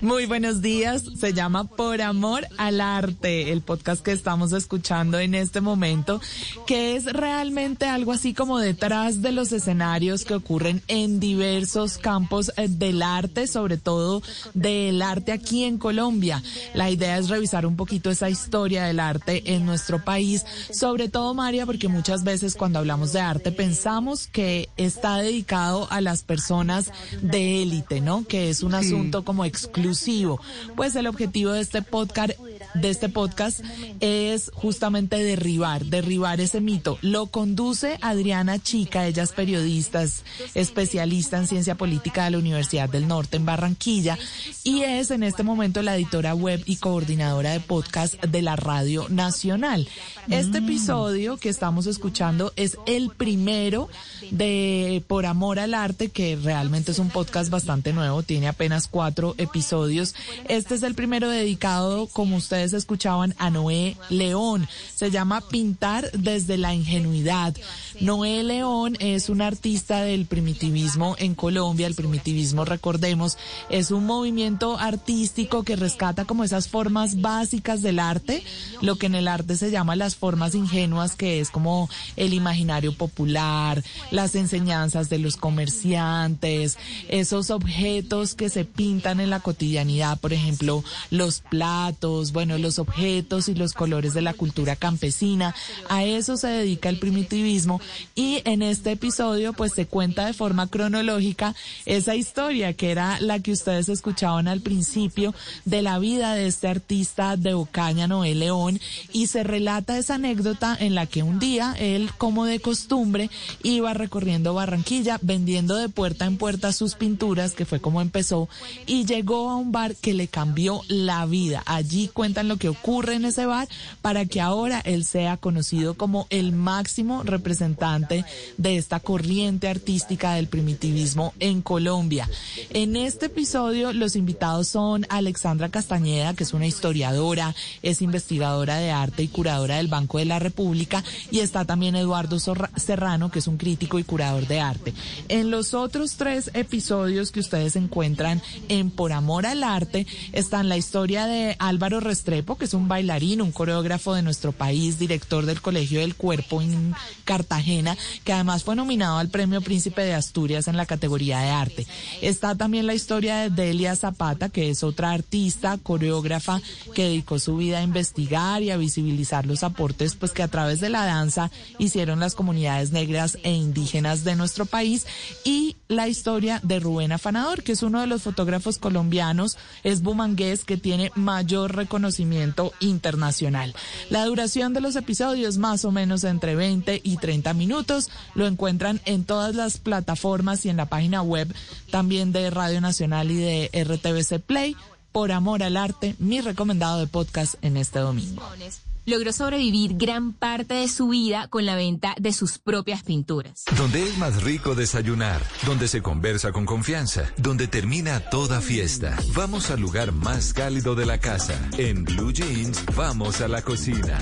Muy buenos días. Se llama Por Amor al Arte, el podcast que estamos escuchando en este momento, que es realmente algo así como detrás de los escenarios que ocurren en diversos campos eh, del arte, sobre todo del arte aquí en Colombia. La idea es revisar un poquito esa historia del arte en nuestro país, sobre todo María, porque muchas veces cuando hablamos de arte pensamos que está dedicado a las personas de élite, ¿no? Que es un Sí. asunto como exclusivo. Pues el objetivo de este podcast de este podcast es justamente derribar, derribar ese mito. Lo conduce Adriana Chica, ella es periodista, es especialista en ciencia política de la Universidad del Norte en Barranquilla y es en este momento la editora web y coordinadora de podcast de la Radio Nacional. Este episodio que estamos escuchando es el primero de Por Amor al Arte, que realmente es un podcast bastante nuevo, tiene apenas cuatro episodios. Este es el primero dedicado, como ustedes escuchaban, a Noé León. Se llama Pintar desde la ingenuidad. Noé León es un artista del primitivismo en Colombia. El primitivismo, recordemos, es un movimiento artístico que rescata como esas formas básicas del arte, lo que en el arte se llama las formas ingenuas, que es como el imaginario popular, las enseñanzas de los comerciantes, esos objetos que se pintan en la cotidianidad, por ejemplo, los platos, bueno, los objetos y los colores de la cultura campesina. A eso se dedica el primitivismo y en este episodio pues se cuenta de forma cronológica esa historia que era la que ustedes escuchaban al principio de la vida de este artista de Ocaña, Noel León, y se relata esa anécdota en la que un día él, como de costumbre, iba recorriendo Barranquilla vendiendo de puerta en puerta sus pinturas, que fue como empezó, y llegó a un bar que le cambió la vida. Allí lo que ocurre en ese bar para que ahora él sea conocido como el máximo representante de esta corriente artística del primitivismo en Colombia. En este episodio los invitados son Alexandra Castañeda, que es una historiadora, es investigadora de arte y curadora del Banco de la República, y está también Eduardo Serrano, que es un crítico y curador de arte. En los otros tres episodios que ustedes encuentran en Por Amor al Arte están la historia de Álvaro Restrepo, que es un bailarín, un coreógrafo de nuestro país, director del Colegio del Cuerpo en Cartagena, que además fue nominado al Premio Príncipe de Asturias en la categoría de arte. Está también la historia de Delia Zapata, que es otra artista, coreógrafa, que dedicó su vida a investigar y a visibilizar los aportes pues que a través de la danza hicieron las comunidades negras e indígenas de nuestro país y la historia de Rubén Afanador, que es uno de los fotógrafos colombianos, es bumangués que tiene mayor reconocimiento internacional. La duración de los episodios más o menos entre 20 y 30 minutos. Lo encuentran en todas las plataformas y en la página web también de Radio Nacional y de RTBC Play. Por amor al arte, mi recomendado de podcast en este domingo logró sobrevivir gran parte de su vida con la venta de sus propias pinturas. Donde es más rico desayunar, donde se conversa con confianza, donde termina toda fiesta. Vamos al lugar más cálido de la casa. En Blue Jeans, vamos a la cocina.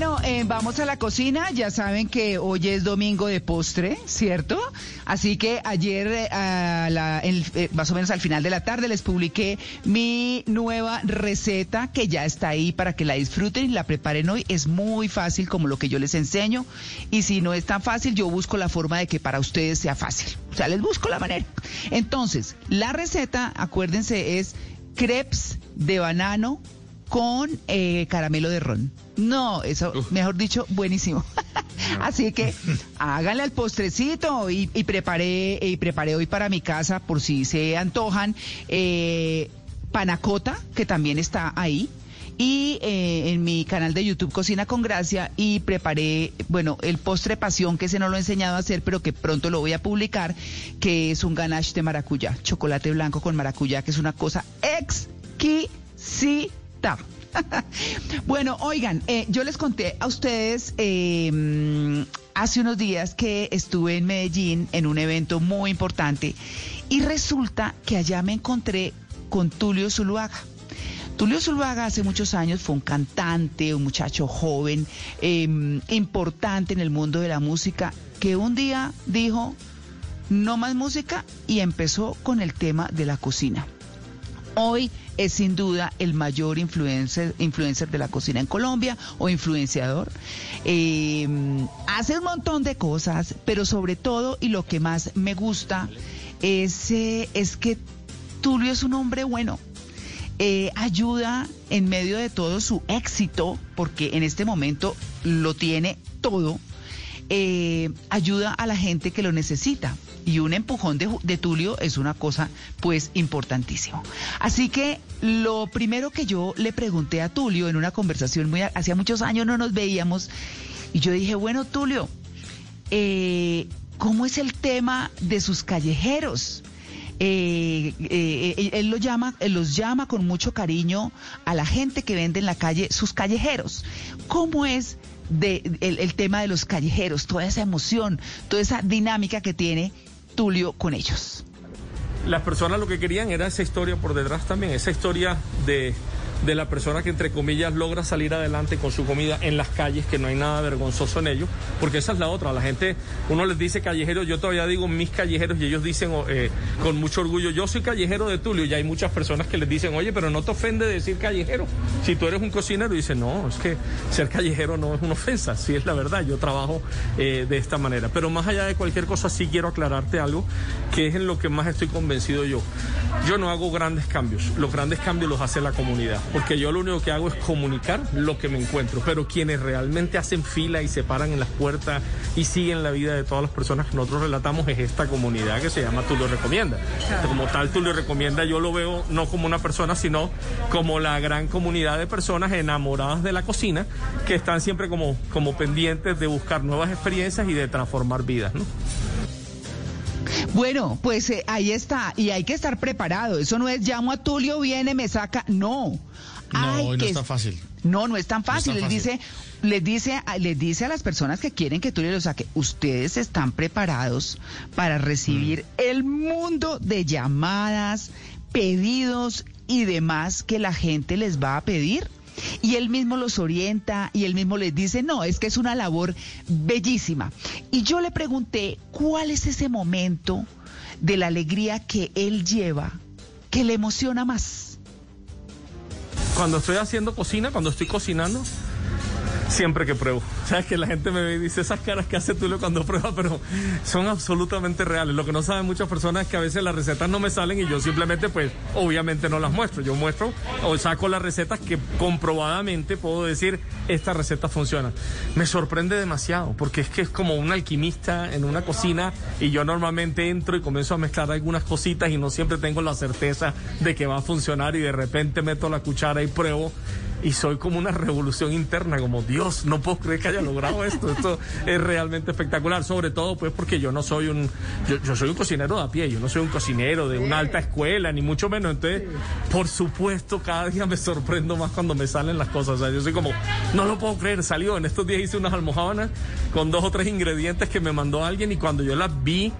Bueno, eh, vamos a la cocina. Ya saben que hoy es domingo de postre, ¿cierto? Así que ayer, eh, eh, más o menos al final de la tarde, les publiqué mi nueva receta que ya está ahí para que la disfruten y la preparen hoy. Es muy fácil como lo que yo les enseño. Y si no es tan fácil, yo busco la forma de que para ustedes sea fácil. O sea, les busco la manera. Entonces, la receta, acuérdense, es crepes de banano con caramelo de ron. No, eso, mejor dicho, buenísimo. Así que háganle al postrecito y, preparé y preparé hoy para mi casa por si se antojan eh, panacota que también está ahí y eh, en mi canal de YouTube Cocina con Gracia y preparé, bueno, el postre pasión que ese no lo he enseñado a hacer, pero que pronto lo voy a publicar, que es un ganache de maracuyá, chocolate blanco con maracuyá, que es una cosa exquisita bueno, oigan, eh, yo les conté a ustedes em, hace unos días que estuve en Medellín en un evento muy importante y resulta que allá me encontré con Tulio Zuluaga. Tulio Zuluaga hace muchos años fue un cantante, un muchacho joven, em, importante en el mundo de la música, que un día dijo, no más música y empezó con el tema de la cocina. Hoy es sin duda el mayor influencer, de la cocina en Colombia o influenciador. Eh, hace un montón de cosas, pero sobre todo y lo que más me gusta es, eh, es que Tulio es un hombre bueno. Eh, ayuda en medio de todo su éxito, porque en este momento lo tiene todo, ayuda a la gente que lo necesita y un empujón de, Tulio es una cosa pues importantísimo. Así que lo primero que yo le pregunté a Tulio en una conversación muy hacía muchos años no nos veíamos y yo dije, bueno Tulio, eh, ¿cómo es el tema de sus callejeros? Eh, eh, él lo llama, él los llama con mucho cariño a la gente que vende en la calle sus callejeros. ¿Cómo es de, el tema de los callejeros, toda esa emoción, toda esa dinámica que tiene Tulio con ellos. Las personas lo que querían era esa historia por detrás también, esa historia de de la persona que entre comillas logra salir adelante con su comida en las calles, que no hay nada vergonzoso en ello, porque esa es la otra, la gente, uno les dice callejeros, yo todavía digo mis callejeros y ellos dicen eh, con mucho orgullo, yo soy callejero de Tulio y hay muchas personas que les dicen, oye, pero no te ofende decir callejero, si tú eres un cocinero y dice, no, es que ser callejero no es una ofensa, sí es la verdad, yo trabajo eh, de esta manera, pero más allá de cualquier cosa sí quiero aclararte algo, que es en lo que más estoy convencido yo. Yo no hago grandes cambios, los grandes cambios los hace la comunidad, porque yo lo único que hago es comunicar lo que me encuentro, pero quienes realmente hacen fila y se paran en las puertas y siguen la vida de todas las personas que nosotros relatamos es esta comunidad que se llama Tú lo recomienda. Como tal, Tú lo recomienda, yo lo veo no como una persona, sino como la gran comunidad de personas enamoradas de la cocina que están siempre como, como pendientes de buscar nuevas experiencias y de transformar vidas. ¿no? Bueno, pues eh, ahí está, y hay que estar preparado. Eso no es llamo a Tulio, viene, me saca. No. No, no es tan fácil. No, no es tan fácil. Él dice, les dice, les dice a las personas que quieren que Tulio lo saque, ustedes están preparados para recibir mm. el mundo de llamadas, pedidos y demás que la gente les va a pedir. Y él mismo los orienta y él mismo les dice, no, es que es una labor bellísima. Y yo le pregunté, ¿cuál es ese momento de la alegría que él lleva que le emociona más? Cuando estoy haciendo cocina, cuando estoy cocinando, siempre que pruebo. Sabes que la gente me dice esas caras que hace Tulio cuando prueba, pero son absolutamente reales. Lo que no saben muchas personas es que a veces las recetas no me salen y yo simplemente, pues, obviamente no las muestro. Yo muestro o saco las recetas que comprobadamente puedo decir, esta receta funciona. Me sorprende demasiado porque es que es como un alquimista en una cocina y yo normalmente entro y comienzo a mezclar algunas cositas y no siempre tengo la certeza de que va a funcionar y de repente meto la cuchara y pruebo y soy como una revolución interna, como Dios, no puedo creer que haya logrado esto. Esto es realmente espectacular, sobre todo pues porque yo no soy un, yo, soy un cocinero de a pie, yo no soy un cocinero de una alta escuela, ni mucho menos. Entonces, por supuesto, cada día me sorprendo más cuando me salen las cosas. Yo soy como, no lo puedo creer, salió. En estos días hice unas almohábanas con dos o tres ingredientes que me mandó alguien y cuando yo las vi,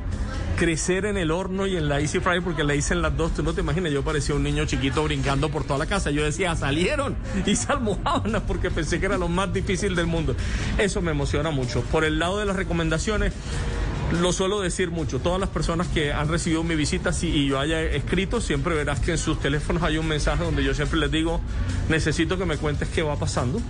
crecer en el horno y en la Easy Fry porque la hice en las dos. Tú no te imaginas, yo parecía un niño chiquito brincando por toda la casa. Yo decía, salieron y se almohábanas porque pensé que era lo más difícil del mundo. Eso me emociona mucho. Por el lado de las recomendaciones, lo suelo decir mucho. Todas las personas que han recibido mi visita si, y yo haya escrito, siempre verás que en sus teléfonos hay un mensaje donde yo siempre les digo, necesito que me cuentes qué va pasando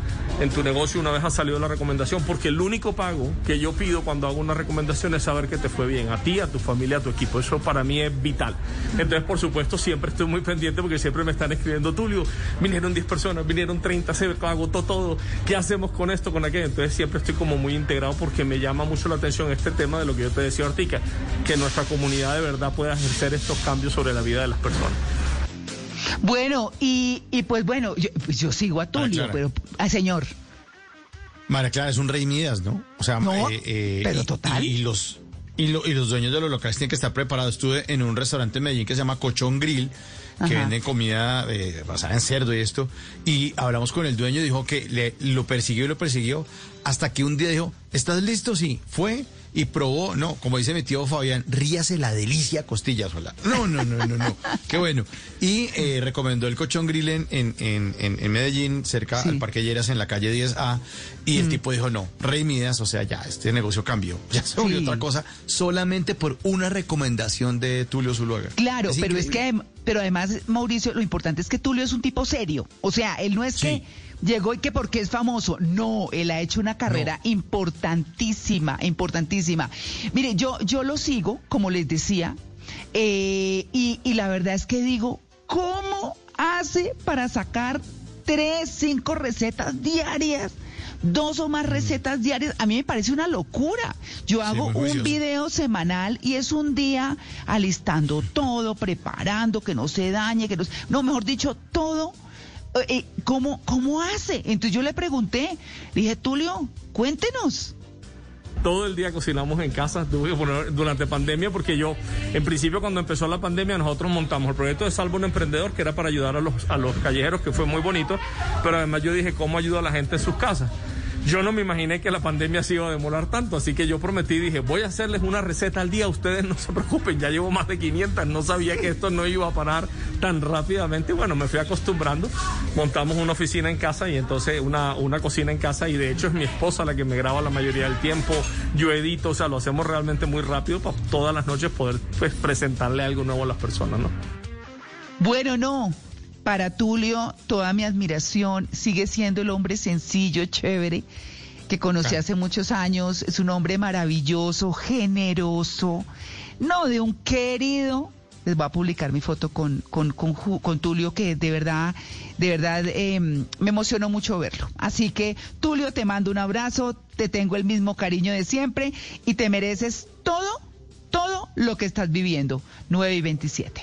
en tu negocio una vez ha salido la recomendación, porque el único pago que yo pido cuando hago una recomendación es saber que te fue bien, a ti, a tu familia, a tu equipo. Eso para mí es vital. Entonces, por supuesto, siempre estoy muy pendiente porque siempre me están escribiendo, Tulio, vinieron 10 personas, vinieron 30, se agotó todo, ¿qué hacemos con esto, con aquello? Entonces, siempre estoy como muy integrado porque me llama mucho la atención este tema de lo que yo te decía, Ortica, que nuestra comunidad de verdad pueda ejercer estos cambios sobre la vida de las personas. Bueno, y, y pues bueno, yo, pues yo sigo a Tulio, pero al ah, señor. María Clara es un rey Midas, ¿no? O sea, eh, eh, pero total. Y, los y, los dueños de los locales tienen que estar preparados. Estuve en un restaurante en Medellín que se llama Cochón Grill, que vende comida eh, basada en cerdo y esto. Y hablamos con el dueño y dijo que le, lo persiguió y lo persiguió hasta que un día dijo, ¿estás listo? Sí, fue y probó, no, como dice mi tío Fabián, ríase la delicia costilla sola. No, no, no, no, no. Qué bueno. Y eh, recomendó el cochón grill en, en, en, Medellín, cerca al Parque Lleras, en la calle 10A. Y el mm. tipo dijo, no, Rey Midas, o sea, ya, este negocio cambió. Ya se volvió otra cosa, solamente por una recomendación de Tulio Zuluaga. Claro, pero es que, pero además, Mauricio, lo importante es que Tulio es un tipo serio. O sea, él no es que llegó y que porque es famoso. No, él ha hecho una carrera importantísima, importantísima. Mire, yo, yo lo sigo, como les decía, eh, y, y la verdad es que digo, ¿cómo hace para sacar tres, cinco recetas diarias? dos o más mm. recetas diarias, a mí me parece una locura. Yo hago un video semanal y es un día alistando todo, preparando, que no se dañe, que no... No, mejor dicho, todo eh, ¿cómo, ¿cómo hace? Entonces yo le pregunté, dije, Tulio, cuéntenos todo el día cocinamos en casa durante pandemia porque yo, en principio cuando empezó la pandemia nosotros montamos el proyecto de Salvo un Emprendedor que era para ayudar a los, a los callejeros que fue muy bonito, pero además yo dije cómo ayudo a la gente en sus casas. Yo no me imaginé que la pandemia se iba a demorar tanto, así que yo prometí, dije, voy a hacerles una receta al día, ustedes no se preocupen, ya llevo más de 500, no sabía que esto no iba a parar tan rápidamente, bueno, me fui acostumbrando, montamos una oficina en casa y entonces una, una cocina en casa, y de hecho es mi esposa la que me graba la mayoría del tiempo, yo edito, o sea, lo hacemos realmente muy rápido para todas las noches poder pues, presentarle algo nuevo a las personas, ¿no? Bueno, no. Para Tulio, toda mi admiración. Sigue siendo el hombre sencillo, chévere, que conocí hace muchos años. Es un hombre maravilloso, generoso. No, de un querido. Les voy a publicar mi foto con, con, con, Tulio, que de verdad, de verdad em, me emocionó mucho verlo. Así que, Tulio, te mando un abrazo, te tengo el mismo cariño de siempre y te mereces todo, todo lo que estás viviendo. 9 y 27.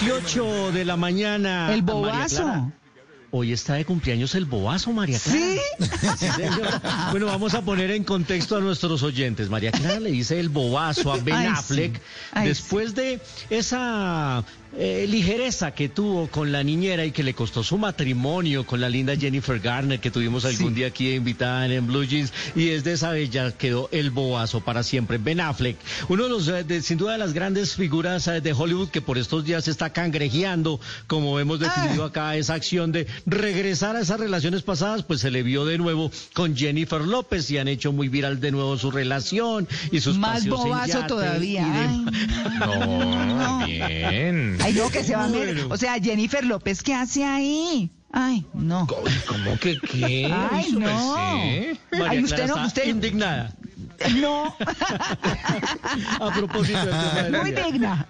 28 de la mañana. El bobazo. Hoy está de cumpleaños el bobazo, María Clara. ¿Sí? Bueno, vamos a poner en contexto a nuestros oyentes. María Clara le dice el bobazo a Ben Ay, sí. Affleck Ay, después de esa eh, ligereza que tuvo con la niñera y que le costó su matrimonio con la linda Jennifer Garner que tuvimos algún día aquí invitada en Blue Jeans y desde esa bella quedó el bobazo para siempre. Ben Affleck, uno de los, eh, de- sin duda de las grandes figuras eh, de Hollywood que por estos días está cangrejeando, como hemos definido acá, esa acción de regresar a esas relaciones pasadas, pues se le vio de nuevo con Jennifer López y han hecho muy viral de nuevo su relación y sus Más en bobazo yate todavía. y Ay, No, bien. Ay, no, que se va a ver. O sea, Jennifer López, ¿qué hace ahí? Ay, no. ¿Cómo que qué? Ay, no. Ay, usted no, usted. indignada. No. A propósito del tema del Muy día. digna.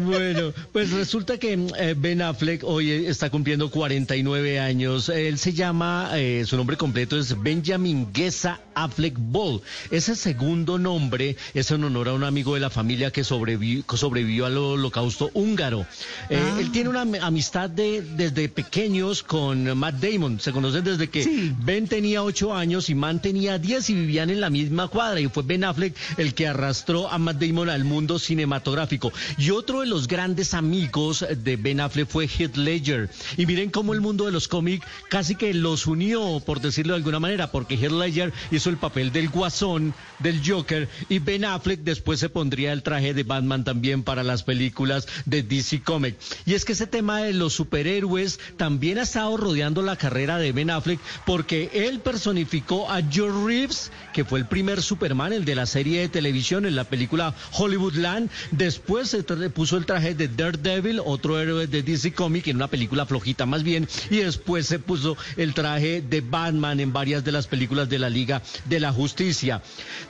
Bueno, pues resulta que eh, Ben Affleck hoy está cumpliendo 49 años. Él se llama, eh, su nombre completo es Benjamin Gesa Affleck Ball. Ese segundo nombre es en honor a un amigo de la familia que sobrevivió, sobrevivió al holocausto húngaro. Eh, Ah. Él tiene una am- amistad de, desde pequeños con Matt Damon. Se conocen desde que Ben tenía 8 años y Man tenía 10 y vivían en la misma cuadra. Y fue Ben Affleck el que arrastró a Matt Damon al mundo cinematográfico. Y otro de los grandes amigos de Ben Affleck fue Heath Ledger. Y miren cómo el mundo de los cómics casi que los unió, por decirlo de alguna manera, porque Heath Ledger hizo el papel del guasón, del Joker, y Ben Affleck después se pondría el traje de Batman también para las películas de DC Comics. Y es que ese tema de los superhéroes también ha estado rodeando la carrera de Ben Affleck porque él personificó a George Reeves, que fue el primer Superman, el de la serie de televisión en la película Hollywoodland. Después se puso el traje de Daredevil, otro héroe de DC Comics, en una película flojita más bien. Y después se puso el traje de Batman en varias de las películas de la Liga de la Justicia.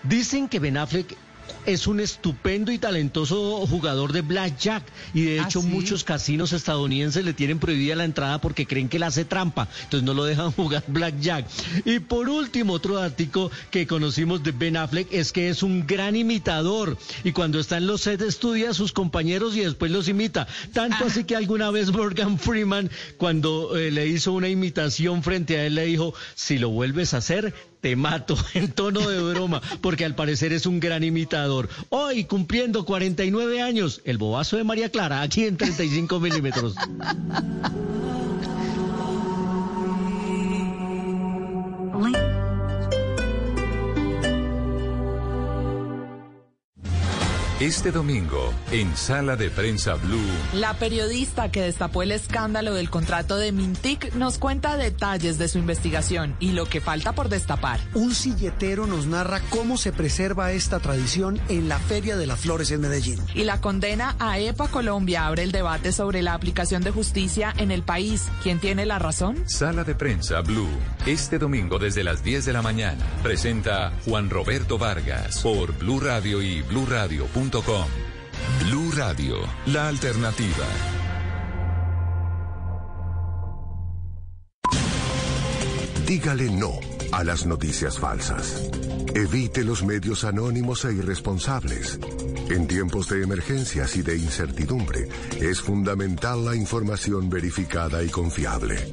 Dicen que Ben Affleck es un estupendo y talentoso jugador de blackjack y de hecho muchos casinos estadounidenses le tienen prohibida la entrada porque creen que él hace trampa, entonces no lo dejan jugar blackjack. Y por último, otro dato que conocimos de Ben Affleck es que es un gran imitador y cuando está en los sets estudia a sus compañeros y después los imita. Tanto así que alguna vez Morgan Freeman cuando eh, le hizo una imitación frente a él le dijo, si lo vuelves a hacer, te mato en tono de broma, porque al parecer es un gran imitador. Hoy, cumpliendo 49 años, el bobazo de María Clara, aquí en 35 milímetros. Este domingo, en Sala de Prensa Blue, La periodista que destapó el escándalo del contrato de Mintic nos cuenta detalles de su investigación y lo que falta por destapar. Un silletero nos narra cómo se preserva esta tradición en la Feria de las Flores en Medellín. Y la condena a EPA Colombia abre el debate sobre la aplicación de justicia en el país. ¿Quién tiene la razón? Sala de Prensa Blue, este domingo desde las 10 de la mañana, presenta Juan Roberto Vargas por Blue Radio y bluradio.com. Blue Radio, la alternativa. Dígale no a las noticias falsas. Evite los medios anónimos e irresponsables. En tiempos de emergencias y de incertidumbre, es fundamental la información verificada y confiable.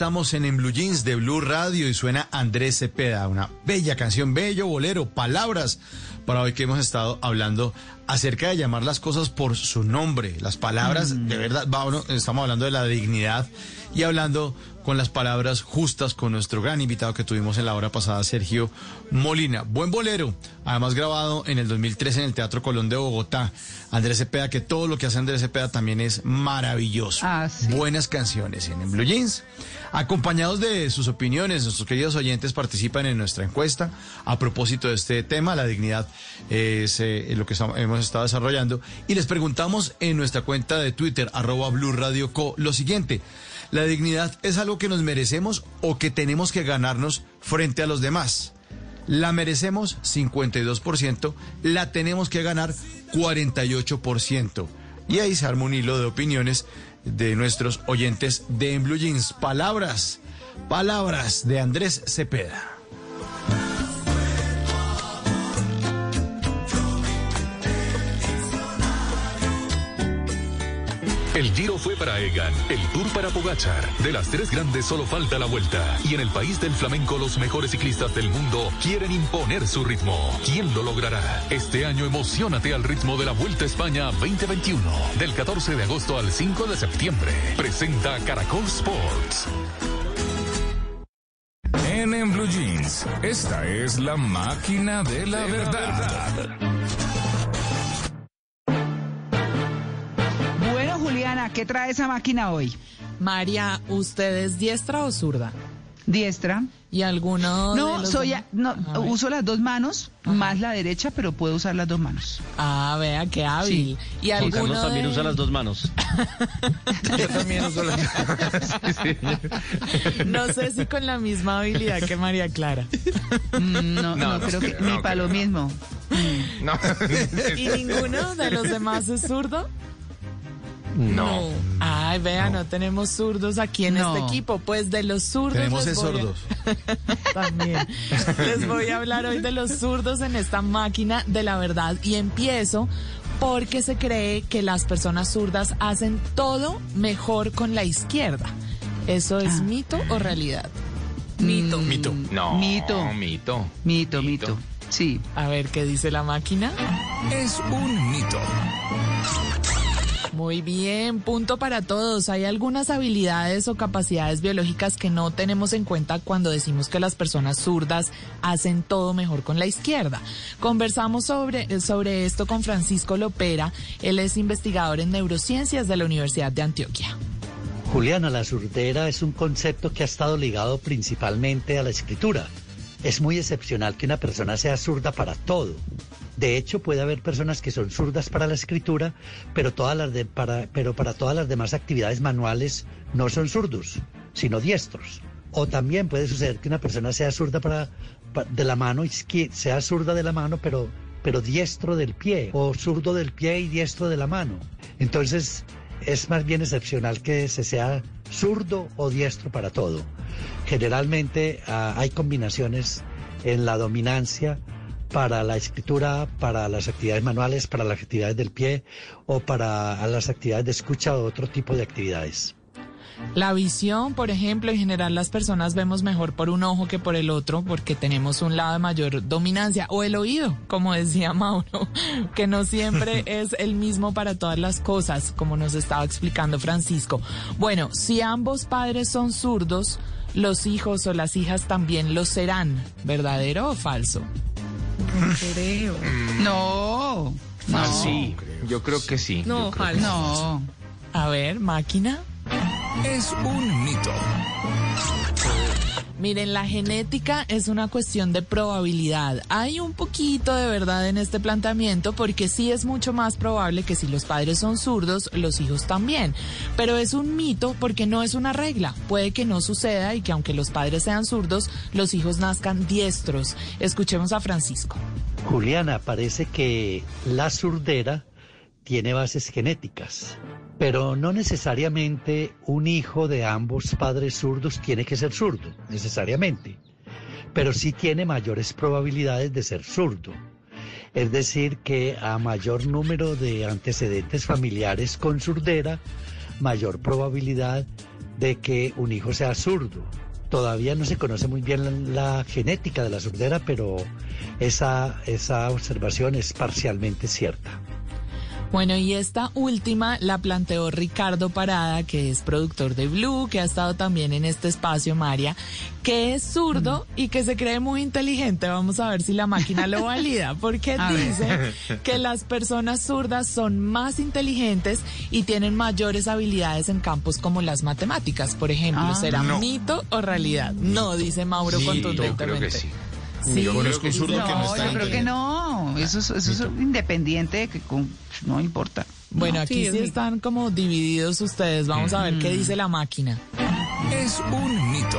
Estamos en, en Blue Jeans de Blue Radio y suena Andrés Cepeda, una bella canción, bello bolero, palabras para hoy que hemos estado hablando acerca de llamar las cosas por su nombre, las palabras, de verdad, va, bueno, estamos hablando de la dignidad y hablando con las palabras justas con nuestro gran invitado que tuvimos en la hora pasada, Sergio Molina. Buen bolero, además grabado en el 2013 en el Teatro Colón de Bogotá. Andrés Cepeda, que todo lo que hace Andrés Cepeda también es maravilloso. Buenas canciones en, en Blue Jeans. Acompañados de sus opiniones, nuestros queridos oyentes participan en nuestra encuesta a propósito de este tema, la dignidad es eh, lo que estamos- hemos estado desarrollando. Y les preguntamos en nuestra cuenta de Twitter, arroba Blue Radio Co, lo siguiente. ¿La dignidad es algo que nos merecemos o que tenemos que ganarnos frente a los demás? La merecemos 52%, la tenemos que ganar 48%. Y ahí se arma un hilo de opiniones de nuestros oyentes de En Blue Jeans. Palabras, palabras de Andrés Cepeda. El Giro fue para Egan, el Tour para Pogachar. De las tres grandes solo falta la vuelta. Y en el país del flamenco los mejores ciclistas del mundo quieren imponer su ritmo. ¿Quién lo logrará? Este año emocionate al ritmo de la Vuelta a España 2021. Del 14 de agosto al 5 de septiembre. Presenta Caracol Sports. En, en Blue Jeans, esta es la máquina de la verdad. Juliana, ¿qué trae esa máquina hoy? María, ¿usted es diestra o zurda? Diestra. ¿Y alguno de No, los soy, a- no, uso las dos manos, más la derecha, pero puedo usar las dos manos. Ah, vea, qué hábil. ¿Y Juan alguno Carlos también de- usa las dos manos. Yo también uso las No sé si con la misma habilidad que María Clara. Mm, No, no, No, no creo que ni no para lo mismo. No. ¿Y ninguno de los demás es zurdo? No. Ay, vea, no, tenemos zurdos aquí en No. este equipo. Pues de los zurdos. Tenemos es a- sordos. También. Les voy a hablar hoy de los zurdos en esta máquina de la verdad y empiezo porque se cree que las personas zurdas hacen todo mejor con la izquierda. ¿Eso es mito o realidad? Mito. Mito. No. Mito. Mito. Mito, mito. Sí. A ver qué dice la máquina. Es un mito. Muy bien, punto para todos. Hay algunas habilidades o capacidades biológicas que no tenemos en cuenta cuando decimos que las personas zurdas hacen todo mejor con la izquierda. Conversamos sobre, sobre esto con Francisco Lopera. Él es investigador en neurociencias de la Universidad de Antioquia. Juliana, la surdera es un concepto que ha estado ligado principalmente a la escritura. Es muy excepcional que una persona sea zurda para todo. De hecho, puede haber personas que son zurdas para la escritura, pero, para, todas las demás actividades manuales no son zurdos, sino diestros. O también puede suceder que una persona sea zurda de la mano, sea zurda de la mano, pero, pero diestro del pie, o zurdo del pie y diestro de la mano. Entonces, es más bien excepcional que se sea zurdo o diestro para todo. Generalmente ah, hay combinaciones en la dominancia para la escritura, para las actividades manuales, para las actividades del pie o para las actividades de escucha o otro tipo de actividades. La visión, por ejemplo, en general las personas vemos mejor por un ojo que por el otro porque tenemos un lado de mayor dominancia o el oído, como decía Mauro, que no siempre es el mismo para todas las cosas, como nos estaba explicando Francisco. Bueno, si ambos padres son zurdos, los hijos o las hijas también lo serán, ¿verdadero o falso? Creo. No. Ah, sí, yo creo que sí. No, falso. No. A ver, máquina. Es un mito. Miren, la genética es una cuestión de probabilidad. Hay un poquito de verdad en este planteamiento porque sí es mucho más probable que si los padres son zurdos, los hijos también. Pero es un mito porque no es una regla. Puede que no suceda y que aunque los padres sean zurdos, los hijos nazcan diestros. Escuchemos a Francisco. Juliana, parece que la surdera tiene bases genéticas, pero no necesariamente un hijo de ambos padres zurdos tiene que ser zurdo, necesariamente, pero sí tiene mayores probabilidades de ser zurdo. Es decir, que a mayor número de antecedentes familiares con surdera, mayor probabilidad de que un hijo sea zurdo. Todavía no se conoce muy bien la, la genética de la surdera, pero esa, esa observación es parcialmente cierta. Bueno, y esta última la planteó Ricardo Parada, que es productor de Blue, que ha estado también en este espacio, María, que es zurdo y que se cree muy inteligente. Vamos a ver si la máquina lo valida, porque dice que las personas zurdas son más inteligentes y tienen mayores habilidades en campos como las matemáticas, por ejemplo. Ah. ¿Será No. mito o realidad? No, dice Mauro Sí, yo contundentemente. creo que sí. Sí, Yo conozco un dice zurdo que no está yo creo que no. Eso es, eso es independiente de que con- no importa. Bueno, No. aquí Sí, sí, es mito. están como divididos ustedes. Vamos a ver qué dice la máquina. Es un mito.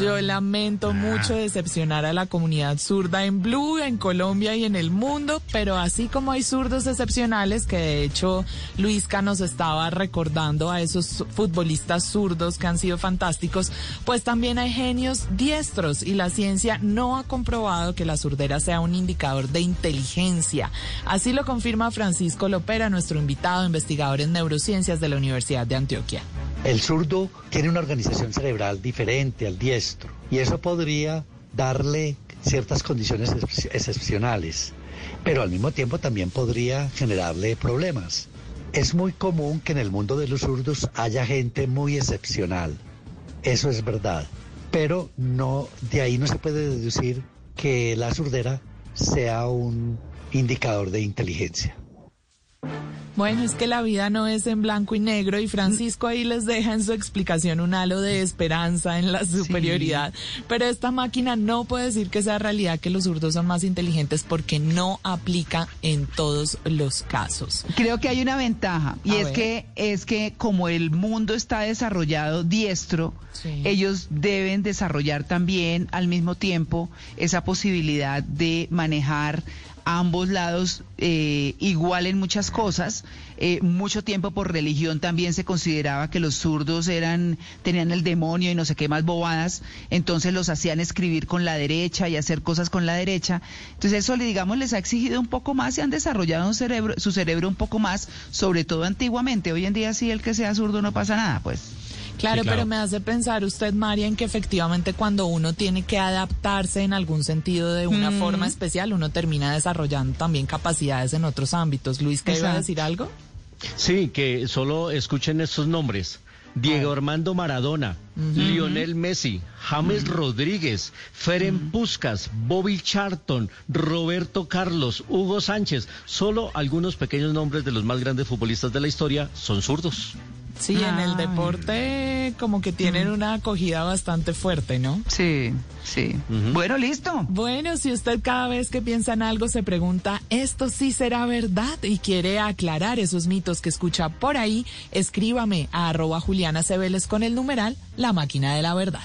Yo lamento mucho decepcionar a la comunidad zurda en Blue, en Colombia y en el mundo, pero así como hay zurdos excepcionales, que de hecho Luisca nos estaba recordando a esos futbolistas zurdos que han sido fantásticos, pues también hay genios diestros y la ciencia no ha comprobado que la surdera sea un indicador de inteligencia. Así lo confirma Francisco Lopera, nuestro invitado investigador en neurociencias de la Universidad de Antioquia. El zurdo tiene una organización cerebral diferente al diestro y eso podría darle ciertas condiciones ex- excepcionales, pero al mismo tiempo también podría generarle problemas. Es muy común que en el mundo de los zurdos haya gente muy excepcional. Eso es verdad, pero no de ahí no se puede deducir que la surdera sea un indicador de inteligencia. Bueno, es que la vida no es en blanco y negro y Francisco ahí les deja en su explicación un halo de esperanza en la superioridad. Pero esta máquina no puede decir que sea realidad que los zurdos son más inteligentes porque no aplica en todos los casos. Creo que hay una ventaja y A es ver. que es que como el mundo está desarrollado diestro, Sí. ellos deben desarrollar también al mismo tiempo esa posibilidad de manejar ambos lados eh, igual en muchas cosas. Eh, mucho tiempo por religión también se consideraba que los zurdos eran tenían el demonio y no sé qué más bobadas, entonces los hacían escribir con la derecha y hacer cosas con la derecha. Entonces eso, digamos, les ha exigido un poco más y han desarrollado un cerebro, su cerebro un poco más, sobre todo antiguamente. Hoy en día sí el que sea zurdo no pasa nada, pues. Claro, Sí, claro. pero me hace pensar usted, María, en que efectivamente cuando uno tiene que adaptarse en algún sentido de una Mm. forma especial, uno termina desarrollando también capacidades en otros ámbitos. Luis, ¿qué iba a decir algo? Sí, que solo escuchen estos nombres. Diego Armando Maradona, Lionel Messi, James Rodríguez, Feren Puskas, Bobby Charlton, Roberto Carlos, Hugo Sánchez. Solo algunos pequeños nombres de los más grandes futbolistas de la historia son zurdos. Sí, en el deporte como que tienen una acogida bastante fuerte, ¿no? Sí, sí. Bueno, listo. Bueno, si usted cada vez que piensa en algo se pregunta, ¿esto sí será verdad? Y quiere aclarar esos mitos que escucha por ahí, escríbame a arroba Juliana Cebeles con el numeral La Máquina de la Verdad.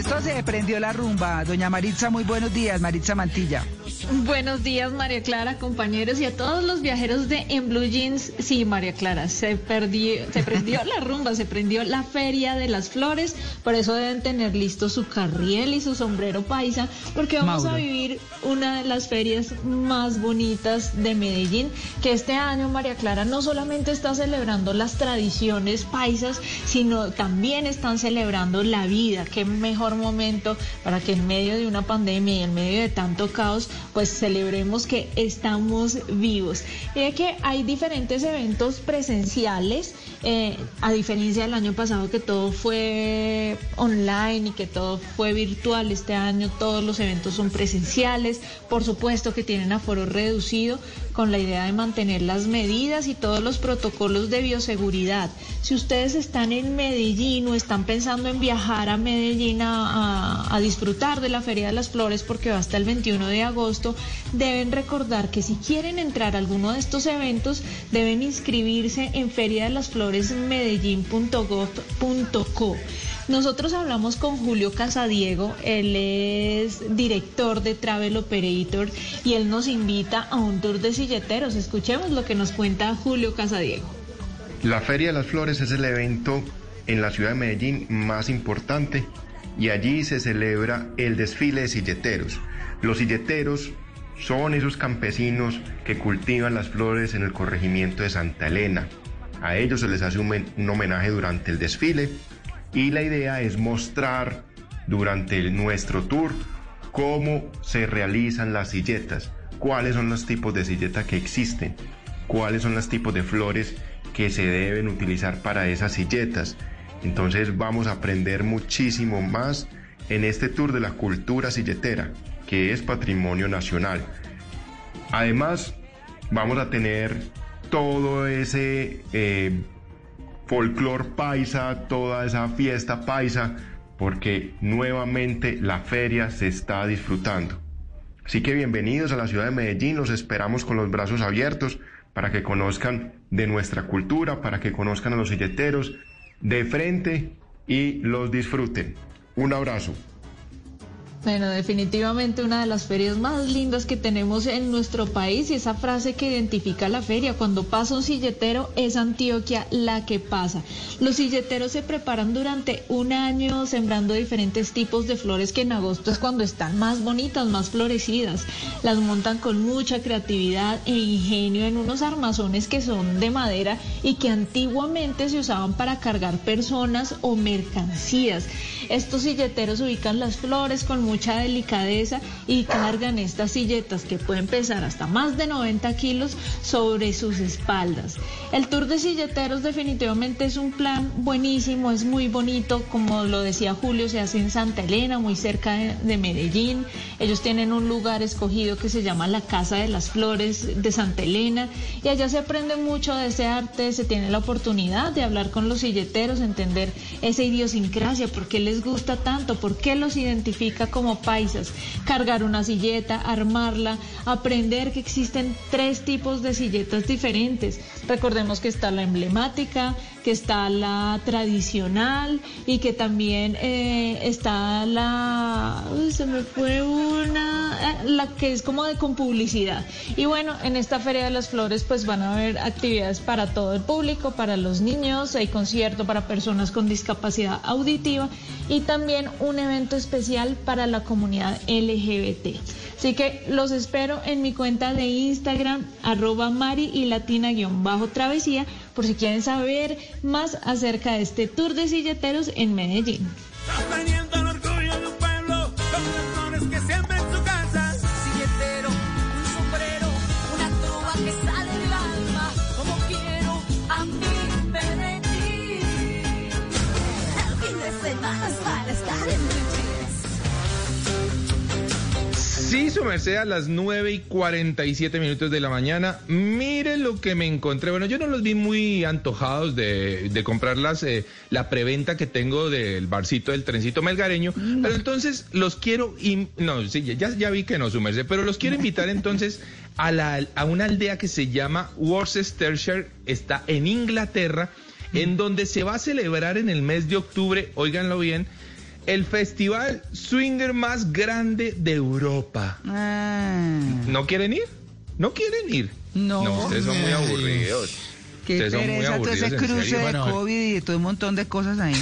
Esto se prendió la rumba. Doña Maritza, muy buenos días, Maritza Mantilla. Buenos días, María Clara, compañeros y a todos los viajeros de En Blue Jeans. Sí, María Clara, se perdió, se prendió la rumba, se prendió la Feria de las Flores. Por eso deben tener listo su carriel y su sombrero paisa, porque vamos a vivir una de las ferias más bonitas de Medellín, que este año, María Clara, no solamente está celebrando las tradiciones paisas, sino también están celebrando la vida. Qué mejor momento para que en medio de una pandemia y en medio de tanto caos, pues celebremos que estamos vivos. Y que hay diferentes eventos presenciales, eh, a diferencia del año pasado que todo fue online y que todo fue virtual, este año todos los eventos son presenciales, por supuesto que tienen aforo reducido con la idea de mantener las medidas y todos los protocolos de bioseguridad. Si ustedes están en Medellín o están pensando en viajar a Medellín a, disfrutar de la Feria de las Flores porque va hasta el 21 de agosto, deben recordar que si quieren entrar a alguno de estos eventos, deben inscribirse en feria Nosotros hablamos con Julio Casadiego, él es director de Travel Operator y él nos invita a un tour de silleteros. Escuchemos lo que nos cuenta Julio Casadiego. La Feria de las Flores es el evento en la ciudad de Medellín más importante y allí se celebra el desfile de silleteros. Los silleteros son esos campesinos que cultivan las flores en el corregimiento de Santa Elena. A ellos se les hace un, un homenaje durante el desfile y la idea es mostrar durante nuestro tour cómo se realizan las silletas, cuáles son los tipos de silleta que existen, cuáles son los tipos de flores que se deben utilizar para esas silletas. Entonces vamos a aprender muchísimo más en este tour de la cultura silletera, que es patrimonio nacional. Además, vamos a tener todo ese eh, folclor paisa, toda esa fiesta paisa, porque nuevamente la feria se está disfrutando. Así que bienvenidos a la ciudad de Medellín, los esperamos con los brazos abiertos para que conozcan de nuestra cultura, para que conozcan a los silleteros de frente y los disfruten. Un abrazo. Bueno, definitivamente una de las ferias más lindas que tenemos en nuestro país y esa frase que identifica la feria, cuando pasa un silletero es Antioquia la que pasa. Los silleteros se preparan durante un año sembrando diferentes tipos de flores que en agosto es cuando están más bonitas, más florecidas. Las montan con mucha creatividad e ingenio en unos armazones que son de madera y que antiguamente se usaban para cargar personas o mercancías. Estos silleteros ubican las flores con mucha delicadeza y cargan estas silletas que pueden pesar hasta más de 90 kilos sobre sus espaldas. El tour de silleteros definitivamente es un plan buenísimo, es muy bonito, como lo decía Julio, se hace en Santa Elena, muy cerca de, de Medellín. Ellos tienen un lugar escogido que se llama la Casa de las Flores de Santa Elena y allá se aprende mucho de ese arte, se tiene la oportunidad de hablar con los silleteros, entender esa idiosincrasia, por qué les gusta tanto, por qué los identifica como como paisas, cargar una silleta, armarla, aprender que existen tres tipos de silletas diferentes. Recordemos que está la emblemática, que está la tradicional y que también eh, está la, uy, se me fue una, eh, la que es como de con publicidad. Y bueno, en esta Feria de las Flores pues van a haber actividades para todo el público, para los niños, hay concierto para personas con discapacidad auditiva y también un evento especial para la comunidad LGBT. Así que los espero en mi cuenta de Instagram, arroba Mari y Latina guion travesía, por si quieren saber más acerca de este tour de silleteros en Medellín. Sí, su merced, a las 9 y 47 minutos de la mañana. Mire lo que me encontré. Bueno, yo no los vi muy antojados de, de comprar las, eh, la preventa que tengo del barcito del trencito melgareño. Pero entonces los quiero. No, sí, ya, ya vi que no, su merced. Pero los quiero invitar entonces a, la, a una aldea que se llama Worcestershire. Está en Inglaterra. En donde se va a celebrar en el mes de octubre, óiganlo bien, el festival swinger más grande de Europa. ¿No quieren ir? ¿No quieren ir? No. ustedes son muy aburridos. Qué Ustedes pereza todo ese cruce serio. de Bueno, COVID y de todo un montón de cosas ahí.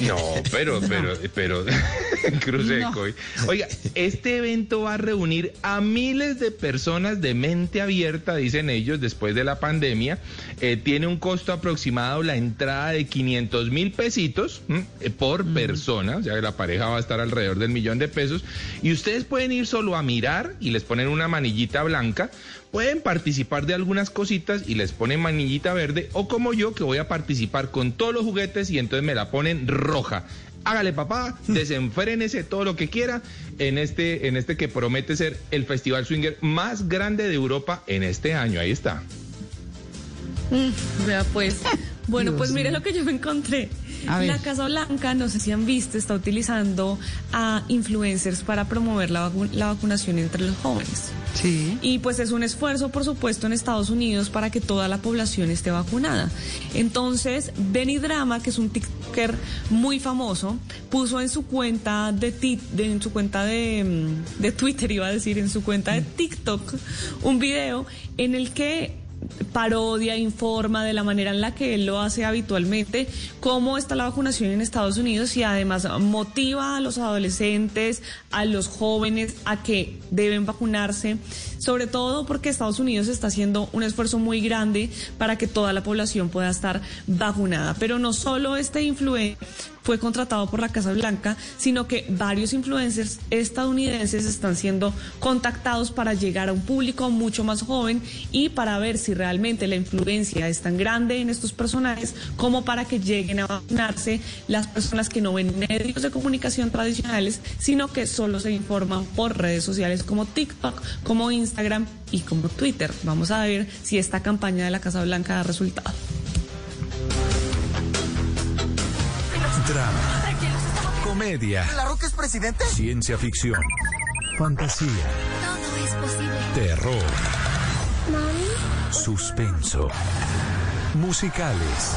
No, pero, pero, pero, cruce de. COVID. Oiga, este evento va a reunir a miles de personas de mente abierta, dicen ellos, después de la pandemia. Eh, tiene un costo aproximado la entrada de 500 mil pesitos. Eh, por persona, o sea que la pareja va a estar alrededor del millón de pesos. Y ustedes pueden ir solo a mirar y les ponen una manillita blanca. Pueden participar de algunas cositas y les ponen manillita verde, o como yo, que voy a participar con todos los juguetes y entonces me la ponen roja. Hágale papá, desenfrénese todo lo que quiera en este, en este que promete ser el festival swinger más grande de Europa en este año. Ahí está. Mm, vea pues. Bueno, Dios pues mire lo que yo me encontré. La Casa Blanca, no sé si han visto, está utilizando a influencers para promover la, vacu- la vacunación entre los jóvenes. Sí. Y pues es un esfuerzo, por supuesto, en Estados Unidos para que toda la población esté vacunada. Entonces, Benny Drama, que es un TikToker muy famoso, puso en su cuenta de, de- en su cuenta de, mm, de Twitter, iba a decir, en su cuenta de TikTok, un video en el que parodia, informa de la manera en la que él lo hace habitualmente, cómo está la vacunación en Estados Unidos y además motiva a los adolescentes, a los jóvenes a que deben vacunarse, sobre todo porque Estados Unidos está haciendo un esfuerzo muy grande para que toda la población pueda estar vacunada. Pero no solo este influencer fue contratado por la Casa Blanca, sino que varios influencers estadounidenses están siendo contactados para llegar a un público mucho más joven y para ver si realmente la influencia es tan grande en estos personajes como para que lleguen a vacunarse las personas que no ven medios de comunicación tradicionales, sino que solo se informan por redes sociales como TikTok, como Instagram y como Twitter. Vamos a ver si esta campaña de la Casa Blanca da resultado. Drama, comedia, ¿La Roca es presidente? ciencia ficción, fantasía, Todo es posible. terror, suspenso, musicales.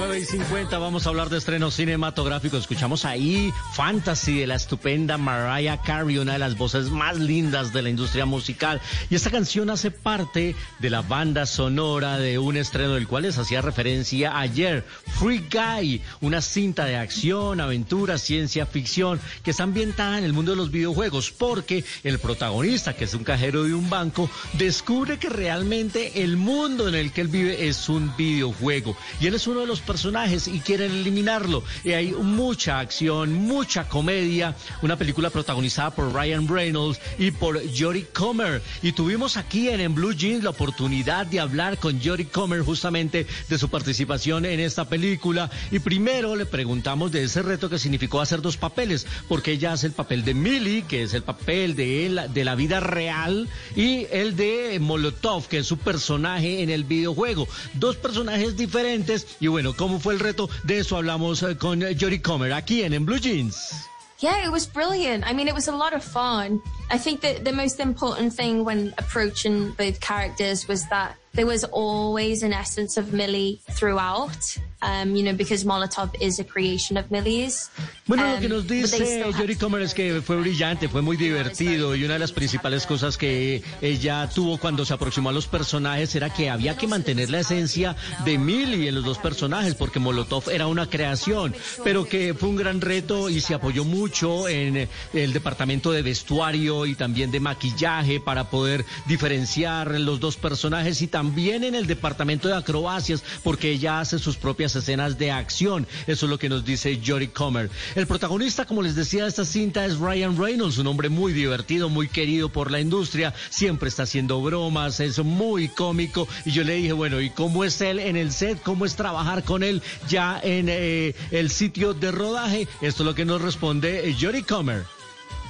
9 y 50 vamos a hablar de estrenos cinematográficos. Escuchamos ahí Fantasy de la estupenda Mariah Carey, una de las voces más lindas de la industria musical. Y esta canción hace parte de la banda sonora de un estreno del cual les hacía referencia ayer, Free Guy, una cinta de acción, aventura, ciencia ficción que está ambientada en el mundo de los videojuegos porque el protagonista, que es un cajero de un banco, descubre que realmente el mundo en el que él vive es un videojuego. Y él es uno de los personajes y quieren eliminarlo. Y hay mucha acción, mucha comedia, una película protagonizada por Ryan Reynolds y por Jodie Comer. Y tuvimos aquí en, en Blue Jeans la oportunidad de hablar con Jodie Comer justamente de su participación en esta película. Y primero le preguntamos de ese reto que significó hacer dos papeles, porque ella hace el papel de Millie, que es el papel de, él, de la vida real, y el de Molotov, que es su personaje en el videojuego. Dos personajes diferentes. Y bueno, ¿cómo fue el reto? De eso hablamos eh, con Jodie Comer aquí en, en Blue Jeans. Yeah, it was brilliant. I mean, it was a lot of fun. I think that the most important thing when approaching both characters was that there was always an essence of Millie throughout. Um, you know, because Molotov is a creation of Millie's. Bueno, Um, lo que nos dice Jodie Comer es que fue brillante, fue muy divertido y una de las principales cosas que ella tuvo cuando se aproximó a los personajes era que había que mantener la esencia de Millie en los dos personajes porque Molotov era una creación, pero que fue un gran reto y se apoyó mucho en el departamento de vestuario y también de maquillaje para poder diferenciar los dos personajes y también en el departamento de acrobacias porque ella hace sus propias escenas de acción. Eso es lo que nos dice Jodie Comer. El protagonista, como les decía, de esta cinta es Ryan Reynolds, un hombre muy divertido, muy querido por la industria, siempre está haciendo bromas, es muy cómico. Y yo le dije, bueno, ¿y cómo es él en el set? ¿Cómo es trabajar con él ya en eh, el sitio de rodaje? Esto es lo que nos responde eh, Jodie Comer.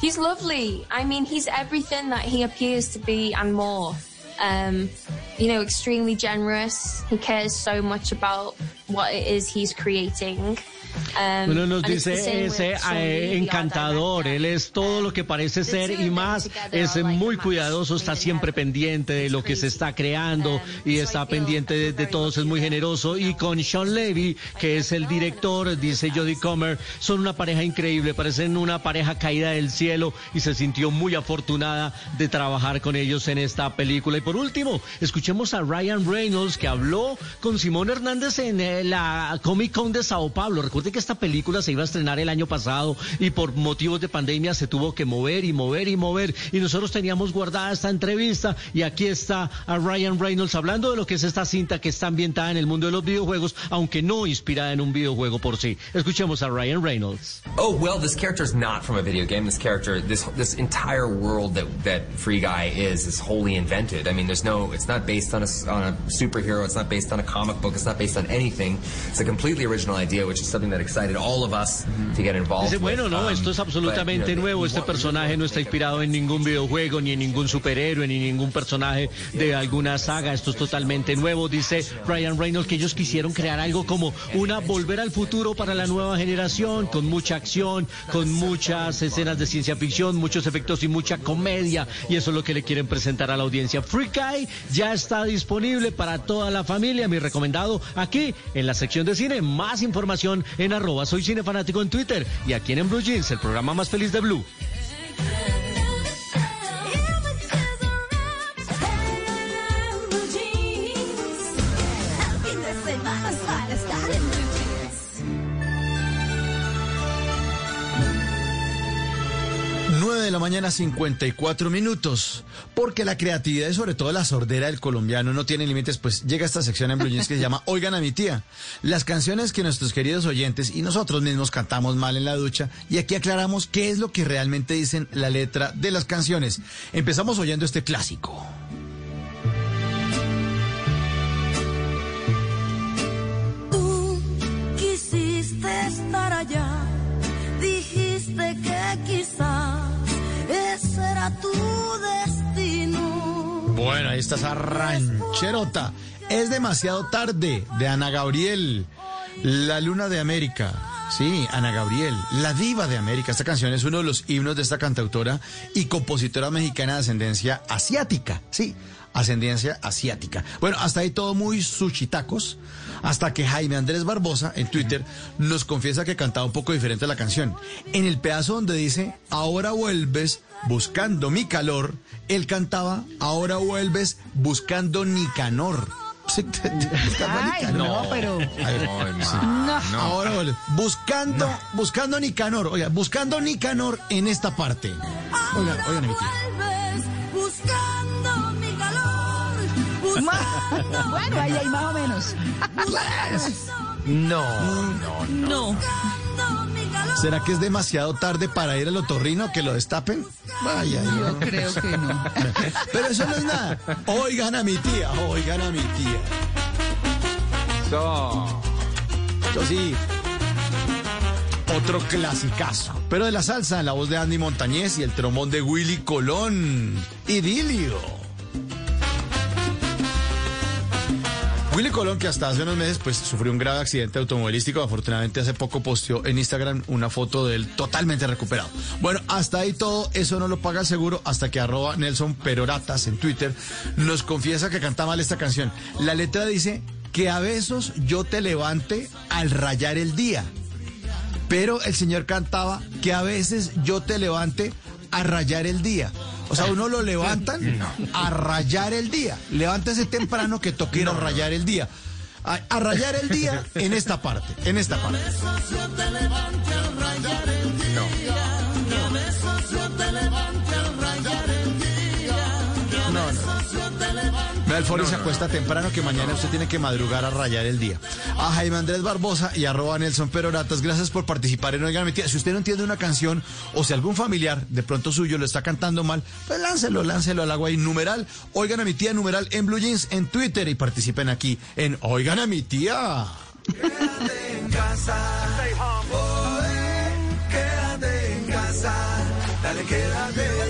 He's lovely. I mean, he's everything that he appears to be and more. Um, you know, extremely generous. He cares so much about what it is he's creating. Um, Bueno, nos dice ese eh, encantador, él es todo lo que parece ser y más, es muy cuidadoso, está siempre pendiente de lo que se está creando y está pendiente de, de todos, es muy generoso. Y con Sean Levy, que es el director, dice Jodie Comer, son una pareja increíble, parecen una pareja caída del cielo y se sintió muy afortunada de trabajar con ellos en esta película. Y por último, escuchemos a Ryan Reynolds que habló con Simón Hernández en eh, la Comic Con de Sao Paulo. Recuerde que esta película se iba a estrenar el año pasado y por motivos de pandemia se tuvo que mover y mover y mover. Y nosotros teníamos guardada esta entrevista y aquí está a Ryan Reynolds hablando de lo que es esta cinta que está ambientada en el mundo de los videojuegos, aunque no inspirada en un videojuego por sí. Escuchemos a Ryan Reynolds. Oh well, this character is not from a video game. This character, this this entire world that that Free Guy is, is wholly invented. I mean, there's no, it's not based on a on a superhero. It's not based on a comic book. It's not based on anything. It's a completely original idea, which is something that excited all of us to get involved. Dice, bueno, no, Um, esto es but, absolutamente nuevo. Este personaje no está inspirado en ningún videojuego, ni en ningún superhéroe, ni ningún personaje de alguna saga. Esto es totalmente nuevo. Dice Ryan Reynolds que ellos quisieron crear algo como una volver al futuro para la nueva generación, con mucha acción, con muchas escenas de ciencia ficción, muchos efectos y mucha comedia. Y eso es lo que le quieren presentar a la audiencia. Free Guy ya está disponible para toda la familia. Mi recomendado aquí en la sección de cine. Más información en arroba soy cinefanático en Twitter y aquí en, en Blue Jeans, el programa más feliz de Blue. 9 de la mañana, 54 minutos. Porque la creatividad y sobre todo la sordera del colombiano no tiene límites, pues llega esta sección en Blue Jeans que se llama Oigan a mi tía. Las canciones que nuestros queridos oyentes y nosotros mismos cantamos mal en la ducha. Y aquí aclaramos qué es lo que realmente dicen la letra de las canciones. Empezamos oyendo este clásico. Tu destino. Bueno, ahí está esa rancherota. Es demasiado tarde de Ana Gabriel, La Luna de América. Sí, Ana Gabriel, la diva de América. Esta canción es uno de los himnos de esta cantautora y compositora mexicana de ascendencia asiática. Sí, ascendencia asiática. Bueno, hasta ahí todo muy sushitacos. Hasta que Jaime Andrés Barbosa en Twitter nos confiesa que cantaba un poco diferente la canción. En el pedazo donde dice, ahora vuelves buscando mi calor, él cantaba, ahora vuelves buscando Nicanor. Sí, Ay, no, pero- sí. Ahora vuelves buscando, buscando Nicanor. Oiga, buscando Nicanor en esta parte. Oigan, oigan, mi tía. Vuelves buscando mi calor, buscando bueno, ahí hay más o menos. No, no, no. ¿Será que es demasiado tarde para ir al otorrino que lo destapen? Vaya, Yo creo que no. Pero eso no es nada. Oigan a mi tía, oigan a mi tía. So. Yo sí. Otro clasicazo. Pero de la salsa, la voz de Andy Montañez y el trombón de Willy Colón. Idilio. Willy Colón, que hasta hace unos meses pues sufrió un grave accidente automovilístico, afortunadamente hace poco posteó en Instagram una foto de él totalmente recuperado. Bueno, hasta ahí todo, eso no lo paga el seguro hasta que arroba Nelson Peroratas en Twitter nos confiesa que canta mal esta canción. La letra dice que a besos yo te levante al rayar el día. Pero el señor cantaba que a veces yo te levante a rayar el día. O sea, uno lo levantan a rayar el día. Levántese temprano que toque ir a rayar el día. A, a rayar el día en esta parte, en esta parte. No, Ve al foro y se acuesta temprano que mañana usted tiene que madrugar a rayar el día. A Jaime Andrés Barbosa y arroba Nelson Peroratas, gracias por participar en Oigan mi tía. Si usted no entiende una canción o si algún familiar de pronto suyo lo está cantando mal, pues láncelo, láncelo al agua y numeral. Oigan a mi tía, numeral en Blue Jeans en Twitter y participen aquí en Oigan a mi tía. Quédate en casa. Oe, quédate en casa. Dale, quédate. Quédate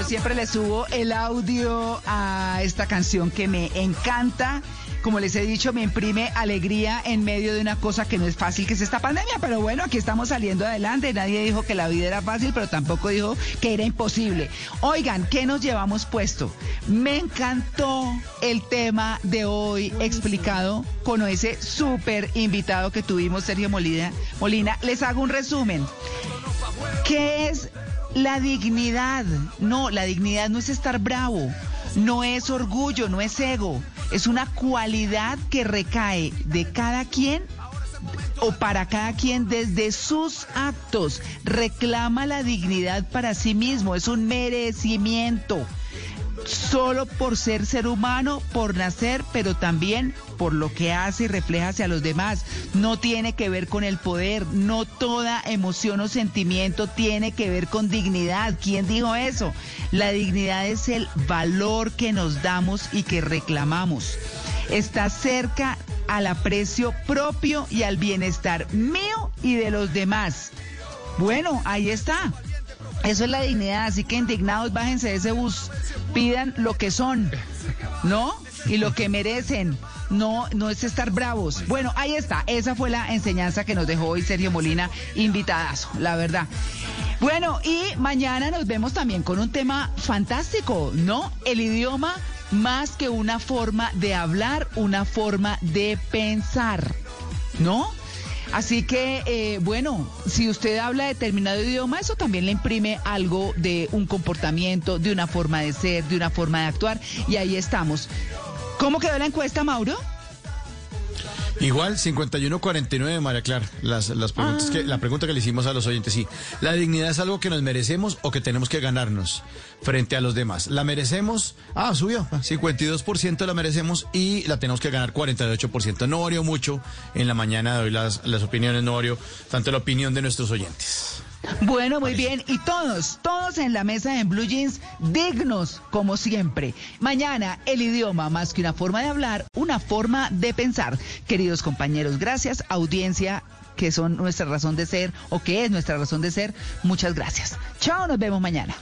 yo siempre le subo el audio a esta canción que me encanta. Como les he dicho, me imprime alegría en medio de una cosa que no es fácil, que es esta pandemia. Pero bueno, aquí estamos saliendo adelante. Nadie dijo que la vida era fácil, pero tampoco dijo que era imposible. Oigan, ¿qué nos llevamos puesto? Me encantó el tema de hoy explicado con ese súper invitado que tuvimos, Sergio Molina. Molina, les hago un resumen. ¿Qué es la dignidad? No, la dignidad no es estar bravo, no es orgullo, no es ego, es una cualidad que recae de cada quien o para cada quien desde sus actos. Reclama la dignidad para sí mismo, es un merecimiento. Solo por ser ser humano, por nacer, pero también por lo que hace y refleja hacia los demás. No tiene que ver con el poder, no toda emoción o sentimiento tiene que ver con dignidad. ¿Quién dijo eso? La dignidad es el valor que nos damos y que reclamamos. Está cerca al aprecio propio y al bienestar mío y de los demás. Bueno, ahí está. Eso es la dignidad, así que indignados, bájense de ese bus, pidan lo que son, ¿no? Y lo que merecen. No, no es estar bravos. Bueno, ahí está. Esa fue la enseñanza que nos dejó hoy Sergio Molina, invitadazo, la verdad. Bueno, y mañana nos vemos también con un tema fantástico, ¿no? El idioma más que una forma de hablar, una forma de pensar, ¿no? Así que, eh, bueno, si usted habla determinado idioma, eso también le imprime algo de un comportamiento, de una forma de ser, de una forma de actuar. Y ahí estamos. ¿Cómo quedó la encuesta, Mauro? Igual, 51-49, María Clara. Las, las preguntas que, la pregunta que le hicimos a los oyentes, sí. ¿La dignidad es algo que nos merecemos o que tenemos que ganarnos frente a los demás? ¿La merecemos? Ah, subió. 52% la merecemos y la tenemos que ganar 48%. No varió mucho en la mañana de hoy las, las opiniones, no varió tanto la opinión de nuestros oyentes. Bueno, muy bien. Y todos, todos en la mesa en Blue Jeans, dignos como siempre. Mañana, el idioma, más que una forma de hablar, una forma de pensar. Queridos compañeros, gracias. Audiencia, que son nuestra razón de ser o que es nuestra razón de ser. Muchas gracias. Chao, nos vemos mañana.